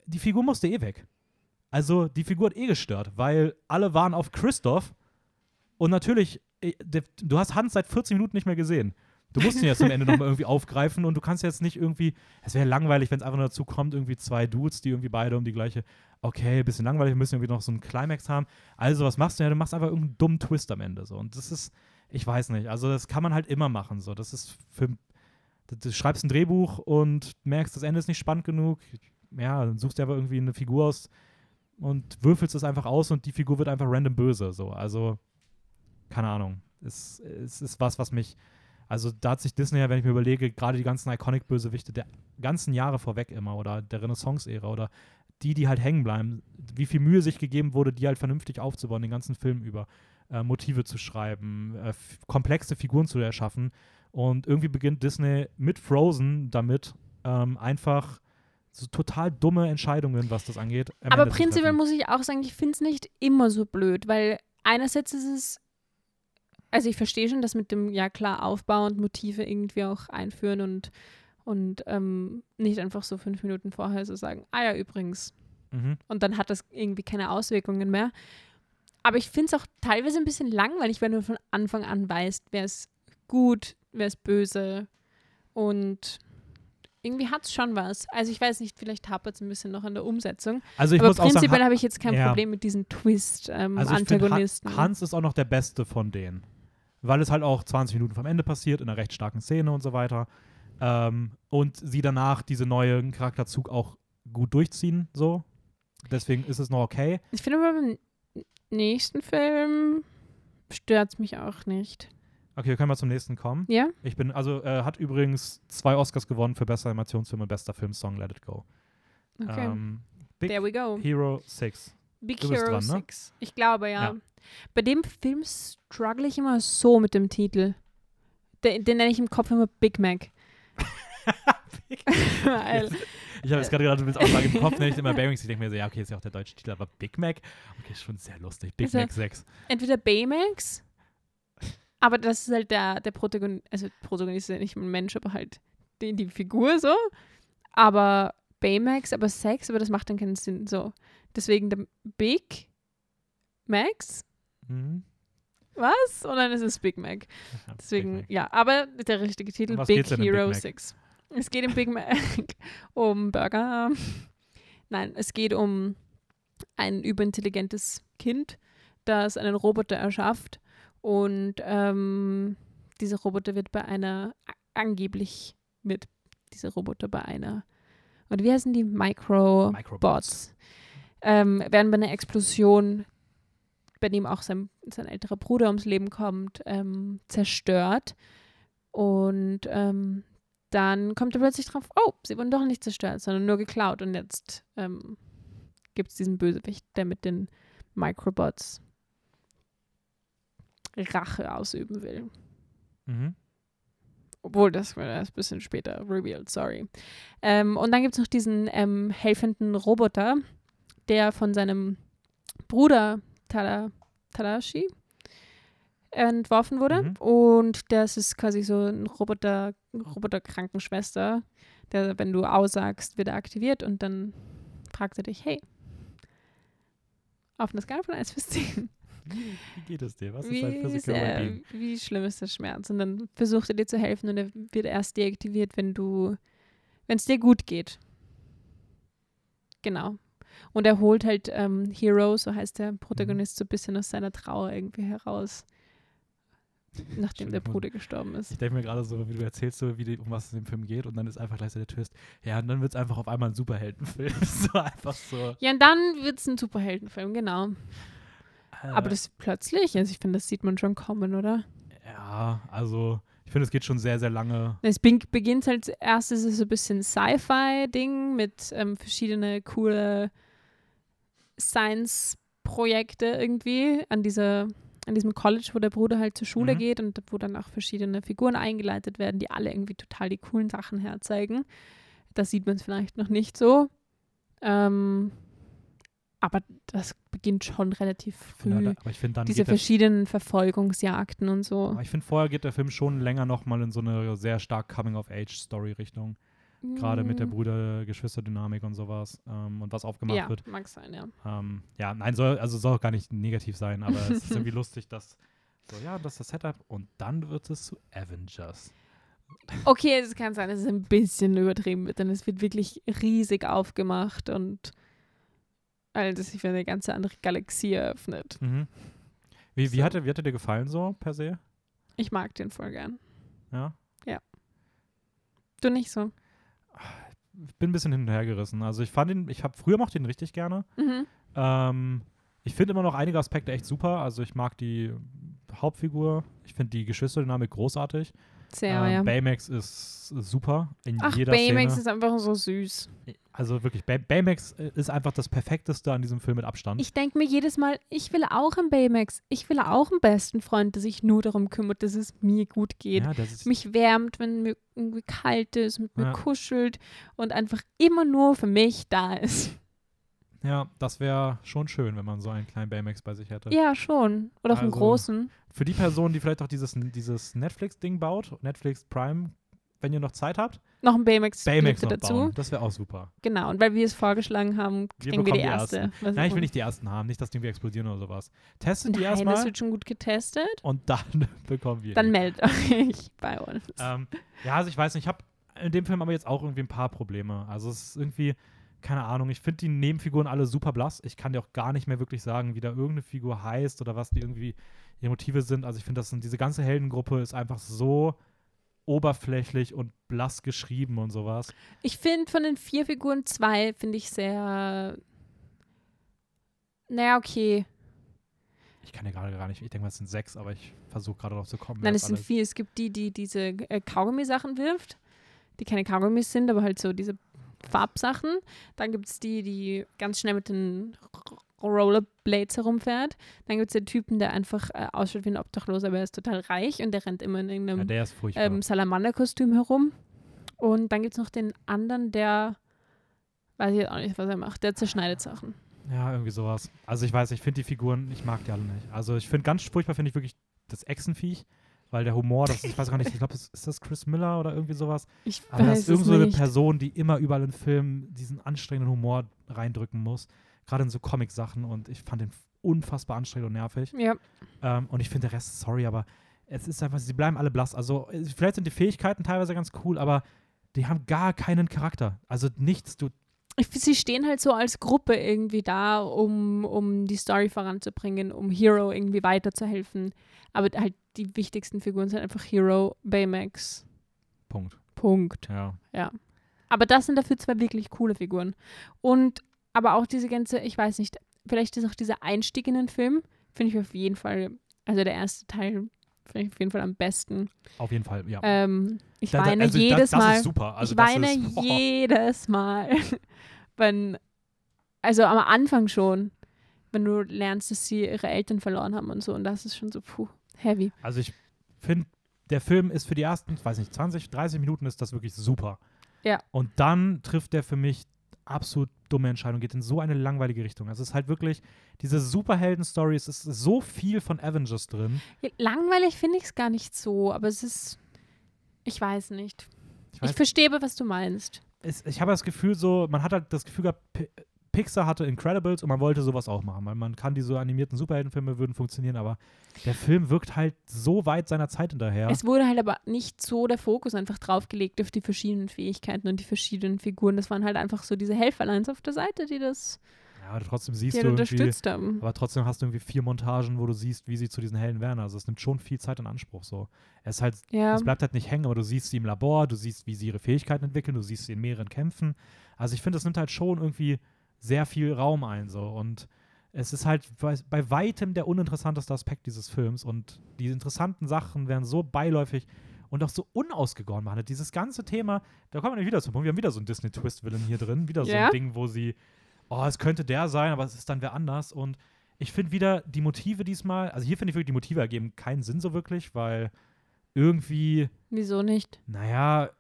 die Figur musste eh weg. Also die Figur hat eh gestört, weil alle waren auf Christoph und natürlich, du hast Hans seit 14 Minuten nicht mehr gesehen. Du musst ihn jetzt am Ende nochmal irgendwie aufgreifen und du kannst jetzt nicht irgendwie, es wäre langweilig, wenn es einfach nur dazu kommt, irgendwie zwei Dudes, die irgendwie beide um die gleiche, okay, bisschen langweilig, wir müssen irgendwie noch so einen Climax haben. Also was machst du ja? Du machst einfach irgendeinen dummen Twist am Ende so. Und das ist, ich weiß nicht, also das kann man halt immer machen so. Das ist für, du, du schreibst ein Drehbuch und merkst, das Ende ist nicht spannend genug. Ja, dann suchst du aber irgendwie eine Figur aus und würfelst es einfach aus und die Figur wird einfach random böse. So. Also, keine Ahnung. Es, es ist was, was mich. Also, da hat sich Disney ja, wenn ich mir überlege, gerade die ganzen Iconic-Bösewichte der ganzen Jahre vorweg immer oder der Renaissance-Ära oder die, die halt hängen bleiben, wie viel Mühe sich gegeben wurde, die halt vernünftig aufzubauen, den ganzen Film über, äh, Motive zu schreiben, äh, komplexe Figuren zu erschaffen. Und irgendwie beginnt Disney mit Frozen damit, ähm, einfach so total dumme Entscheidungen, was das angeht. Aber Ende prinzipiell muss ich auch sagen, ich finde es nicht immer so blöd, weil einerseits ist es, also ich verstehe schon, dass mit dem, ja klar, Aufbau und Motive irgendwie auch einführen und, und ähm, nicht einfach so fünf Minuten vorher so sagen, ah ja, übrigens. Mhm. Und dann hat das irgendwie keine Auswirkungen mehr. Aber ich finde es auch teilweise ein bisschen langweilig, wenn du von Anfang an weißt, wer ist gut, wer ist böse. Und irgendwie hat es schon was. Also ich weiß nicht, vielleicht hapert es ein bisschen noch an der Umsetzung. Also ich Aber muss prinzipiell Ha- habe ich jetzt kein ja. Problem mit diesen Twist-Antagonisten. also find, Han- Hans ist auch noch der Beste von denen. Weil es halt auch 20 Minuten vom Ende passiert, in einer recht starken Szene und so weiter. Ähm, und sie danach diese neuen Charakterzug auch gut durchziehen, so. Deswegen ist es noch okay. ich finde aber beim nächsten Film stört es mich auch nicht. Okay, können wir zum nächsten kommen. Ja? Ich bin, also äh, hat übrigens zwei Oscars gewonnen für bester Animationsfilm und bester Filmsong, Let It Go. Okay. Ähm, Big There we go. Hero 6. Big du Hero dran, ne? 6. Ich glaube, ja. Ja. Bei dem Film struggle ich immer so mit dem Titel. Den, den nenne ich im Kopf immer Big Mac. Weil, Ich habe jetzt gerade gedacht, du willst auch sagen, im Kopf nenne ich immer Baymax. Ich denke mir so, ja, okay, ist ja auch der deutsche Titel, aber Big Mac, okay, ist schon sehr lustig. Big Also- Mac 6. entweder Baymax, aber das ist halt der, der Protagonist, also Protagonist ist ja nicht ein Mensch, aber halt die, die Figur so. Aber Baymax, aber Sex, aber das macht dann keinen Sinn so. Deswegen der Big Max, Mhm. was? Und dann ist es Big Mac. Ja, Big Deswegen, Mac. ja, aber der richtige Titel, Big Big Hero Mac? 6. Es geht im Big Mac um Burger. Nein, es geht um ein überintelligentes Kind, das einen Roboter erschafft. Und ähm, dieser Roboter wird bei einer, angeblich wird dieser Roboter bei einer, und wie heißen die? Micro Microbots. Bots ähm, werden bei einer Explosion, bei dem auch sein, sein älterer Bruder ums Leben kommt, ähm, zerstört. Und ähm, dann kommt er plötzlich drauf, oh, sie wurden doch nicht zerstört, sondern nur geklaut. Und jetzt ähm, gibt es diesen Bösewicht, der mit den Microbots Rache ausüben will. Mhm. Obwohl, das wird erst ein bisschen später revealed, sorry. Ähm, und dann gibt es noch diesen ähm, helfenden Roboter, der von seinem Bruder Tada, Tadashi entworfen wurde. Mhm. Und das ist quasi so ein Roboter, Roboter-Krankenschwester, der, wenn du aussagst, wird er aktiviert und dann fragt er dich, hey, auf einer Skala von 1 bis 10, Wie, wie geht es dir? Was ist wie, dein Physical Wellbeing? wie schlimm ist der Schmerz? Und dann versucht er dir zu helfen und er wird erst deaktiviert, wenn du, wenn es dir gut geht. Genau. Und er holt halt ähm, Hero, so heißt der Protagonist, so ein bisschen aus seiner Trauer irgendwie heraus, nachdem der. Bruder gestorben ist. Ich denke mir gerade so, wie du erzählst, so, wie die, um was es im Film geht, und dann ist einfach gleichzeitig der Twist. Ja, und dann wird es einfach auf einmal ein Superheldenfilm. so einfach so. Ja, und dann wird es ein Superheldenfilm, genau. Aber das plötzlich, also ich finde, das sieht man schon kommen, oder? Ja, also, ich finde, es geht schon sehr, sehr lange. Es be- beginnt halt erst ist es so ein bisschen Sci-Fi-Ding mit ähm, verschiedene coole Science-Projekte irgendwie an dieser an diesem College, wo der Bruder halt zur Schule Mhm. geht und wo dann auch verschiedene Figuren eingeleitet werden, die alle irgendwie total die coolen Sachen herzeigen. Da sieht man es vielleicht noch nicht so. Ähm, aber das beginnt schon relativ früh. Ja, finde dann. Diese verschiedenen Verfolgungsjagden und so. aber ich finde, vorher geht der Film schon länger nochmal in so eine sehr stark Coming-of-Age-Story-Richtung. Gerade mit der Mm, Bruder-Geschwister-Dynamik und sowas. Ähm, und was aufgemacht Ja, wird. mag sein, ja. Ähm, ja, nein, soll, also soll auch gar nicht negativ sein, aber es ist irgendwie lustig, dass. So, ja, das ist das Setup. Und dann wird es zu Avengers. Okay, es kann sein, dass es ein bisschen übertrieben wird, denn es wird wirklich riesig aufgemacht und also sich für eine ganz andere Galaxie eröffnet. Mhm. Wie, wie, So. hat er, wie hat er dir gefallen so per se? Ich mag den voll gern. Ja. Du nicht so? Ich bin ein bisschen hin und her gerissen. Also ich fand ihn, ich habe früher mochte ihn richtig gerne. Mhm. Ähm, ich finde immer noch einige Aspekte echt super. Also ich mag die Hauptfigur. Ich finde die Geschwisterdynamik großartig. Sehr, ähm, ja. Baymax ist super in Ach, jeder Baymax Szene. ist einfach so süß. Also wirklich, Bay Baymax äh, ist einfach das perfekteste an diesem Film mit Abstand. Ich denke mir jedes Mal, ich will auch einen Baymax. Ich will auch einen besten Freund, der sich nur darum kümmert, dass es mir gut geht. ja, mich wärmt, wenn mir irgendwie kalt ist, mit mir Ja. kuschelt und einfach immer nur für mich da ist. Ja, das wäre schon schön, wenn man so einen kleinen Baymax bei sich hätte. Ja, schon. Oder Also, Großen. Für die Person, die vielleicht auch dieses, dieses Netflix-Ding baut, Netflix Prime, wenn ihr noch Zeit habt, Noch ein Baymax, Baymax noch dazu. bauen. Das wäre auch super. Genau, und weil wir es vorgeschlagen haben, Wir kriegen wir die die erste. Nein, ich will nicht die ersten haben, nicht, dass die irgendwie explodieren oder sowas. Testet die Nein, das erstmal wird schon gut getestet. und dann bekommen wir Dann die. meldet euch bei uns. Ähm, ja, also ich weiß nicht, ich habe in dem Film aber jetzt auch irgendwie ein paar Probleme. Also es ist irgendwie, keine Ahnung, ich finde die Nebenfiguren alle super blass. Ich kann dir auch gar nicht mehr wirklich sagen, wie da irgendeine Figur heißt oder was die irgendwie ihre Motive sind. Also ich finde, diese ganze Heldengruppe ist einfach so oberflächlich und blass geschrieben und sowas. Ich finde von den vier Figuren zwei, finde ich sehr. Naja, okay. Ich kann ja gerade gar nicht, ich denke mal, es sind sechs, aber ich versuche gerade noch zu kommen. Nein, es sind vier. Es gibt die, die diese äh, Kaugummi-Sachen wirft, die keine Kaugummis sind, aber halt so diese Farbsachen. Dann gibt es die, die ganz schnell mit den Rollerblades herumfährt. Dann gibt es den Typen, der einfach äh, ausschaut wie ein Obdachloser, aber er ist total reich und der rennt immer in Ja, irgendeinem furchtbar. ähm, Salamander-Kostüm herum. Und dann gibt es noch den anderen, der weiß ich jetzt auch nicht, was er macht. Der zerschneidet Sachen. Ja, irgendwie sowas. Also ich weiß, ich finde die Figuren, ich mag die alle nicht. Also ich finde ganz furchtbar, finde ich wirklich das Echsenviech, weil der Humor, das ich weiß gar nicht, ich glaube, ist das Chris Miller oder irgendwie sowas? Ich Aber das weiß ist irgend so eine. Person, die immer überall in Filmen diesen anstrengenden Humor reindrücken muss. Gerade in so Comic-Sachen und ich fand den unfassbar anstrengend und nervig. Ja, Ähm, und ich finde der Rest, sorry, aber es ist einfach, sie bleiben alle blass. Also äh, vielleicht sind die Fähigkeiten teilweise ganz cool, aber die haben gar keinen Charakter. Also nichts, du sie stehen halt so als Gruppe irgendwie da, um, um die Story voranzubringen, um Hero irgendwie weiterzuhelfen. Aber halt die wichtigsten Figuren sind einfach Hero, Baymax, Punkt. Punkt. Ja. Aber das sind dafür zwei wirklich coole Figuren. Und aber auch diese ganze, ich weiß nicht, vielleicht ist auch dieser Einstieg in den Film, finde ich auf jeden Fall, also der erste Teil finde ich auf jeden Fall am besten. Auf jeden Fall, ja. Ähm, ich Da- da- weine also das- jedes das Mal. Ist super. Also ich weine ist, jedes Mal, wenn, also am Anfang schon, wenn du lernst, dass sie ihre Eltern verloren haben und so. Und das ist schon so, puh, heavy. Also ich finde, der Film ist für die ersten, ich weiß nicht, 20, 30 Minuten ist das wirklich super. Ja. Und dann trifft der für mich absolut dumme Entscheidung, geht in so eine langweilige Richtung. Also es ist halt wirklich diese Superhelden-Story, es ist so viel von Avengers drin. Langweilig finde ich es gar nicht so, aber es ist, ich weiß nicht. Ich weiß Ich verstehe, was du meinst. es, ich habe das Gefühl so, man hat halt das Gefühl gehabt, Pixar hatte Incredibles und man wollte sowas auch machen, weil man kann diese animierten Superheldenfilme würden funktionieren, aber der Film wirkt halt so weit seiner Zeit hinterher. Es wurde halt aber nicht so der Fokus einfach draufgelegt auf die verschiedenen Fähigkeiten und die verschiedenen Figuren. Das waren halt einfach so diese Helferlines auf der Seite, die das ja, aber trotzdem siehst die du halt irgendwie, unterstützt haben. aber trotzdem hast du irgendwie vier Montagen, wo du siehst, wie sie zu diesen Helden werden. Also es nimmt schon viel Zeit in Anspruch so. Es halt Ja, Es bleibt halt nicht hängen, aber du siehst sie im Labor, du siehst, wie sie ihre Fähigkeiten entwickeln, du siehst sie in mehreren Kämpfen. Also ich finde, es nimmt halt schon irgendwie sehr viel Raum ein so und es ist halt bei, bei weitem der uninteressanteste Aspekt dieses Films und die interessanten Sachen werden so beiläufig und auch so unausgegoren behandelt. Dieses ganze Thema, da kommen wir nicht wieder zum Punkt, wir haben wieder so einen Disney-Twist-Villain hier drin, wieder so Ja. ein Ding, wo sie, oh, es könnte der sein, aber es ist dann wer anders und ich finde wieder die Motive diesmal, also hier finde ich wirklich, die Motive ergeben keinen Sinn so wirklich, weil irgendwie wieso nicht? naja,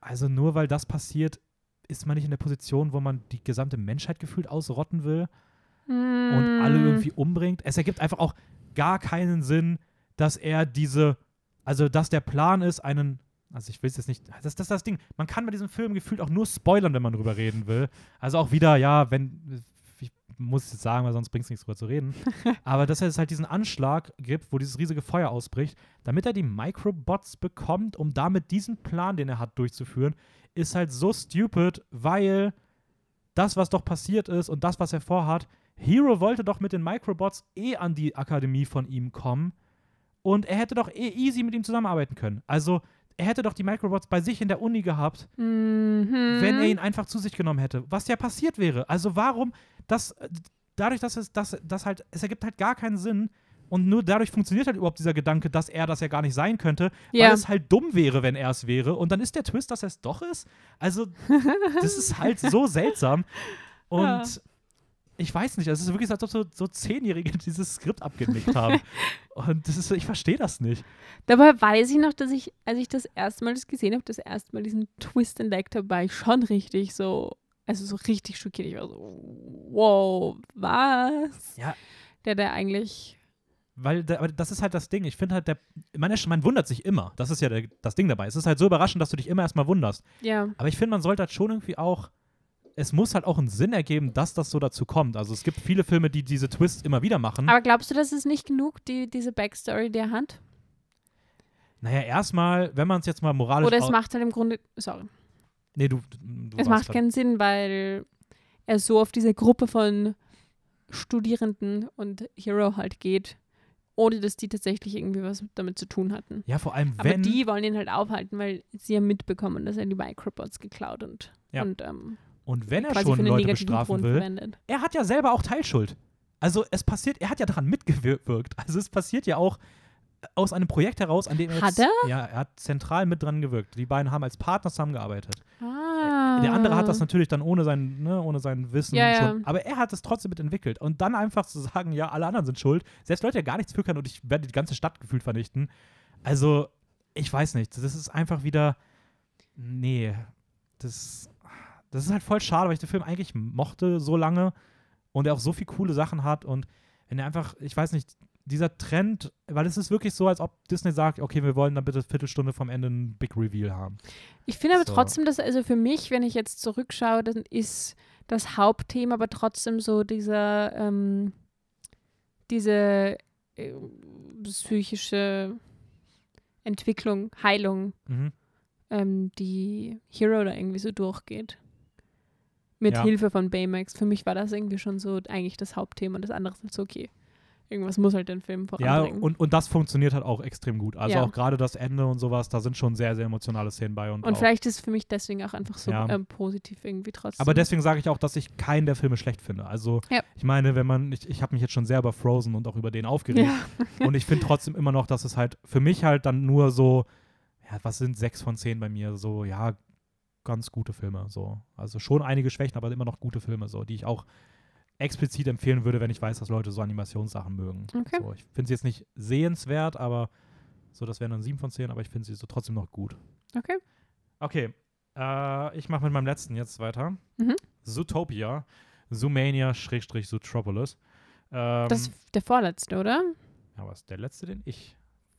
also nur weil das passiert, ist man nicht in der Position, wo man die gesamte Menschheit gefühlt ausrotten will und alle Mm. irgendwie umbringt. Es ergibt einfach auch gar keinen Sinn, dass er diese, also dass der Plan ist, einen, also ich will es jetzt nicht, das, das ist das Ding, man kann bei diesem Film gefühlt auch nur spoilern, wenn man drüber reden will. Also auch wieder, ja, wenn, ich muss es jetzt sagen, weil sonst bringt es nichts drüber zu reden, aber dass es halt diesen Anschlag gibt, wo dieses riesige Feuer ausbricht, damit er die Microbots bekommt, um damit diesen Plan, den er hat, durchzuführen, ist halt so stupid, weil das, was doch passiert ist und das, was er vorhat, Hero wollte doch mit den Microbots eh an die Akademie von ihm kommen und er hätte doch eh easy mit ihm zusammenarbeiten können. Also er hätte doch die Microbots bei sich in der Uni gehabt, Mhm. wenn er ihn einfach zu sich genommen hätte. Was ja passiert wäre. Also warum das dadurch, dass es das, das halt es ergibt halt gar keinen Sinn und nur dadurch funktioniert halt überhaupt dieser Gedanke, dass er das ja gar nicht sein könnte, Ja. weil es halt dumm wäre, wenn er es wäre und dann ist der Twist, dass er es doch ist. Also das ist halt so seltsam und Ja. ich weiß nicht, also es ist wirklich so, als ob so, so Zehnjährige dieses Skript abgenickt haben. Und das ist, ich verstehe das nicht. Dabei weiß ich noch, dass ich, als ich das erste Mal das gesehen habe, das erste Mal diesen Twist entdeckt habe, war ich schon richtig so, also so richtig schockiert. Ich war so, wow, was? Ja. Der, der eigentlich, Weil da, aber das ist halt das Ding. Ich finde halt, der, man, ist- man wundert sich immer. Das ist ja der, das Ding dabei. Es ist halt so überraschend, dass du dich immer erstmal wunderst. ja, Aber ich finde, man sollte halt schon irgendwie auch. Es muss halt auch einen Sinn ergeben, dass das so dazu kommt. Also es gibt viele Filme, die diese Twists immer wieder machen. aber glaubst du, das ist nicht genug, die, diese Backstory, die er hat? naja, erstmal, wenn man es jetzt mal moralisch. Oder es macht halt im Grunde, sorry, nee, du, du es macht keinen Sinn, weil er so auf diese Gruppe von Studierenden und Hero halt geht, ohne dass die tatsächlich irgendwie was damit zu tun hatten. Ja, vor allem, Aber wenn. die wollen ihn halt aufhalten, weil sie haben mitbekommen, dass er die Microbots geklaut und, Ja. und ähm, und wenn er schon Leute negativen bestrafen Grund will, verwendet. er hat ja selber auch Teilschuld. Also es passiert, er hat ja daran mitgewirkt. Also es passiert ja auch aus einem Projekt heraus, an dem er Hat er? Ja, er hat zentral mit dran gewirkt. Die beiden haben als Partner zusammengearbeitet. Ah. Der andere hat das natürlich dann ohne sein, ne, ohne sein Wissen Ja, ja. schon. Aber er hat es trotzdem mitentwickelt. Und dann einfach zu sagen, ja, alle anderen sind schuld. Selbst Leute, die gar nichts für können und ich werde die ganze Stadt gefühlt vernichten. Also, ich weiß nicht. Das ist einfach wieder. Nee. Das, das ist halt voll schade, weil ich den Film eigentlich mochte so lange und er auch so viele coole Sachen hat. Und wenn er einfach, ich weiß nicht, dieser Trend, weil es ist wirklich so, als ob Disney sagt, okay, wir wollen dann bitte Viertelstunde vom Ende einen Big Reveal haben. Ich finde aber So. trotzdem, dass, also für mich, wenn ich jetzt zurückschaue, dann ist das Hauptthema aber trotzdem so dieser, ähm, diese äh, psychische Entwicklung, Heilung, Mhm. ähm, die Hero da irgendwie so durchgeht. Mit Ja. Hilfe von Baymax. Für mich war das irgendwie schon so eigentlich das Hauptthema und das andere ist halt so, okay, irgendwas muss halt den Film Ja, voranbringen. und, und das funktioniert halt auch extrem gut. Also Ja. auch gerade das Ende und sowas, da sind schon sehr, sehr emotionale Szenen bei. Und, Und auch, vielleicht ist es für mich deswegen auch einfach so Ja. ähm, positiv irgendwie trotzdem. aber deswegen sage ich auch, dass ich keinen der Filme schlecht finde. Also Ja. ich meine, wenn man, ich, ich habe mich jetzt schon sehr über Frozen und auch über den aufgeregt. ja. Und ich finde trotzdem immer noch, dass es halt für mich halt dann nur so, ja, was sind sechs von zehn bei mir? So, ja, ganz gute Filme. So. Also schon einige Schwächen, aber immer noch gute Filme, so, die ich auch explizit empfehlen würde, wenn ich weiß, dass Leute so Animationssachen mögen. Okay. So, ich finde sie jetzt nicht sehenswert, aber so, das wären dann sieben von zehn, aber ich finde sie so trotzdem noch gut. Okay. Okay, äh, ich mache mit meinem letzten jetzt weiter. Mhm. Zootopia, Zoomania, Schrägstrich, Zootropolis. Ähm, Das ist der vorletzte, oder? ja, was ist der letzte, den ich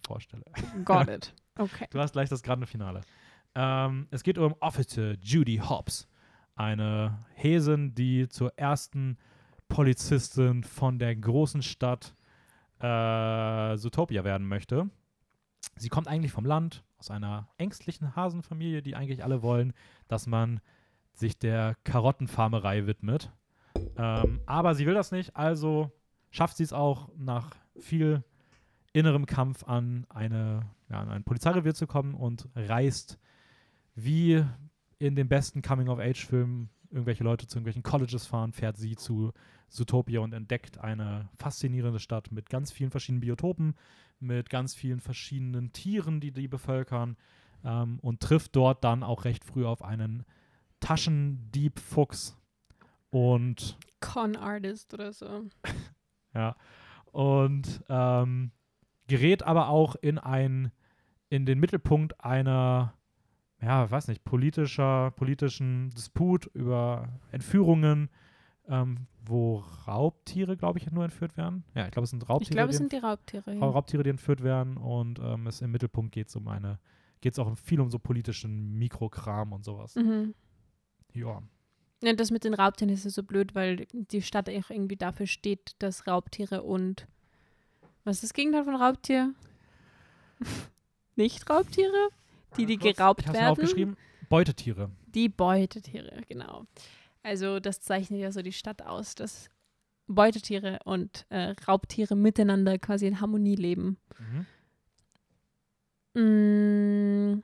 vorstelle? Got it. Okay. Du hast gleich das grande Finale. Ähm, es geht um Officer Judy Hobbs, eine Häsin, die zur ersten Polizistin von der großen Stadt äh, Zootopia werden möchte. Sie kommt eigentlich vom Land, aus einer ängstlichen Hasenfamilie, die eigentlich alle wollen, dass man sich der Karottenfarmerei widmet. Ähm, aber sie will das nicht, also schafft sie es auch nach viel innerem Kampf an, eine, ja, an ein Polizeirevier zu kommen und reist wie in den besten Coming-of-Age-Filmen irgendwelche Leute zu irgendwelchen Colleges fahren, fährt sie zu Zootopia und entdeckt eine faszinierende Stadt mit ganz vielen verschiedenen Biotopen, mit ganz vielen verschiedenen Tieren, die die bevölkern ähm, und trifft dort dann auch recht früh auf einen Taschendieb-Fuchs und Con Artist oder so. ja. Und ähm, gerät aber auch in ein, in den Mittelpunkt einer, ja, weiß nicht, politischer, politischen Disput über Entführungen, ähm, wo Raubtiere, glaube ich, nur entführt werden. Ja, ich glaube, es sind Raubtiere. Ich glaube, es sind die Raubtiere. Ra- Ja. Raubtiere, die entführt werden und ähm, es im Mittelpunkt geht es um eine, geht es auch viel um so politischen Mikrokram und sowas. Mhm. Ja. Ja, das mit den Raubtieren ist ja so blöd, weil die Stadt auch irgendwie dafür steht, dass Raubtiere und was ist das Gegenteil von Raubtier? Nicht Raubtiere? Die, die Kurz, geraubt ich werden? aufgeschrieben. Beutetiere. Die Beutetiere, genau. Also das zeichnet ja so die Stadt aus, dass Beutetiere und äh, Raubtiere miteinander quasi in Harmonie leben. Mhm. Mm,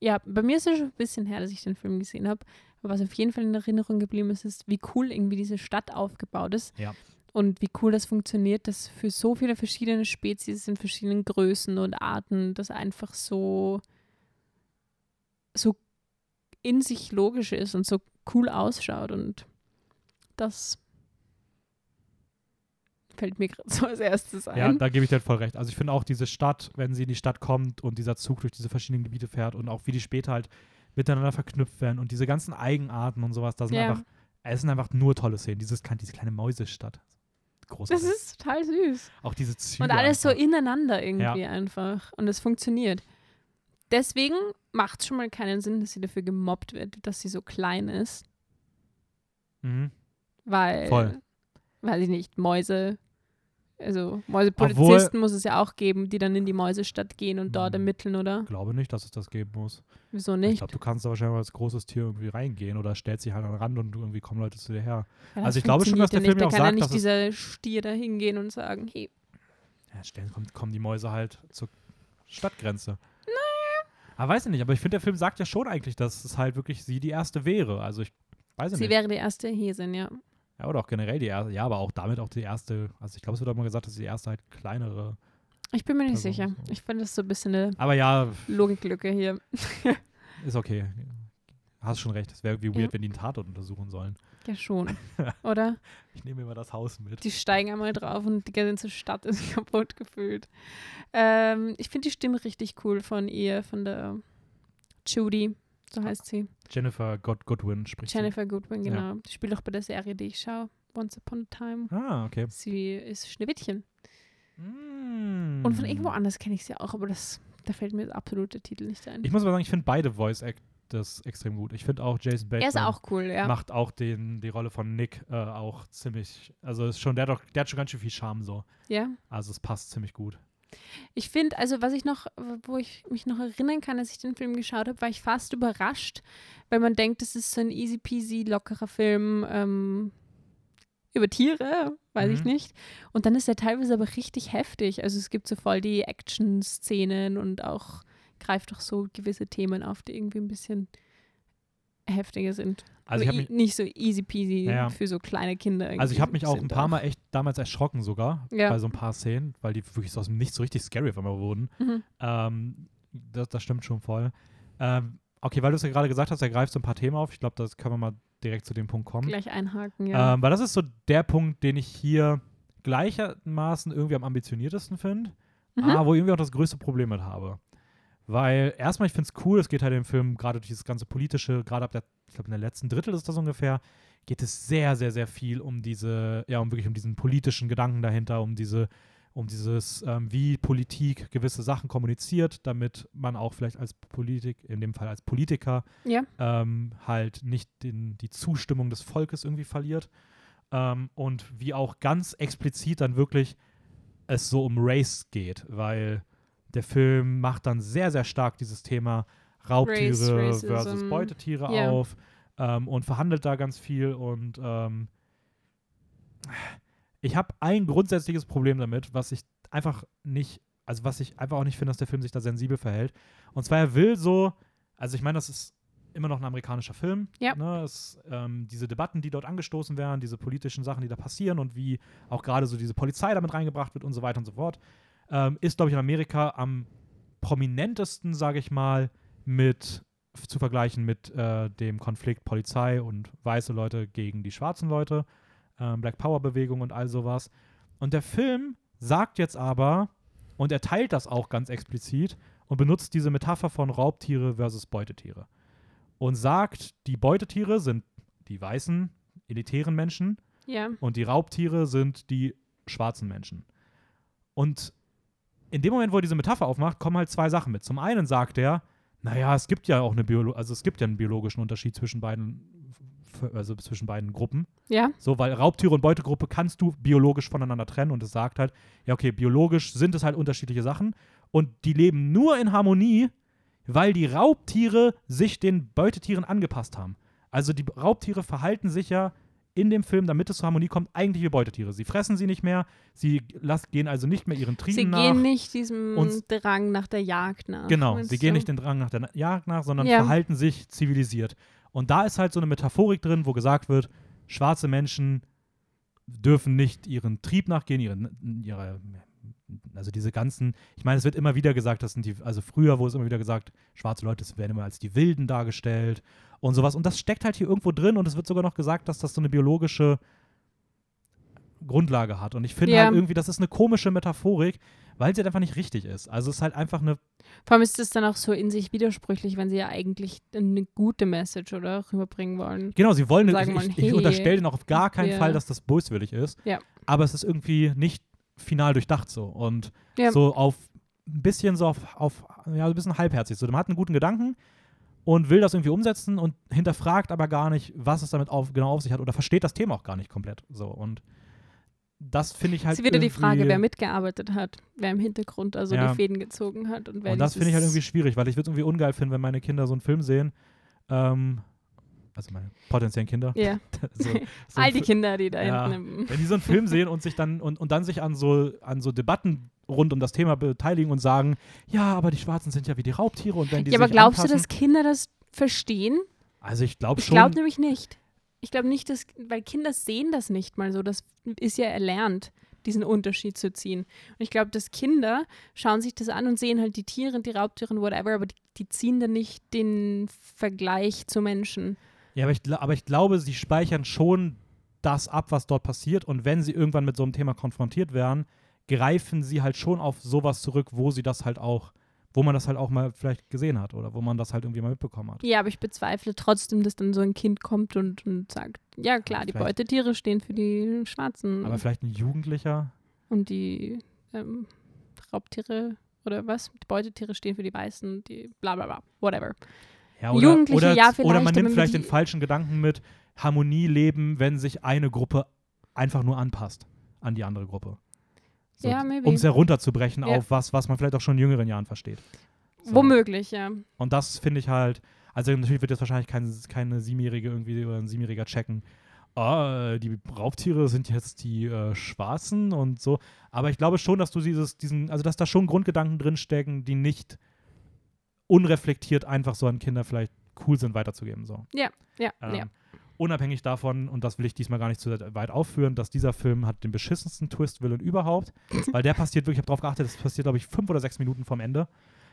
ja, bei mir ist es schon ein bisschen her, dass ich den Film gesehen habe. Aber was auf jeden Fall in Erinnerung geblieben ist, ist, wie cool irgendwie diese Stadt aufgebaut ist. Ja. Und wie cool das funktioniert, dass für so viele verschiedene Spezies in verschiedenen Größen und Arten das einfach so, so in sich logisch ist und so cool ausschaut. Und das fällt mir gerade so als erstes ein. Ja, da gebe ich dir voll recht. Also ich finde auch diese Stadt, wenn sie in die Stadt kommt und dieser Zug durch diese verschiedenen Gebiete fährt und auch wie die später halt miteinander verknüpft werden und diese ganzen Eigenarten und sowas, da sind Ja. einfach, es sind einfach nur tolle Szenen. Dieses, kleine- diese kleine Mäusestadt. Großartig. das ist total süß. auch diese Züge. Und alles so einfach. ineinander irgendwie einfach. Und es funktioniert. Deswegen macht es schon mal keinen Sinn, dass sie dafür gemobbt wird, dass sie so klein ist. Mhm. Weil, Voll. weiß ich nicht, Mäuse, also Mäusepolizisten muss es ja auch geben, die dann in die Mäusestadt gehen und dort Hm. ermitteln, oder? Ich glaube nicht, dass es das geben muss. Wieso Ich nicht? glaube, du kannst da wahrscheinlich als großes Tier irgendwie reingehen oder stellst dich halt an den Rand und irgendwie kommen Leute zu dir her. Ja, also ich glaube schon, dass der Film ja auch nicht. Da kann sagt, ja dass nicht es- dieser Stier da hingehen und sagen, hey, Ja, stellen kommen, kommen die Mäuse halt zur Stadtgrenze. Aber weiß ich nicht, aber ich finde, der Film sagt ja schon eigentlich, dass es halt wirklich sie die erste wäre. Also ich weiß ich sie nicht. wäre die erste Häsin, ja. Ja, oder auch generell die erste, ja, aber auch damit auch die erste, also ich glaube, es wird auch mal gesagt, dass die erste halt kleinere. Ich bin mir nicht Person sicher. so. Ich finde das so ein bisschen eine Aber ja, Logiklücke hier. ist okay. hast schon recht. Es wäre irgendwie Ja. weird, wenn die einen Tatort untersuchen sollen. Ja, schon. Oder? Ich nehme immer das Haus mit. Die steigen einmal drauf und die ganze Stadt ist kaputt gefühlt. Ähm, ich finde die Stimme richtig cool von ihr, von der Judy, so heißt sie. Jennifer God Goodwin spricht Jennifer Goodwin, Ja. genau. Die spielt auch bei der Serie, die ich schaue. Once Upon a Time. sie. Ah, okay. Sie ist Schneewittchen. Mm. Und von irgendwo anders kenne ich sie auch, aber das, da fällt mir der absolute Titel nicht ein. Ich muss aber sagen, ich finde beide Voice Actors extrem gut. Ich finde auch Jason Bateman ist auch cool, ja. macht auch den, die Rolle von Nick äh, auch ziemlich, also ist schon, der hat, doch, der hat schon ganz schön viel Charme so. ja. Also es passt ziemlich gut. Ich finde, also was ich noch, wo ich mich noch erinnern kann, als ich den Film geschaut habe, war ich fast überrascht, weil man denkt, es ist so ein easy peasy, lockerer Film ähm, über Tiere, weiß ich Mhm. nicht. Und dann ist er teilweise aber richtig heftig. Also es gibt so voll die Action-Szenen und auch greift doch so gewisse Themen auf, die irgendwie ein bisschen heftiger sind. Also ich mich, nicht so easy peasy Ja, ja. für so kleine Kinder. also ich habe mich auch ein paar Mal echt damals erschrocken sogar Ja. bei so ein paar Szenen, weil die wirklich so aus dem Nichts so richtig scary auf einmal wurden. Mhm. Ähm, das, das stimmt schon voll. Ähm, okay, weil du es ja gerade gesagt hast, er greift so ein paar Themen auf. Ich glaube, das können wir mal direkt zu dem Punkt kommen. Gleich einhaken, ja. Ähm, weil das ist so der Punkt, den ich hier gleichermaßen irgendwie am ambitioniertesten finde, Mhm. aber wo ich irgendwie auch das größte Problem mit habe. Weil erstmal, ich finde es cool, es geht halt im Film gerade durch dieses ganze politische, gerade ab der, ich glaube, in der letzten Drittel ist das ungefähr, geht es sehr, sehr, sehr viel um diese, ja, um wirklich um diesen politischen Gedanken dahinter, um diese, um dieses, ähm, wie Politik gewisse Sachen kommuniziert, damit man auch vielleicht als Politik, in dem Fall als Politiker, ja. ähm, halt nicht den, die Zustimmung des Volkes irgendwie verliert. Ähm, und wie auch ganz explizit dann wirklich es so um Race geht, weil der Film macht dann sehr, sehr stark dieses Thema Raubtiere Race, versus. Beutetiere Ja. auf ähm, und verhandelt da ganz viel und ähm, ich habe ein grundsätzliches Problem damit, was ich einfach nicht, also was ich einfach auch nicht finde, dass der Film sich da sensibel verhält. Und zwar, er will so, also ich meine, das ist immer noch ein amerikanischer Film. Ja. Ne? Es, ähm, diese Debatten, die dort angestoßen werden, diese politischen Sachen, die da passieren und wie auch gerade so diese Polizei damit reingebracht wird und so weiter und so fort, ähm, ist, glaube ich, in Amerika am prominentesten, sage ich mal, mit zu vergleichen mit äh, dem Konflikt Polizei und weiße Leute gegen die schwarzen Leute, ähm, Black Power Bewegung und all sowas. Und der Film sagt jetzt aber, und er teilt das auch ganz explizit und benutzt diese Metapher von Raubtiere versus Beutetiere. Und sagt, die Beutetiere sind die weißen, elitären Menschen Ja. und die Raubtiere sind die schwarzen Menschen. Und in dem Moment, wo er diese Metapher aufmacht, kommen halt zwei Sachen mit. Zum einen sagt er, naja, es gibt ja auch eine Biolo also es gibt ja einen biologischen Unterschied zwischen beiden, also zwischen beiden Gruppen. Ja. So, weil Raubtiere und Beutegruppe kannst du biologisch voneinander trennen und es sagt halt, ja, okay, biologisch sind es halt unterschiedliche Sachen und die leben nur in Harmonie, weil die Raubtiere sich den Beutetieren angepasst haben. Also die Raubtiere verhalten sich ja in dem Film, damit es zur Harmonie kommt, eigentlich wie Beutetiere. Sie fressen sie nicht mehr, sie las, gehen also nicht mehr ihren Trieben Sie nach. gehen nicht diesem Drang nach der Jagd nach. Genau, sie gehen du? nicht den Drang nach der Jagd nach, sondern Ja. verhalten sich zivilisiert. Und da ist halt so eine Metaphorik drin, wo gesagt wird, schwarze Menschen dürfen nicht ihren Trieb nachgehen, ihren, ihre, also diese ganzen, ich meine, es wird immer wieder gesagt, das sind die, also früher wurde es immer wieder gesagt, schwarze Leute werden immer als die Wilden dargestellt und sowas. Und das steckt halt hier irgendwo drin und es wird sogar noch gesagt, dass das so eine biologische Grundlage hat. Und ich finde Ja. halt irgendwie, das ist eine komische Metaphorik, weil sie halt einfach nicht richtig ist. Also es ist halt einfach eine Vor allem ist es dann auch so in sich widersprüchlich, wenn sie ja eigentlich eine gute Message oder rüberbringen wollen. Genau, sie wollen, Sagen ich, wollen, ich, ich hey, unterstelle denen auch auf gar keinen wir- Fall, dass das böswillig ist. Ja. Aber es ist irgendwie nicht final durchdacht so. Und so auf ein bisschen so auf, auf, ja, ein bisschen halbherzig. So, man hat einen guten Gedanken und will das irgendwie umsetzen und hinterfragt aber gar nicht, was es damit auf, genau auf sich hat oder versteht das Thema auch gar nicht komplett. So. Und das finde ich halt. es ist wieder die Frage, wer mitgearbeitet hat, wer im Hintergrund also Ja. die Fäden gezogen hat und wer Und das finde ich halt irgendwie schwierig, weil ich würde es irgendwie ungeil finden, wenn meine Kinder so einen Film sehen. Ähm, also meine potenziellen Kinder. Ja, so, so all die Kinder, die da Ja. hinten Wenn die so einen Film sehen und sich dann und, und dann sich an so an so Debatten rund um das Thema beteiligen und sagen, ja, aber die Schwarzen sind ja wie die Raubtiere und wenn die Ja, aber glaubst du, dass Kinder das verstehen? also ich glaube Ich schon, glaube nämlich nicht. Ich glaube nicht, dass, weil Kinder sehen das nicht mal so, das ist ja erlernt. diesen Unterschied zu ziehen. Und ich glaube, dass Kinder schauen sich das an und sehen halt die Tiere, die Raubtiere und whatever, aber die, die ziehen dann nicht den Vergleich zu Menschen. Ja, aber ich, aber ich glaube, sie speichern schon das ab, was dort passiert. Und wenn sie irgendwann mit so einem Thema konfrontiert werden, greifen sie halt schon auf sowas zurück, wo sie das halt auch, wo man das halt auch mal vielleicht gesehen hat oder wo man das halt irgendwie mal mitbekommen hat. Ja, aber ich bezweifle trotzdem, dass dann so ein Kind kommt und, und sagt, ja klar, die Vielleicht- Beutetiere stehen für die Schwarzen Aber vielleicht ein Jugendlicher. und die ähm, Raubtiere oder was? Die Beutetiere stehen für die Weißen, die bla bla bla, whatever. Ja, oder, Jugendliche, oder, ja, oder vielleicht, man aber nimmt vielleicht den falschen Gedanken mit Harmonie leben, wenn sich eine Gruppe einfach nur anpasst an die andere Gruppe. Ja, maybe. Um es herunterzubrechen Ja. auf was, was man vielleicht auch schon in jüngeren Jahren versteht. So. Womöglich, ja. Und das finde ich halt, also natürlich wird jetzt wahrscheinlich kein, keine Siebenjährige irgendwie oder ein Siebenjähriger checken. Ah, die Raubtiere sind jetzt die äh, Schwarzen und so. Aber ich glaube schon, dass du dieses, diesen, also dass da schon Grundgedanken drinstecken, die nicht unreflektiert einfach so an Kinder vielleicht cool sind, weiterzugeben. So. Ja, ja, Ähm, ja. Unabhängig davon, und das will ich diesmal gar nicht zu weit aufführen, dass dieser Film hat den beschissensten Twist-Willen überhaupt, weil der passiert wirklich, ich habe darauf geachtet, das passiert, glaube ich, fünf oder sechs Minuten vom Ende.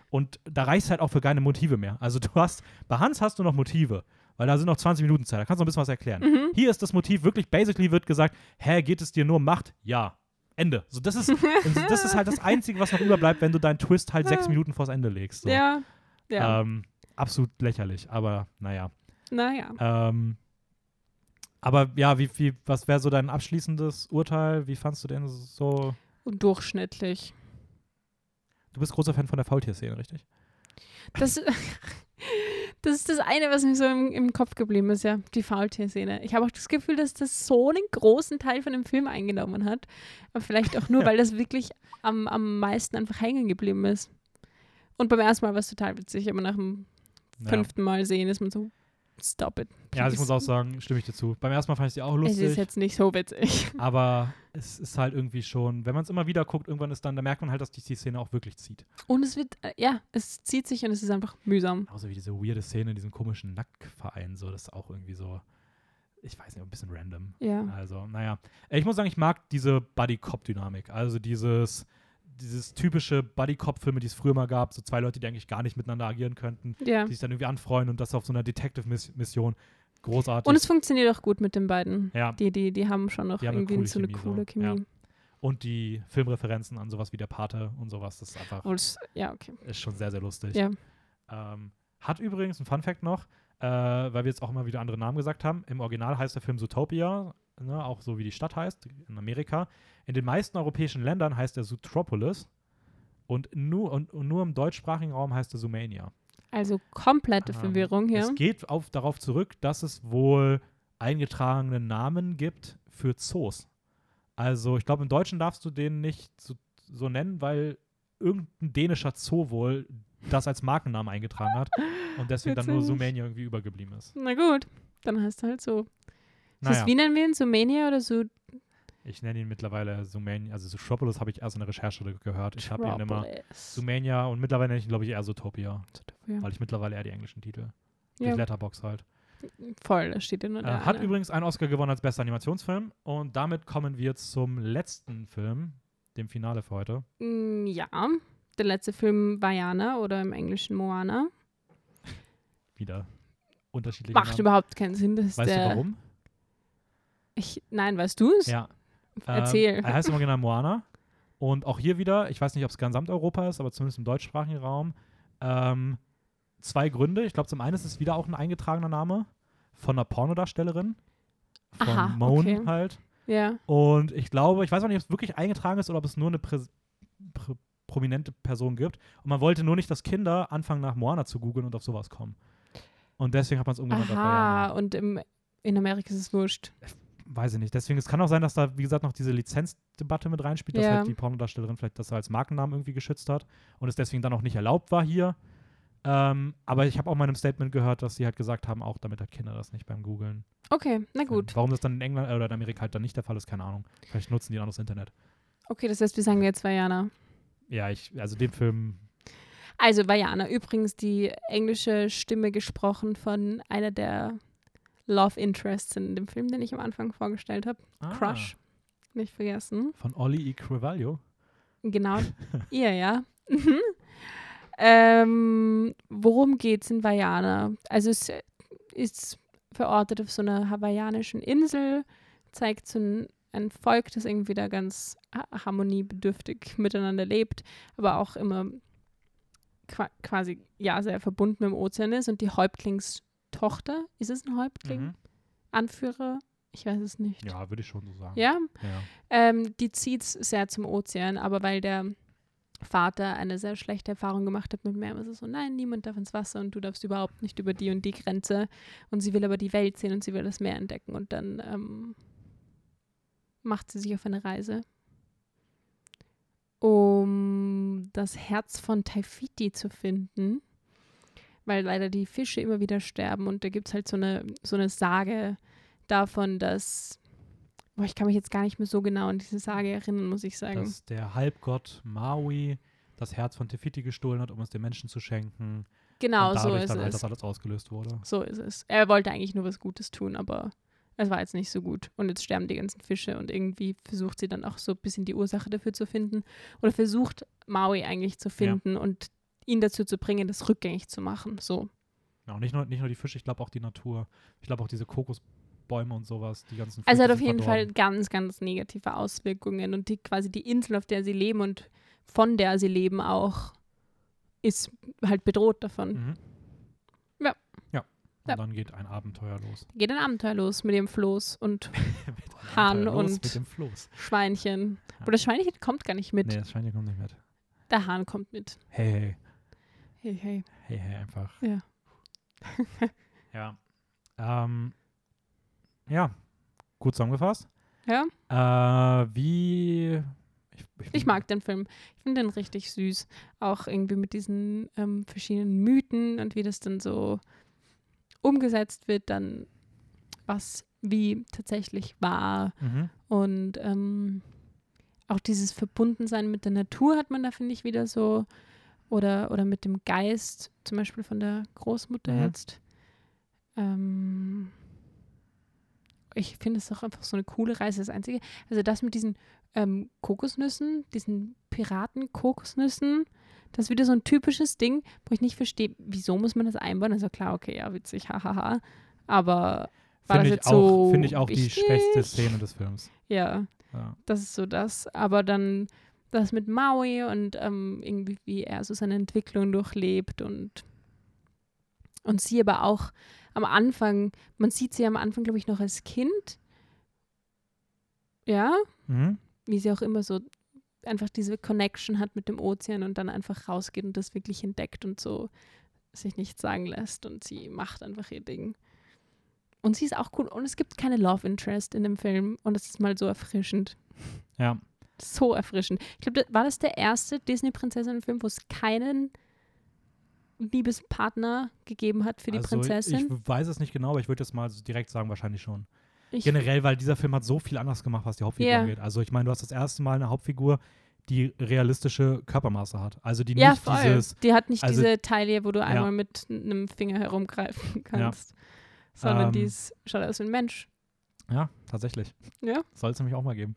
Und da reicht halt auch für keine Motive mehr. Also du hast, bei Hans hast du noch Motive, weil da sind noch 20 Minuten Zeit, da kannst du noch ein bisschen was erklären. Mhm. Hier ist das Motiv wirklich, basically wird gesagt, hä, geht es dir nur um Macht? Ja. Ende. So, das, ist, das ist halt das Einzige, was noch überbleibt, wenn du deinen Twist halt sechs Minuten vors Ende legst. So. Ja, ja. Ähm, absolut lächerlich, aber naja. naja. Ähm, aber ja, wie, wie, was wäre so dein abschließendes Urteil? Wie fandst du den so? Durchschnittlich. Du bist großer Fan von der Faultierszene, richtig? Das, das ist das eine, was mir so im, im Kopf geblieben ist, ja, die Faultierszene. Ich habe auch das Gefühl, dass das so einen großen Teil von dem Film eingenommen hat. Aber vielleicht auch nur, weil das wirklich am, am meisten einfach hängen geblieben ist. Und beim ersten Mal war es total witzig, aber nach dem Ja. fünften Mal sehen ist man so, stop it. Ja, also ich muss please. auch sagen, stimme ich dir zu. Beim ersten Mal fand ich sie auch Es lustig, ist jetzt nicht so witzig. aber es ist halt irgendwie schon, wenn man es immer wieder guckt, irgendwann ist dann, da merkt man halt, dass die, die Szene auch wirklich zieht. Und es wird, äh, ja, es zieht sich und es ist einfach mühsam. Außer wie diese weirde Szene in diesem komischen Nacktverein, so, das ist auch irgendwie so, ich weiß nicht, ein bisschen random. Ja. Also, naja. Ich muss sagen, ich mag diese Buddy-Cop-Dynamik. Also dieses, dieses typische Buddy-Cop-Filme, die es früher mal gab, so zwei Leute, die eigentlich gar nicht miteinander agieren könnten, Ja. die sich dann irgendwie anfreuen und das auf so einer Detective-Mission. Großartig. Und es funktioniert auch gut mit den beiden. ja. Die, die, die haben schon noch Die eine irgendwie coole so eine Chemie, coole so. Chemie. Ja. Und die Filmreferenzen an sowas wie der Pate und sowas, das ist einfach, es- ja, okay. ist schon sehr, sehr lustig. Ja. Ähm, hat übrigens ein Fun-Fact noch, äh, weil wir jetzt auch immer wieder andere Namen gesagt haben. Im Original heißt der Film Zootopia, ne, auch so wie die Stadt heißt, in Amerika. In den meisten europäischen Ländern heißt er Zootropolis. Und nur, und, und nur im deutschsprachigen Raum heißt er Zoomania. Also komplette Ähm, Verwirrung hier. Es geht auf, darauf zurück, dass es wohl eingetragene Namen gibt für Zoos. Also ich glaube, im Deutschen darfst du den nicht so, so nennen, weil irgendein dänischer Zoo wohl das als Markennamen eingetragen hat und deswegen dann nur. Zoomania irgendwie übergeblieben ist. Na gut, dann heißt er halt so. Ist Naja, das, wie nennen wir ihn? Sumania oder so? Ich nenne ihn mittlerweile Zoomania, also Zootropolis habe ich erst in der Recherche gehört. Ich habe ihn immer. Zoomania und mittlerweile nenne ich ihn, glaube ich, eher Zootopia, Ja. weil ich mittlerweile eher die englischen Titel. Ja, Letterbox halt. voll, da steht nur Äh, der hat eine. übrigens einen Oscar gewonnen als bester Animationsfilm. Und damit kommen wir zum letzten Film, dem Finale für heute. Mm, Ja, der letzte Film Vajana oder im Englischen Moana. Wieder unterschiedliche Macht Namen. überhaupt keinen Sinn. Das Weißt du warum? Ich, nein, weißt du es? Ja. Erzähl. Ähm, er heißt im Original Moana. Und auch hier wieder, ich weiß nicht, ob es gesamt Europa ist, aber zumindest im deutschsprachigen Raum, ähm, zwei Gründe. Ich glaube, zum einen ist es wieder auch ein eingetragener Name von einer Pornodarstellerin. Von Aha, Moan okay. halt. Ja. Und ich glaube, ich weiß auch nicht, ob es wirklich eingetragen ist oder ob es nur eine Prä Prä prominente Person gibt. Und man wollte nur nicht, dass Kinder anfangen, nach Moana zu googeln und auf sowas kommen. Und deswegen hat man es umgenannt Vajana. und im, in Amerika ist es wurscht. Weiß ich nicht. Deswegen, es kann auch sein, dass da, wie gesagt, noch diese Lizenzdebatte mit reinspielt, dass Ja. halt die Pornodarstellerin vielleicht das als Markennamen irgendwie geschützt hat und es deswegen dann auch nicht erlaubt war hier. Ähm, aber ich habe auch mal in einem Statement gehört, dass sie halt gesagt haben, auch damit halt Kinder das nicht beim Googeln. Okay, na gut. Warum das dann in England äh, oder in Amerika halt dann nicht der Fall ist, keine Ahnung. Vielleicht nutzen die dann das Internet. Okay, das heißt, wir sagen jetzt Vajana. Ja, ich, also den Film, Also Vajana, übrigens die englische Stimme gesprochen von einer der Love Interests in dem Film, den ich am Anfang vorgestellt habe. Ah. Crush. nicht vergessen. Von Olli E. Crevalio. Genau, ihr, ja. Mhm. ähm, worum geht's in Vajana? Also es ist verortet auf so einer hawaiianischen Insel, zeigt so ein, ein Volk, das irgendwie da ganz ha- harmoniebedürftig miteinander lebt, aber auch immer qua quasi ja sehr verbunden mit dem Ozean ist und die Häuptlingstochter, ist es ein Häuptling? Mhm. Anführer? Ich weiß es nicht. Ja, würde ich schon so sagen. Ja, ja. ähm, die zieht sehr zum Ozean, aber weil der Vater eine sehr schlechte Erfahrung gemacht hat mit Meeren, ist es so, nein, niemand darf ins Wasser und du darfst überhaupt nicht über die und die Grenze. Und sie will aber die Welt sehen und sie will das Meer entdecken. Und dann ähm, macht sie sich auf eine Reise, um das Herz von Taifiti zu finden, weil leider die Fische immer wieder sterben. Und da gibt es halt so eine, so eine Sage davon, dass Boah, ich kann mich jetzt gar nicht mehr so genau an diese Sage erinnern, muss ich sagen. Dass der Halbgott Maui das Herz von Tefiti gestohlen hat, um es den Menschen zu schenken. genau, so ist dann halt es. das alles ausgelöst wurde. So ist es. Er wollte eigentlich nur was Gutes tun, aber es war jetzt nicht so gut. Und jetzt sterben die ganzen Fische und irgendwie versucht sie dann auch so ein bisschen die Ursache dafür zu finden. Oder versucht Maui eigentlich zu finden und ihn dazu zu bringen, das rückgängig zu machen. So. Ja, und nicht nur, nicht nur die Fische, ich glaube auch die Natur. Ich glaube auch diese Kokosbäume und sowas, die ganzen Also Früchte hat auf jeden Fall verdorben. ganz, ganz negative Auswirkungen. Und die quasi die Insel, auf der sie leben und von der sie leben auch, ist halt bedroht davon. Mhm. Ja. Ja. Und Ja. dann geht ein Abenteuer los. Geht ein Abenteuer los mit dem Floß und Hahn und-. Schweinchen. Ja. Aber das Schweinchen kommt gar nicht mit. Nee, das Schweinchen kommt nicht mit. Der Hahn kommt mit. Hey, hey. Hey, hey. Hey, hey, einfach. Ja. ja. Ähm, ja, gut zusammengefasst. Ja, Äh, wie. Ich, ich mag den Film. Ich finde den richtig süß. Auch irgendwie mit diesen ähm, verschiedenen Mythen und wie das dann so umgesetzt wird, dann was wie tatsächlich war. Mhm. Und ähm, auch dieses Verbundensein mit der Natur hat man da, finde ich, wieder so. Oder, oder mit dem Geist, zum Beispiel von der Großmutter Mhm. jetzt. Ähm, ich finde es auch einfach so eine coole Reise. Das Einzige, also das mit diesen ähm, Kokosnüssen, diesen Piraten-Kokosnüssen, das ist wieder so ein typisches Ding, wo ich nicht verstehe, wieso muss man das einbauen? Also klar, okay, ja, witzig, hahaha. Aber war das Finde ich, jetzt auch, so find ich auch die wichtig? schwächste Szene des Films. ja. Ja. Das ist so das. Aber dann das mit Maui und ähm, irgendwie, wie er so seine Entwicklung durchlebt und, und sie aber auch am Anfang, man sieht sie am Anfang, glaube ich, noch als Kind. Ja, Mhm. wie sie auch immer so einfach diese Connection hat mit dem Ozean und dann einfach rausgeht und das wirklich entdeckt und so sich nichts sagen lässt und sie macht einfach ihr Ding. Und sie ist auch cool und es gibt keine Love Interest in dem Film und das ist mal so erfrischend. Ja. So erfrischend. Ich glaube, war das der erste Disney-Prinzessinnen-Film, wo es keinen Liebespartner gegeben hat für die also Prinzessin? Ich weiß es nicht genau, aber ich würde jetzt mal direkt sagen, wahrscheinlich schon. Ich, Generell, weil dieser Film hat so viel anders gemacht, was die Hauptfigur Ja. angeht. Also ich meine, du hast das erste Mal eine Hauptfigur, die realistische Körpermaße hat. Also die ja, nicht voll. dieses, die hat nicht also- diese Taille, wo du einmal mit einem Finger herumgreifen kannst, sondern Ähm, die ist, schaut aus wie ein Mensch. ja, tatsächlich. Ja. Soll es nämlich auch mal geben.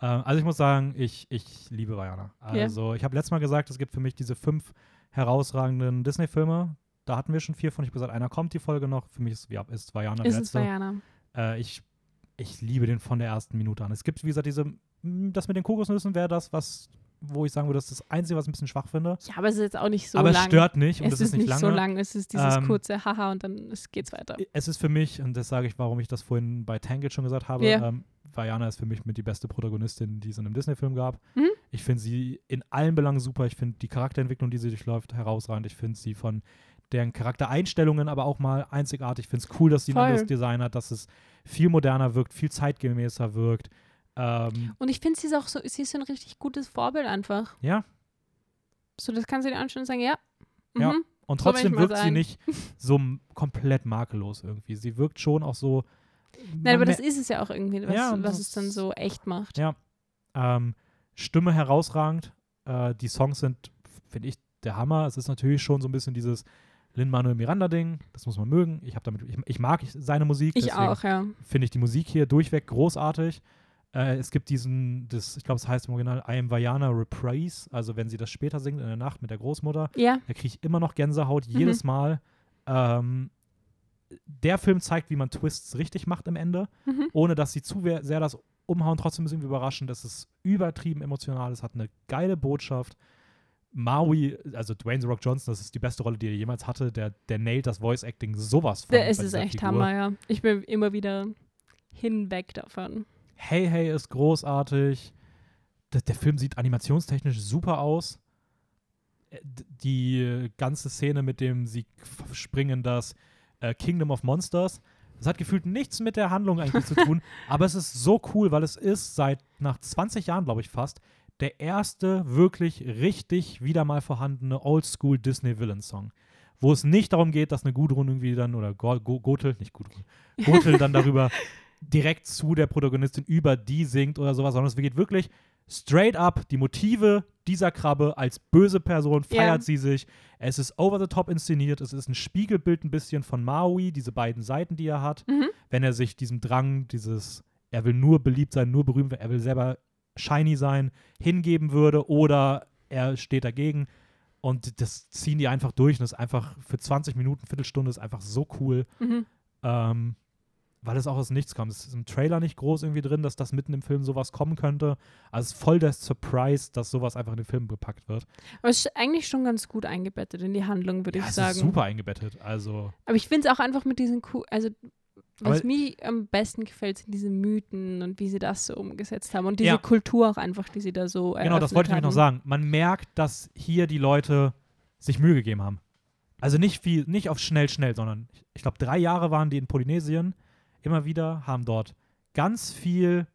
Ähm, also ich muss sagen, ich, ich liebe Vajana. Also ich habe letztes Mal gesagt, es gibt für mich diese fünf herausragenden Disney-Filme. Da hatten wir schon vier von. Ich habe gesagt, einer kommt die Folge noch. Für mich ist, ja, ist Vajana der Ist es letzte. Diana? Äh, ich, ich liebe den von der ersten Minute an. Es gibt, wie gesagt, diese, das mit den Kokosnüssen wäre das, was, wo ich sagen würde, das ist das Einzige, was ich ein bisschen schwach finde. Ja, aber es ist jetzt auch nicht so Aber lang. es stört nicht und es es ist ist nicht lange. so lang, es ist dieses Ähm, kurze Haha und dann es geht's weiter. Es ist für mich, und das sage ich, warum ich das vorhin bei Tangled schon gesagt habe, Ja. ähm, Vajana ist für mich mit die beste Protagonistin, die es in einem Disney-Film gab. Mhm. Ich finde sie in allen Belangen super. Ich finde die Charakterentwicklung, die sie durchläuft, herausragend. Ich finde sie von deren Charaktereinstellungen aber auch mal einzigartig. Ich finde es cool, dass sie ein Voll. anderes Design hat, dass es viel moderner wirkt, viel zeitgemäßer wirkt. Ähm, Und ich finde, sie ist auch so, sie ist so ein richtig gutes Vorbild einfach. ja, So, das kannst du dir anschauen und sagen, ja. Ja. mhm. und So will trotzdem mal wirkt sie nicht so komplett makellos irgendwie. Sie wirkt schon auch so. Nein, aber das ist es ja auch irgendwie, was, Ja, und was es dann so echt macht. Ja. Ähm, Stimme herausragend. Äh, die Songs sind, finde ich, der Hammer. Es ist natürlich schon so ein bisschen dieses Lin-Manuel Miranda-Ding. Das muss man mögen. Ich, damit, ich, ich mag seine Musik. Ich auch, ja. Finde ich die Musik hier durchweg großartig. Äh, es gibt diesen, das, ich glaube, es heißt im Original I am Vajana Reprise, also wenn sie das später singt in der Nacht mit der Großmutter, Ja. da kriege ich immer noch Gänsehaut, Mhm. jedes Mal. Ähm, der Film zeigt, wie man Twists richtig macht am Ende, Mhm. ohne dass sie zu sehr das umhauen. Trotzdem ist es irgendwie überraschend, dass es übertrieben emotional ist, hat eine geile Botschaft. Maui, also Dwayne The Rock Johnson, das ist die beste Rolle, die er jemals hatte. Der, der nailt das Voice Acting sowas von. Der ist es echt Figur. Hammer, ja. Ich bin immer wieder hinweg davon. Hey Hey ist großartig. Der, Film sieht animationstechnisch super aus. Äh, Die ganze Szene mit dem sie springen das äh, Kingdom of Monsters, das hat gefühlt nichts mit der Handlung eigentlich zu tun, aber es ist so cool, weil es ist seit nach 20 Jahren, glaube ich fast, der erste wirklich richtig wieder mal vorhandene Oldschool Disney Villain Song. Wo es nicht darum geht, dass eine Gudrun irgendwie dann, oder Go Go Gothel, nicht Gudrun, Gothel dann darüber direkt zu der Protagonistin über die singt oder sowas, sondern es geht wirklich straight up die Motive dieser Krabbe als böse Person feiert Ja. sie sich. Es ist over the top inszeniert, es ist ein Spiegelbild ein bisschen von Maui, diese beiden Seiten, die er hat, Mhm. wenn er sich diesem Drang, dieses, er will nur beliebt sein, nur berühmt er will selber shiny sein, hingeben würde oder er steht dagegen. Und das ziehen die einfach durch und ist einfach für 20 Minuten, Viertelstunde ist einfach so cool. Mhm. Ähm, weil es auch aus nichts kam. Es ist im Trailer nicht groß irgendwie drin, dass das mitten im Film sowas kommen könnte. Also es ist voll der Surprise, dass sowas einfach in den Film gepackt wird. Aber es ist eigentlich schon ganz gut eingebettet in die Handlung, würde Ja, ich es sagen. ist super eingebettet. Also Aber ich finde es auch einfach mit diesen, Ku also was Aber- mir am besten gefällt, sind diese Mythen und wie sie das so umgesetzt haben und diese Ja. Kultur auch einfach, die sie da so genau, das wollte ich nämlich noch haben. sagen. Man merkt, dass hier die Leute sich Mühe gegeben haben. Also nicht viel, nicht auf schnell, schnell, sondern ich glaube, drei Jahre waren die in Polynesien immer wieder, haben dort ganz viel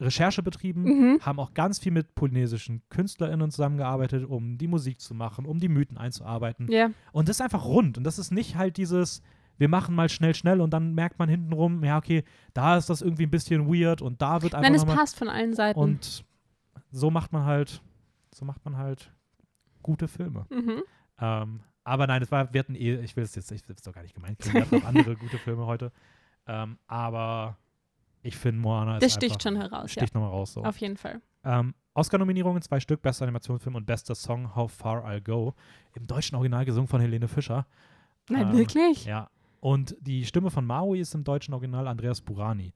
Recherche betrieben, Mhm. haben auch ganz viel mit polynesischen KünstlerInnen zusammengearbeitet, um die Musik zu machen, um die Mythen einzuarbeiten. Ja, Und das ist einfach rund. Und das ist nicht halt dieses, wir machen mal schnell, schnell und dann merkt man hintenrum, ja, okay, da ist das irgendwie ein bisschen weird und da wird einfach nein, es passt von allen Seiten. Und so macht man halt, so macht man halt gute Filme. mhm. Ähm, aber nein, das war, wir hatten eh, ich will es jetzt, ich will es doch gar nicht gemeint, kriegen. wir hatten auch andere gute Filme heute. Ähm, aber ich finde Moana ist Das sticht einfach, schon heraus, ja. sticht nochmal raus. So. Auf jeden Fall. Ähm, Oscar-Nominierungen, zwei Stück, bester Animationsfilm und bester Song How Far I'll Go. Im deutschen Original gesungen von Helene Fischer. Nein, Ähm, wirklich? Ja. Und die Stimme von Maui ist im deutschen Original Andreas Burani.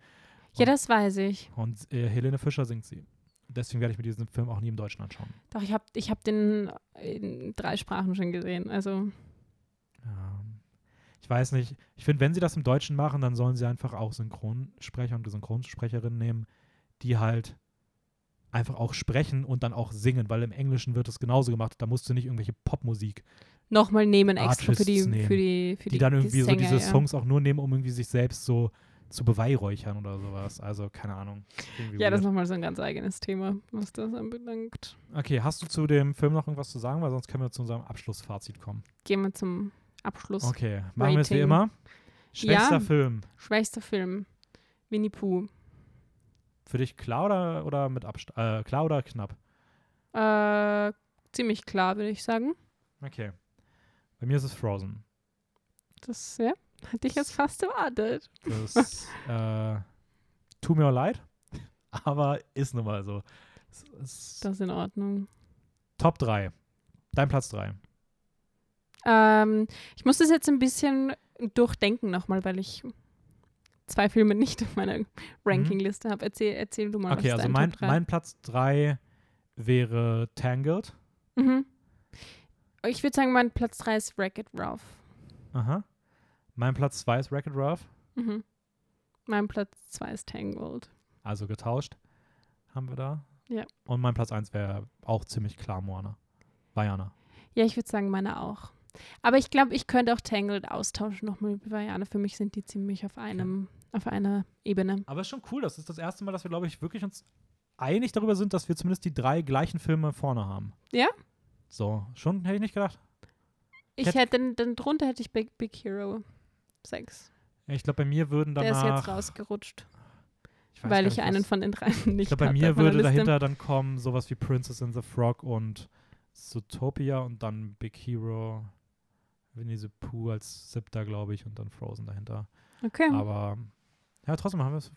Ja, das weiß ich. Und äh, Helene Fischer singt sie. Deswegen werde ich mir diesen Film auch nie im Deutschen anschauen. Doch, ich habe ich hab den in drei Sprachen schon gesehen. Also, Ähm, ich weiß nicht. Ich finde, wenn sie das im Deutschen machen, dann sollen sie einfach auch Synchronsprecher und Synchronsprecherinnen nehmen, die halt einfach auch sprechen und dann auch singen, weil im Englischen wird es genauso gemacht. Da musst du nicht irgendwelche Popmusik, nochmal nehmen extra für die, nehmen, für die, für die, dann irgendwie so Sänger, diese ja. Songs auch nur nehmen, um irgendwie sich selbst so zu beweihräuchern oder sowas. Also, keine Ahnung. Ja, das ist weird. nochmal so ein ganz eigenes Thema, was das anbelangt. Okay, hast du zu dem Film noch irgendwas zu sagen? Weil sonst können wir zu unserem Abschlussfazit kommen. Gehen wir zum Abschluss. Okay, machen wir es wie immer. Schwächster Ja. Film. Schwächster Film. Winnie Pooh. Für dich klar oder, oder mit Abstand? Äh, klar oder knapp? Äh, ziemlich klar, würde ich sagen. Okay. Bei mir ist es Frozen. Das, ja, hatte ich jetzt fast erwartet. Das äh, tut mir leid, aber ist nun mal so. Es, es, Das ist in Ordnung. Top 3. Dein Platz 3. Ähm, ich muss das jetzt ein bisschen durchdenken nochmal, weil ich zwei Filme nicht auf meiner Rankingliste habe. Erzähl, erzähl du mal, Okay, also mein, Top 3? mein Platz 3 wäre Tangled. Mhm. Ich würde sagen, mein Platz 3 ist Wreck-It Ralph. Aha. Mein Platz 2 ist Wreck-It Ralph. Mhm. Mein Platz 2 ist Tangled. Also getauscht haben wir da. Ja. Und mein Platz 1 wäre auch ziemlich klar Moana. Vajana. Ja, ich würde sagen, meine auch. Aber ich glaube, ich könnte auch Tangled austauschen nochmal mit Vajana. Für mich sind die ziemlich auf einem, auf einer Ebene. Aber ist schon cool. Das ist das erste Mal, dass wir, glaube ich, wirklich uns einig darüber sind, dass wir zumindest die drei gleichen Filme vorne haben. Ja? So, schon hätte ich nicht gedacht. Ich Hätt- hätte, dann, dann drunter hätte ich Big, Big Hero 6. Ja, Ich glaube, bei mir würden Der ist danach. jetzt rausgerutscht, ich weil ich nicht, einen was- von den drei nicht Ich glaube, bei mir würde dahinter dann kommen sowas wie Princess and the Frog und Zootopia und dann Big Hero, Winnie the Pooh als siebter, glaube ich, und dann Frozen dahinter. Okay, Aber ja, trotzdem haben wir es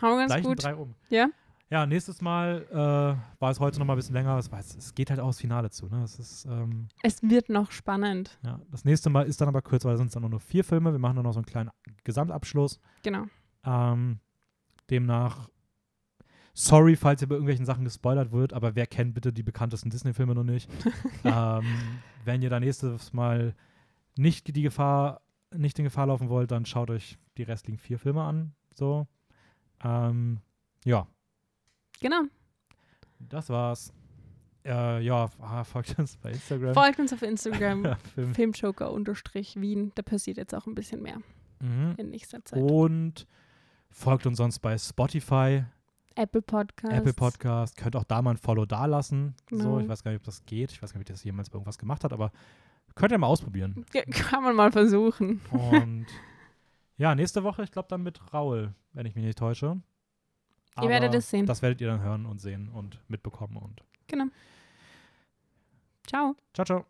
haben wir ganz gut. drei um. Ja. Ja, nächstes Mal äh, war es heute noch mal ein bisschen länger. Es, es, geht halt auch das Finale zu. Ne? Es ist, ähm, Es wird noch spannend. ja. Das nächste Mal ist dann aber kürzer, weil sind es dann nur vier Filme. Wir machen dann noch so einen kleinen Gesamtabschluss. Genau. Ähm, demnach, sorry, falls ihr bei irgendwelchen Sachen gespoilert wird, aber wer kennt bitte die bekanntesten Disney-Filme noch nicht? ähm, wenn ihr da nächstes Mal nicht die Gefahr, nicht in Gefahr laufen wollt, dann schaut euch die restlichen vier Filme an. So. Ähm, ja, Genau. das war's. Äh, ja, ah, folgt uns bei Instagram. Folgt uns auf Instagram. Film. Filmjoker-Wien. Da passiert jetzt auch ein bisschen mehr Mhm. in nächster Zeit. Und folgt uns sonst bei Spotify, Apple Podcast. Apple Podcast. Könnt auch da mal ein Follow da lassen. So, Genau. ich weiß gar nicht, ob das geht. Ich weiß gar nicht, ob das jemals bei irgendwas gemacht hat, aber könnt ihr mal ausprobieren. Ge- Kann man mal versuchen. Und ja, nächste Woche, ich glaube dann mit Raul, wenn ich mich nicht täusche. Ihr werdet Aber es sehen. Das werdet ihr dann hören und sehen und mitbekommen. Und Genau. Ciao. ciao, ciao.